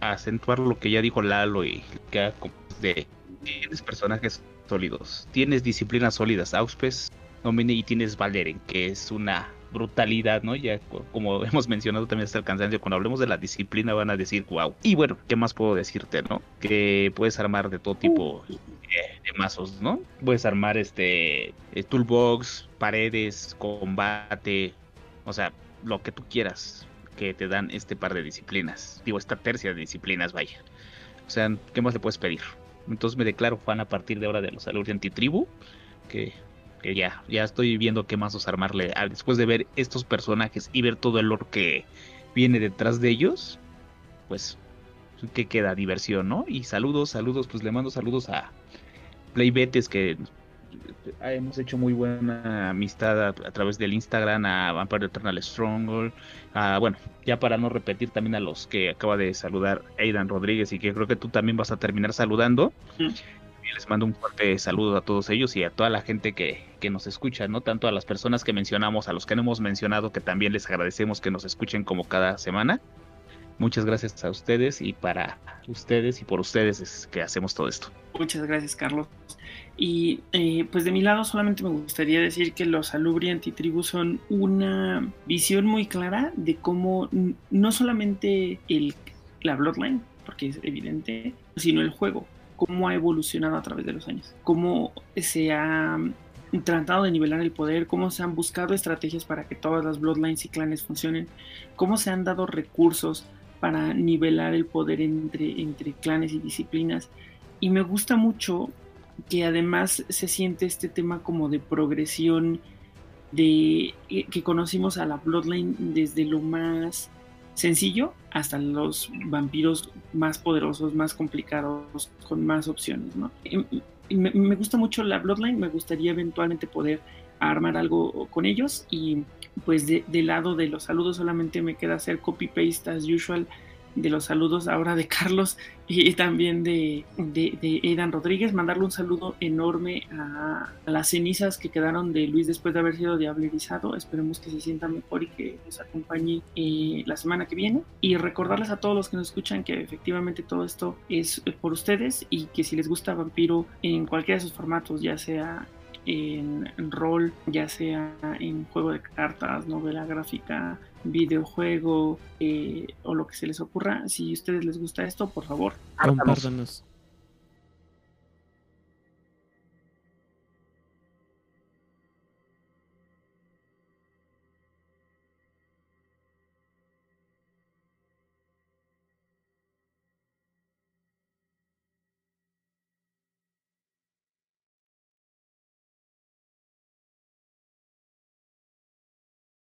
acentuar lo que ya dijo Lalo y que de tienes personajes sólidos, tienes disciplinas sólidas, Auspes, Domine y tienes Valeren, que es una brutalidad, ¿no? Ya como hemos mencionado también hasta el cansancio, cuando hablemos de la disciplina van a decir, wow. Y bueno, ¿qué más puedo decirte, no? Que puedes armar de todo tipo de mazos, ¿no? Puedes armar este eh, toolbox, paredes, combate, o sea, lo que tú quieras que te dan este par de disciplinas. Digo, esta tercia de disciplinas, vaya. O sea, ¿qué más le puedes pedir? Entonces me declaro fan a partir de ahora de los de Antitribu, que que ya, ya estoy viendo qué mazos armarle. Ah, después de ver estos personajes y ver todo el lore que viene detrás de ellos, pues que queda diversión, ¿no? Y saludos, saludos, pues le mando saludos a Playbetes que hemos hecho muy buena amistad a, través del Instagram, a Vampire Eternal Stronghold, a, bueno, ya para no repetir también a los que acaba de saludar Aidan Rodríguez y que creo que tú también vas a terminar saludando les mando un fuerte saludo a todos ellos y a toda la gente que, que, nos escucha, ¿no? Tanto a las personas que mencionamos, a los que no hemos mencionado, que también les agradecemos que nos escuchen como cada semana. Muchas gracias a ustedes y para ustedes y por ustedes es que hacemos todo esto. Muchas gracias, Carlos. Y eh, pues de mi lado solamente me gustaría decir que los Alubri Antitribu son una visión muy clara de cómo no solamente el, la Bloodline, porque es evidente, sino el juego cómo ha evolucionado a través de los años, cómo se ha tratado de nivelar el poder, cómo se han buscado estrategias para que todas las bloodlines y clanes funcionen, cómo se han dado recursos para nivelar el poder entre, entre clanes y disciplinas. Y me gusta mucho que además se siente este tema como de progresión, de que conocimos a la bloodline desde lo más sencillo hasta los vampiros más poderosos, más complicados, con más opciones, ¿no? Me, me gusta mucho la Bloodline, me gustaría eventualmente poder armar algo con ellos y pues de, del lado de los saludos solamente me queda hacer copy paste as usual de los saludos ahora de Carlos y también de, de, de Edan Rodríguez, mandarle un saludo enorme a, a, las cenizas que quedaron de Luis después de haber sido diablerizado. Esperemos que se sienta mejor y que nos acompañe eh, la semana que viene. Y recordarles a todos los que nos escuchan que efectivamente todo esto es por ustedes y que si les gusta Vampiro en cualquiera de sus formatos, ya sea en, rol, ya sea en juego de cartas, novela gráfica, videojuego eh, o lo que se les ocurra. Si a ustedes les gusta esto, por favor, compártanos.